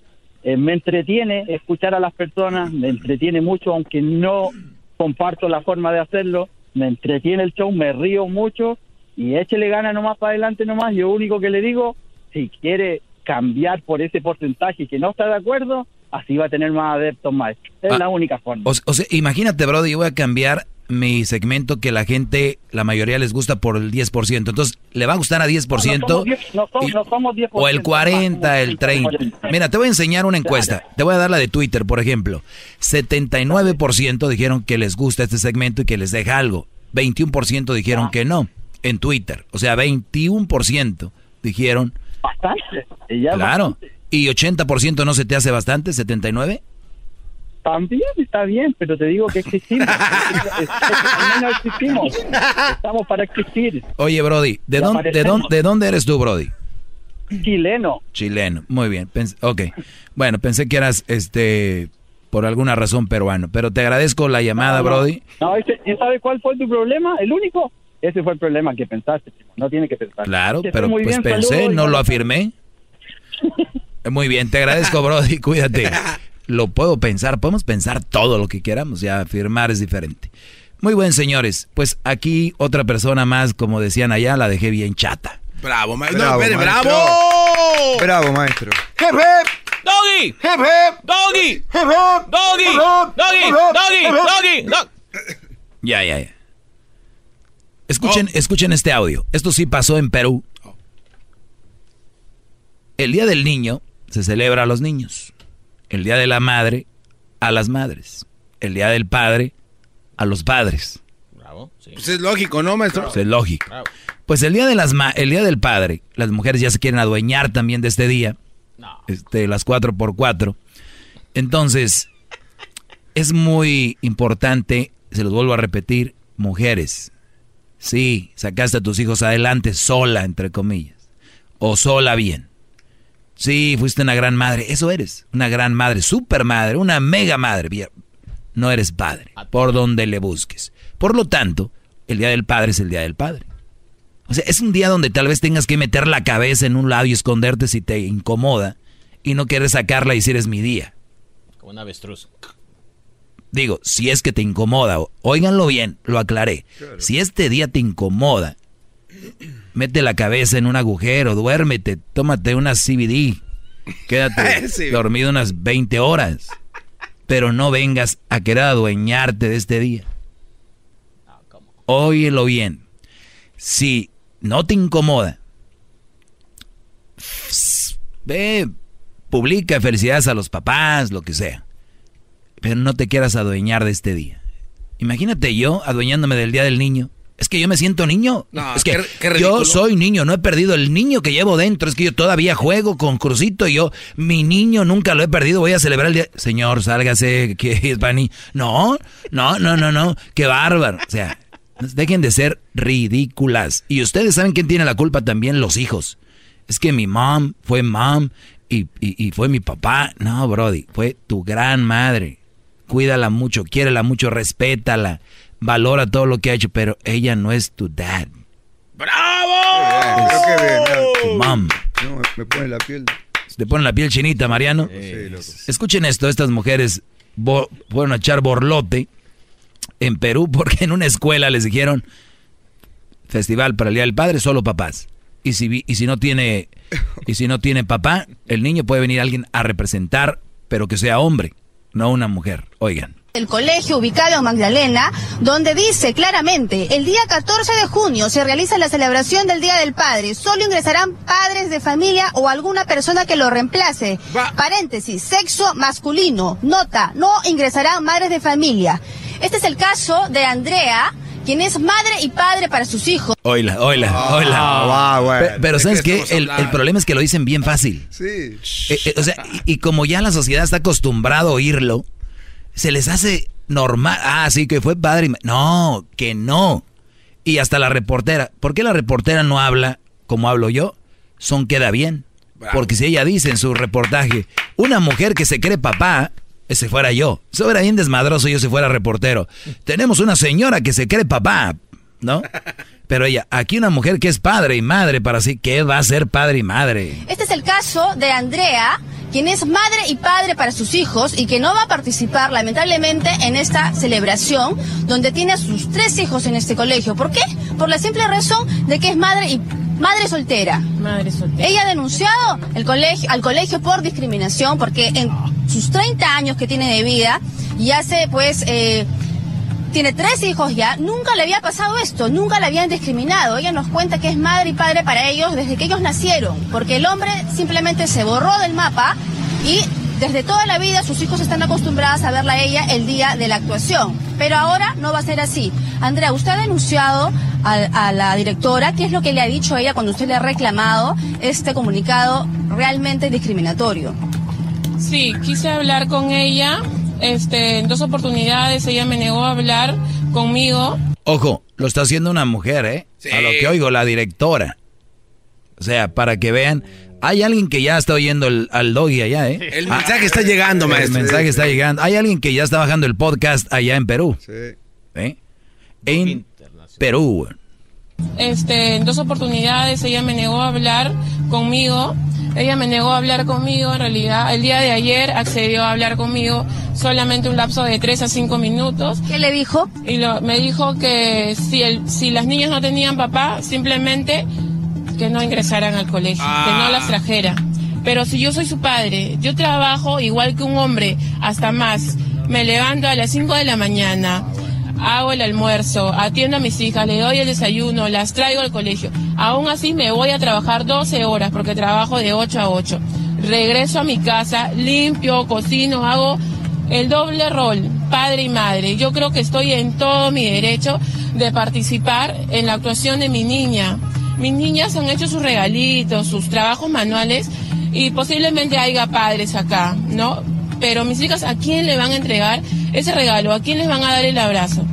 eh, me entretiene escuchar a las personas, me entretiene mucho, aunque no comparto la forma de hacerlo, me entretiene el show, me río mucho y échele gana nomás para adelante nomás. Yo único que le digo, si quiere cambiar por ese porcentaje que no está de acuerdo, así va a tener más adeptos más. Es Ah, la única forma. O, o sea, imagínate, Brody, yo voy a cambiar mi segmento que la gente, la mayoría les gusta por el 10%. Entonces, le va a gustar a 10%. No somos 10, no somos- no somos 10%, O el 40, el 30. Mira, te voy a enseñar una encuesta. Te voy a dar la de Twitter, por ejemplo. 79% dijeron que les gusta este segmento y que les deja algo. 21% dijeron Ah. que no en Twitter. O sea, 21% dijeron... Bastante. y ya Claro. ¿Y 80% no se te hace bastante? ¿79? También está bien, pero te digo que existimos. Es- es- al menos existimos. Estamos para existir. Oye, Brody, ¿de, dónde, de, dónde, ¿de dónde eres tú, Brody? Chileno. Chileno. Muy bien. Pens- ok. Bueno, pensé que eras, este, por alguna razón peruano. Pero te agradezco la llamada, No, no. Brody. No, ese- ¿y sabes cuál fue tu problema? El único. Ese fue el problema que pensaste. chico. No tiene que pensar. Claro, Que pero muy pues bien, pensé, no lo afirmé. Muy bien, te agradezco, Brody. Cuídate. Lo puedo pensar, podemos pensar todo lo que queramos, ya afirmar es diferente. Muy buen, señores. Pues aquí otra persona más, como decían allá, la dejé bien chata. Bravo, maestro. Bravo, No, espere, maestro. bravo. Bravo, maestro. Hip hip. Doggy. Hip hip. Doggy. Hip hip. Doggy. Doggy. Doggy. Doggy. Doggy. Ya, ya, ya. Escuchen, escuchen este audio. Esto sí pasó en Perú. El Día del Niño se celebra a los niños. El Día de la Madre a las madres. El Día del Padre a los padres. Bravo. Sí. Pues es lógico, ¿no, maestro? Pues es lógico. Pues el día de las ma- el día del padre, las mujeres ya se quieren adueñar también de este día. Este, las cuatro por cuatro. Entonces, es muy importante, se los vuelvo a repetir, mujeres. Sí, sacaste a tus hijos adelante sola, entre comillas. O sola bien. Sí, fuiste una gran madre. Eso eres. Una gran madre, super madre, una mega madre. No eres padre, por donde le busques. Por lo tanto, el día del padre es el día del padre. O sea, es un día donde tal vez tengas que meter la cabeza en un lado y esconderte si te incomoda y no quieres sacarla y decir es mi día. Como un avestruz. Digo, si es que te incomoda, óiganlo bien, lo aclaré. Si este día te incomoda, mete la cabeza en un agujero, duérmete, tómate una CBD, quédate Sí. dormido unas 20 horas, pero no vengas a querer adueñarte de este día. Óyelo bien. Si no te incomoda, ve, publica felicidades a los papás, lo que sea. Pero no te quieras adueñar de este día. Imagínate yo adueñándome del Día del Niño. Es que yo me siento niño. No, es que qué- qué yo soy niño, no he perdido el niño que llevo dentro. Es que yo todavía juego con Crucito y yo, mi niño nunca lo he perdido. Voy a celebrar el día. Señor, sálgase, que es para ni- No, no, no, no, no. Qué bárbaro. O sea, dejen de ser ridículas. Y ustedes saben quién tiene la culpa también, los hijos. Es que mi mom fue mom y, y- y fue mi papá. No, Brody, fue tu gran madre. Cuídala mucho, quiérela mucho, respétala, valora todo lo que ha hecho, pero ella no es tu dad. ¡Bravo! Creo que bien, Tu mom. no, me- pone la piel. Te pone la piel chinita, Mariano. Sí, loco. Escuchen esto, estas mujeres fueron a echar borlote en Perú porque en una escuela les dijeron festival para el Día del Padre, solo papás. Y si, y si no tiene Y si no tiene papá, el niño puede venir alguien a representar, pero que sea hombre, no una mujer. Oigan. El colegio ubicado en Magdalena, donde dice claramente, el día 14 de junio se realiza la celebración del Día del Padre. Solo ingresarán padres de familia o alguna persona que lo reemplace. Paréntesis, sexo masculino. Nota, no ingresarán madres de familia. Este es el caso de Andrea, quien es madre y padre para sus hijos. Oila, oila, oila. Ah. Pe- Pero ¿De ¿sabes qué qué? El, el problema es que lo dicen bien fácil. Sí. Eh, eh, o sea, y, y como ya la sociedad está acostumbrada a oírlo, se les hace normal. Ah, sí, que fue padre. y No, que no. Y hasta la reportera. ¿Por qué la reportera no habla como hablo yo? Son queda bien. Porque si ella dice en su reportaje, una mujer que se cree papá, ese fuera yo. Eso era bien desmadroso yo si fuera reportero. Tenemos una señora que se cree papá, ¿no? Pero ella, aquí una mujer que es padre y madre para sí, ¿qué va a ser padre y madre? Este es el caso de Andrea, quien es madre y padre para sus hijos y que no va a participar lamentablemente en esta celebración donde tiene a sus tres hijos en este colegio. ¿Por qué? Por la simple razón de que es madre y madre soltera. Madre soltera. Ella ha denunciado el colegio, al colegio por discriminación porque en sus 30 años que tiene de vida y hace pues eh, tiene tres hijos ya, nunca le había pasado esto, nunca la habían discriminado. Ella nos cuenta que es madre y padre para ellos desde que ellos nacieron, porque el hombre simplemente se borró del mapa y desde toda la vida sus hijos están acostumbrados a verla a ella el día de la actuación. Pero ahora no va a ser así. Andrea, usted ha denunciado a, a la directora, ¿qué es lo que le ha dicho a ella cuando usted le ha reclamado este comunicado realmente discriminatorio? Sí, quise hablar con ella. Este, en dos oportunidades ella me negó a hablar conmigo. Ojo, lo está haciendo una mujer, ¿eh? A lo que oigo, la directora. O sea, para que vean, hay alguien que ya está oyendo el, al doggy allá, ¿eh? El mensaje está llegando, El maestro. mensaje está llegando. Hay alguien que ya está bajando el podcast allá en Perú. ¿Eh? En Perú. Este, en dos oportunidades ella me negó a hablar conmigo. Ella me negó a hablar conmigo, en realidad. El día de ayer accedió a hablar conmigo solamente un lapso de 3 a 5 minutos. ¿Qué le dijo? Y lo- me dijo que si, el, si las niñas no tenían papá, simplemente que no ingresaran al colegio, que no las trajera. Pero si yo soy su padre, yo trabajo igual que un hombre, hasta más. Me levanto a las 5 de la mañana, hago el almuerzo, atiendo a mis hijas, le doy el desayuno, las traigo al colegio. Aún así me voy a trabajar 12 horas porque trabajo de 8 a 8. Regreso a mi casa, limpio, cocino, hago el doble rol, padre y madre. Yo creo que estoy en todo mi derecho de participar en la actuación de mi niña. Mis niñas han hecho sus regalitos, sus trabajos manuales y posiblemente haya padres acá, ¿no? Pero mis hijas, ¿a quién le van a entregar ese regalo? ¿A quién les van a dar el abrazo?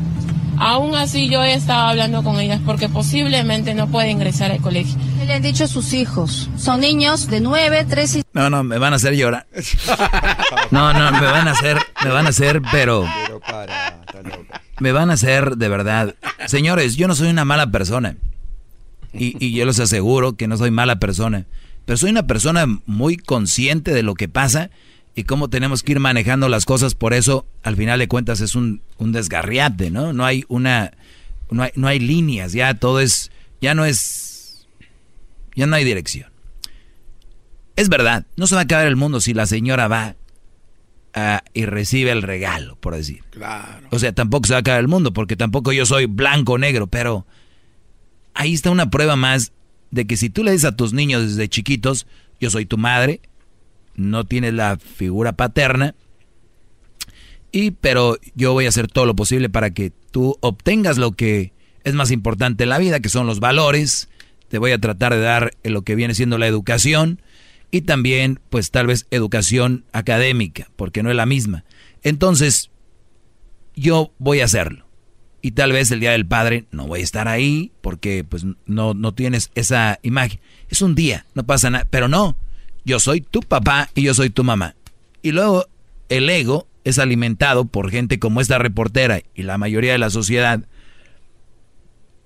Aún así yo he estado hablando con ellas porque posiblemente no puede ingresar al colegio. ¿Qué le han dicho a sus hijos? Son niños de 9, 3 y No, no, me van a hacer llorar. No, no, me van a hacer, me van a hacer, pero... Me van a hacer de verdad. Señores, yo no soy una mala persona. Y, y yo les aseguro que no soy mala persona. Pero soy una persona muy consciente de lo que pasa y cómo tenemos que ir manejando las cosas. Por eso, al final de cuentas, es un, un desgarriate, ¿no? No hay una... No hay, no hay líneas, ya todo es... Ya no es... Ya no hay dirección. Es verdad, no se va a acabar el mundo si la señora va ah, y recibe el regalo, por decir. Claro. O sea, tampoco se va a acabar el mundo, porque tampoco yo soy blanco o negro, pero ahí está una prueba más de que si tú le dices a tus niños desde chiquitos, yo soy tu madre, no tienes la figura paterna, y pero yo voy a hacer todo lo posible para que tú obtengas lo que es más importante en la vida, que son los valores, te voy a tratar de dar lo que viene siendo la educación, y también pues tal vez educación académica, porque no es la misma. Entonces, yo voy a hacerlo. Y tal vez el Día del Padre no voy a estar ahí porque pues no, no tienes esa imagen. Es un día, no pasa nada. Pero no, yo soy tu papá y yo soy tu mamá. Y luego el ego es alimentado por gente como esta reportera y la mayoría de la sociedad.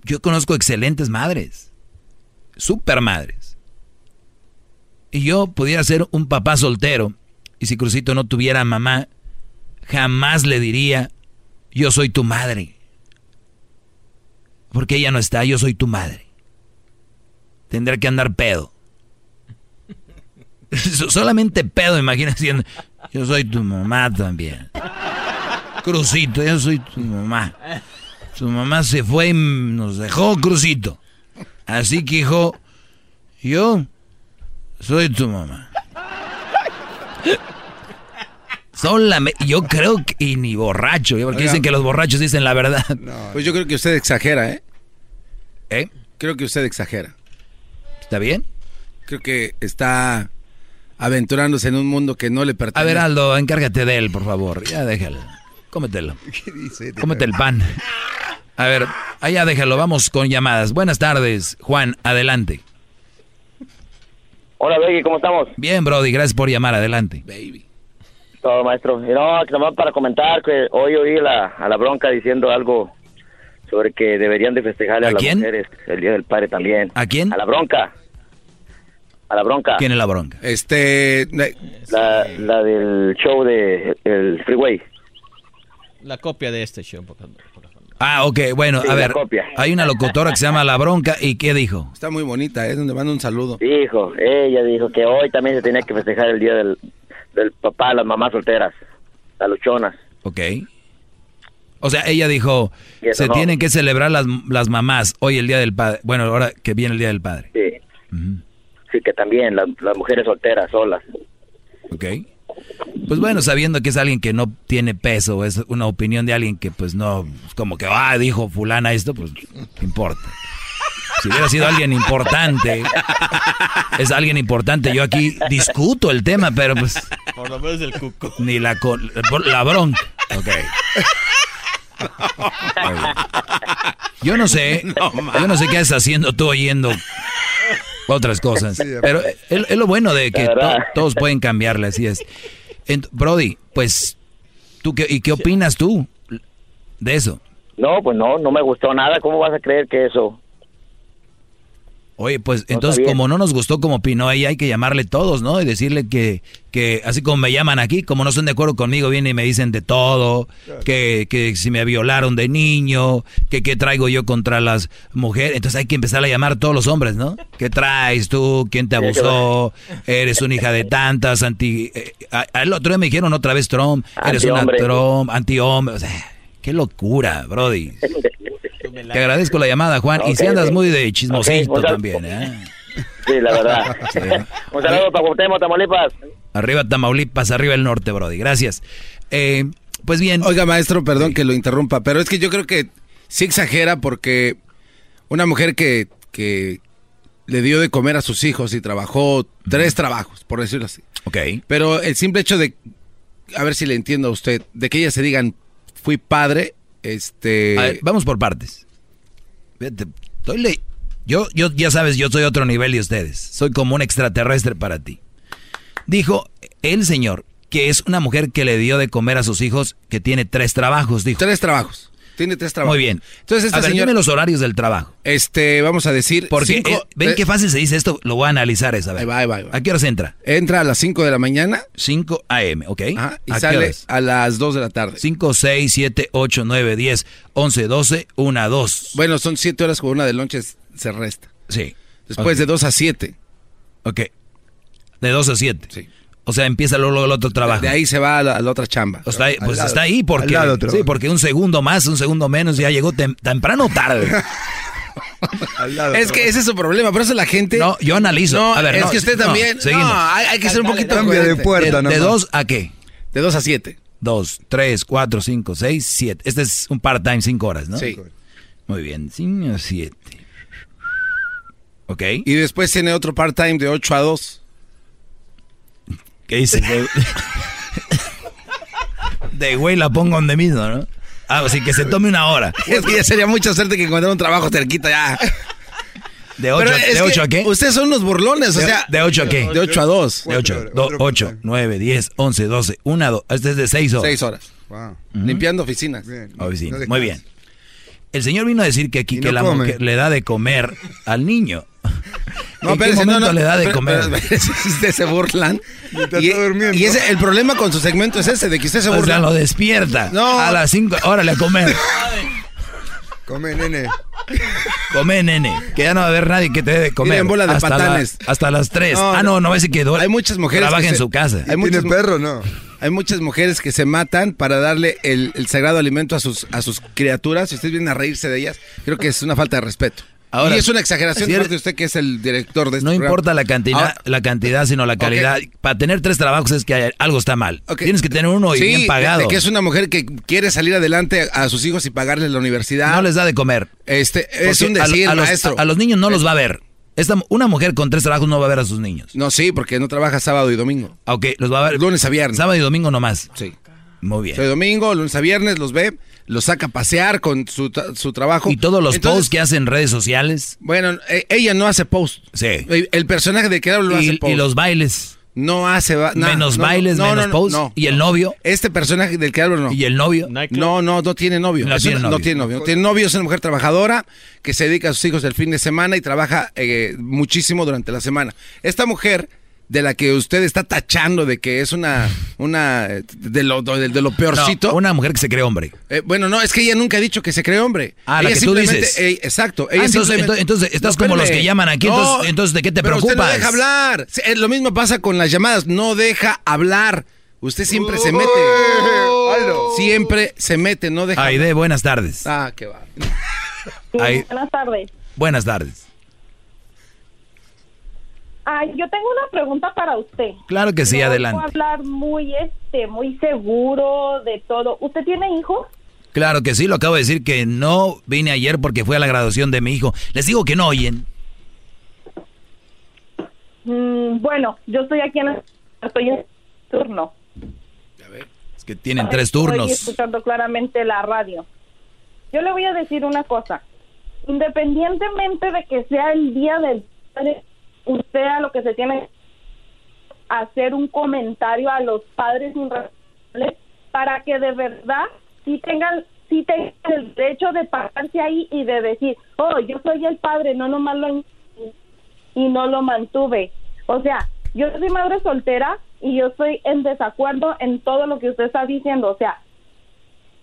Yo conozco excelentes madres, super madres. Y yo pudiera ser un papá soltero y si Crucito no tuviera mamá, jamás le diría, yo soy tu madre. Porque ella no está, yo soy tu madre. Tendrá que andar pedo. Solamente pedo, imagina diciendo, yo soy tu mamá también. Crucito, yo soy tu mamá. Su mamá se fue y nos dejó Crucito. Así que, hijo, yo soy tu mamá. Solamente, yo creo que, y ni borracho, ¿eh? porque Oiga. dicen que los borrachos dicen la verdad. Pues yo creo que usted exagera, ¿eh? ¿Eh? Creo que usted exagera. ¿Está bien? Creo que está aventurándose en un mundo que no le pertenece. A ver, Aldo, encárgate de él, por favor. Ya déjalo. Cómetelo. Cómete el pan. A ver, allá déjalo. Vamos con llamadas. Buenas tardes, Juan. Adelante. Hola, Beggy, ¿cómo estamos? Bien, Brody. Gracias por llamar. Adelante. Todo, maestro. Y no, nomás para comentar que hoy oí la, a la bronca diciendo algo sobre que deberían de festejarle a, ¿A las quién? mujeres el Día del Padre también. ¿A quién? A la bronca. A la bronca. ¿Quién es la bronca? Este... La, la del show de el Freeway. La copia de este show. por favor. Ah, ok. Bueno, Sí, a ver. copia. Hay una locutora que se llama La Bronca. ¿Y qué dijo? Está muy bonita, es donde manda un saludo. Dijo, ella dijo que hoy también se tenía que festejar el Día del, del papá a las mamás solteras, las luchonas. Ok. O sea, ella dijo, se no. tienen que celebrar las, las mamás hoy el Día del Padre. Bueno, ahora que viene el Día del Padre. Sí. Sí, que también las, las mujeres solteras solas. Ok. Pues bueno, sabiendo que es alguien que no tiene peso, es una opinión de alguien que pues no, como que, ah, dijo fulana esto, pues, ¿qué importa? Si hubiera sido alguien importante, es alguien importante, yo aquí discuto el tema, pero pues, Por lo menos el cuco. ni la, con- la bronca. Ok. Yo no sé, yo no sé qué estás haciendo tú oyendo otras cosas. Sí, Pero es, es lo bueno de que to- todos pueden cambiarle, así es. Brody, pues, ¿tú qué, ¿y qué opinas tú de eso? No, pues no, no me gustó nada. ¿Cómo vas a creer que eso? Oye, pues entonces como no nos gustó como opinó ella, hay que llamarle todos, ¿no? Y decirle que, que así como me llaman aquí, como no están de acuerdo conmigo, vienen y me dicen de todo, que, que si me violaron de niño, que qué traigo yo contra las mujeres. Entonces hay que empezar a llamar a todos los hombres, ¿no? ¿Qué traes tú? ¿Quién te abusó? Eres una hija de tantas, anti... eh, al otro día me dijeron otra vez Trump, eres una. Trump, anti-hombre. O sea, qué locura, Brody. Te agradezco la llamada, Juan. y si andas muy de chismosito también, ¿eh? Sí, la verdad. Un saludo para Cuauhtémoc, Tamaulipas. Arriba Tamaulipas, arriba el norte, Brody. Gracias. Eh, pues bien. Oiga, maestro, perdón que lo interrumpa, pero es que yo creo que sí exagera porque una mujer que, que le dio de comer a sus hijos y trabajó tres trabajos, por decirlo así. Ok. Pero el simple hecho de, a ver si le entiendo a usted, de que ellas se digan, fui padre, este... A ver, vamos por partes. Estoy le- yo, yo, ya sabes, yo soy otro nivel de ustedes. Soy como un extraterrestre para ti. Dijo el señor que es una mujer que le dio de comer a sus hijos que tiene tres trabajos, dijo. Tres trabajos. Tiene tres trabajos. Muy bien. Entonces esta a ver, señora- dime los horarios del trabajo. Este, vamos a decir... Porque cinco- eh, ven eh, qué fácil se dice esto, lo voy a analizar esa vez. Ahí va, ahí va, ahí va. ¿A qué horas entra? Entra a las 5 de la mañana. 5 a.m., ¿ok? Ajá, y ¿A sale a las 2 de la tarde. 5, 6, 7, 8, 9, 10, 11, 12, 1, 2. Bueno, son 7 horas con una de lonche se resta. Sí. Después Ok. de 2 a 7. Ok. De 2 a 7. Sí. O sea, empieza luego, el otro trabajo. De ahí se va a la, a la otra chamba. Pues está ahí, pues lado. está ahí porque, sí, porque un segundo más, un segundo menos, ya llegó tem- temprano o tarde. Es que ese es su problema, por eso la gente... No, yo analizo. No, a ver, es no, que usted no, también... seguimos. No, hay, hay que ser un poquito Cambia de puerta ¿De, nomás. 2 a qué? De 2 a 7. 2, 3, 4, 5, 6, 7. Este es un part-time, 5 horas, ¿no? Sí. Muy bien, 5 a 7. ¿Ok? Y después tiene otro part-time de 8 a 2. ¿Qué dices? De, de güey la pongo donde mismo, ¿no? Ah, así que se tome una hora. Es que ya sería mucha suerte que encontrar un trabajo cerquita ya. ¿De 8, Pero es de que ocho a qué? Ustedes son unos burlones, o De- sea... ¿De 8 a qué? De 8 a 2. De 8, 8, 9, 10, 11, 12, 1, 2. Este es de 6 horas. 6 horas. Wow. Limpiando oficinas. Oficina. No Muy bien. El señor vino a decir que aquí que no la come. mujer le da de comer al niño. No, ¿En qué espérense, no, momento no, le da de pero- comer? pero- Ustedes se burlan. Y, está durmiendo. y ese, el problema con su segmento es ese, de que usted se o burla. sea, lo despierta. No. A las 5, órale a comer. Come, nene. Come, nene. Que ya no va a haber nadie que te dé de comer. Miren, bola de hasta, patanes. la- hasta las 3. No, ah, no, no decir que duele. Hay muchas mujeres Trabaja que en se- su casa. Hay muchas, perro, no? Hay muchas mujeres que se matan para darle el, el sagrado alimento a sus, a sus criaturas. Si ustedes vienen a reírse de ellas, creo que es una falta de respeto. Ahora, y es una exageración de usted que es el director de este No programa. importa la cantidad, Ahora, la cantidad, sino la calidad. Para tener tres trabajos es que hay- algo está mal. Tienes que tener uno y sí, bien pagado. de que es una mujer que quiere salir adelante a sus hijos y pagarles la universidad. No les da de comer. Este, es Porque un decir, a, a los, maestro. a los niños no los va a ver. Esta, una mujer con tres trabajos no va a ver a sus niños. No, sí, porque no trabaja sábado y domingo. Ok, los va a ver. Lunes a viernes. Sábado y domingo nomás. Sí. Muy bien. Sábado y domingo, lunes a viernes, los ve, los saca a pasear con su, su trabajo. Y todos los Entonces, posts que hacen en redes sociales. Bueno, e- ella no hace post. Sí. El, el personaje de que hablo lo Y- hace post. y los bailes. No hace ba- Menos no, bailes, no, menos no, posts. no. ¿Y el novio? Este personaje del que hablo no. ¿Y el novio? No, no, no tiene novio. No tiene una- novio. No tiene novio. No tiene novio, es una mujer trabajadora que se dedica a sus hijos el fin de semana y trabaja eh, muchísimo durante la semana. Esta mujer de la que usted está tachando de que es una, una de lo, de, de lo peorcito. No, una mujer que se cree hombre. Eh, bueno, no, es que ella nunca ha dicho que se cree hombre. Ah, la que tú dices. eh, exacto. Ah, ella entonces- simplemente- entonces- entonces estás No, como los que llaman aquí, entonces- entonces, ¿de qué te pero usted preocupas? no deja hablar. Sí, eh, lo mismo pasa con las llamadas. No deja hablar. Usted siempre se mete. Siempre se mete, no deja. Aide, buenas tardes. Ah, qué va. Buenas tardes. buenas tardes. Ay, yo tengo una pregunta para usted. Claro que sí, No adelante. Puedo hablar muy, este, muy seguro de todo. ¿Usted tiene hijos? Claro que sí, lo acabo de decir que no vine ayer porque fue a la graduación de mi hijo. Les digo que no oyen. Mm, bueno, yo estoy aquí en el, estoy en turno. Es que tienen tres turnos. Estoy escuchando claramente la radio. Yo le voy a decir una cosa. Independientemente de que sea el día del padre, usted a lo que se tiene hacer un comentario a los padres irresponsables para que de verdad sí tengan sí tengan el derecho de pararse ahí y de decir, oh, yo soy el padre, no nomás lo y no lo mantuve. O sea, yo soy madre soltera y yo estoy en desacuerdo en todo lo que usted está diciendo. O sea,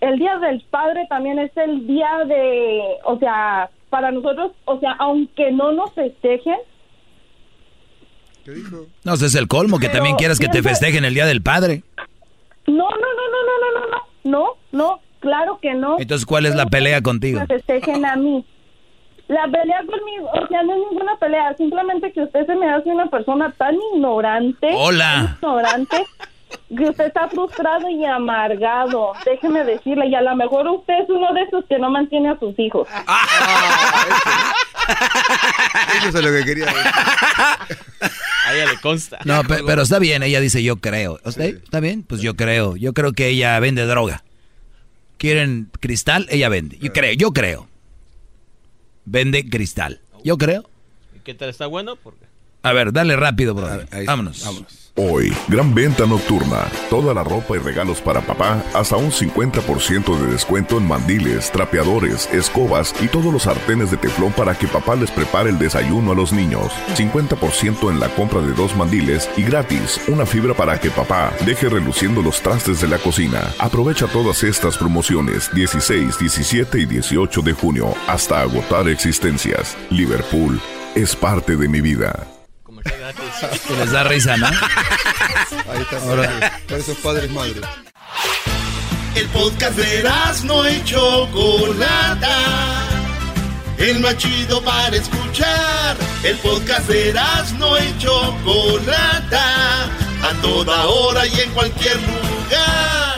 el Día del Padre también es el día de, o sea, para nosotros, o sea, aunque no nos festejen, No, ese es el colmo, que Pero también quieras que te festejen el Día del Padre. no, no, no, no, no, no, no, no, no, no, claro que no. Entonces, ¿cuál es la pelea contigo? me festejen a mí. La pelea conmigo, o sea, no es ninguna pelea, simplemente que usted se me hace una persona tan ignorante. Hola. tan ignorante, que usted está frustrado y amargado. Déjeme decirle, y a lo mejor usted es uno de esos que no mantiene a sus hijos. Eso es lo que quería decir. A ella le consta. No, pe- pero está bien, ella dice yo creo. ¿Usted? ¿Está bien? Pues yo creo. Yo creo que ella vende droga. ¿Quieren cristal? Ella vende. Yo creo, yo creo. Vende cristal. Yo creo. ¿Y qué tal? ¿Está bueno? Porque... A ver, dale rápido, bro. Vámonos. Hoy, gran venta nocturna. Toda la ropa y regalos para papá, hasta un 50% de descuento en mandiles, trapeadores, escobas y todos los sartenes de teflón para que papá les prepare el desayuno a los niños. 50% en la compra de dos mandiles y gratis, una fibra para que papá deje reluciendo los trastes de la cocina. Aprovecha todas estas promociones 16, 17 y 18 de junio hasta agotar existencias. Liverpool es parte de mi vida. Que les da risa, ¿no? Ahí está. Ahora- Por esos padres madres. El podcast de no y Chocolata. El más chido para escuchar. El podcast de no y Chocolata. A toda hora y en cualquier lugar.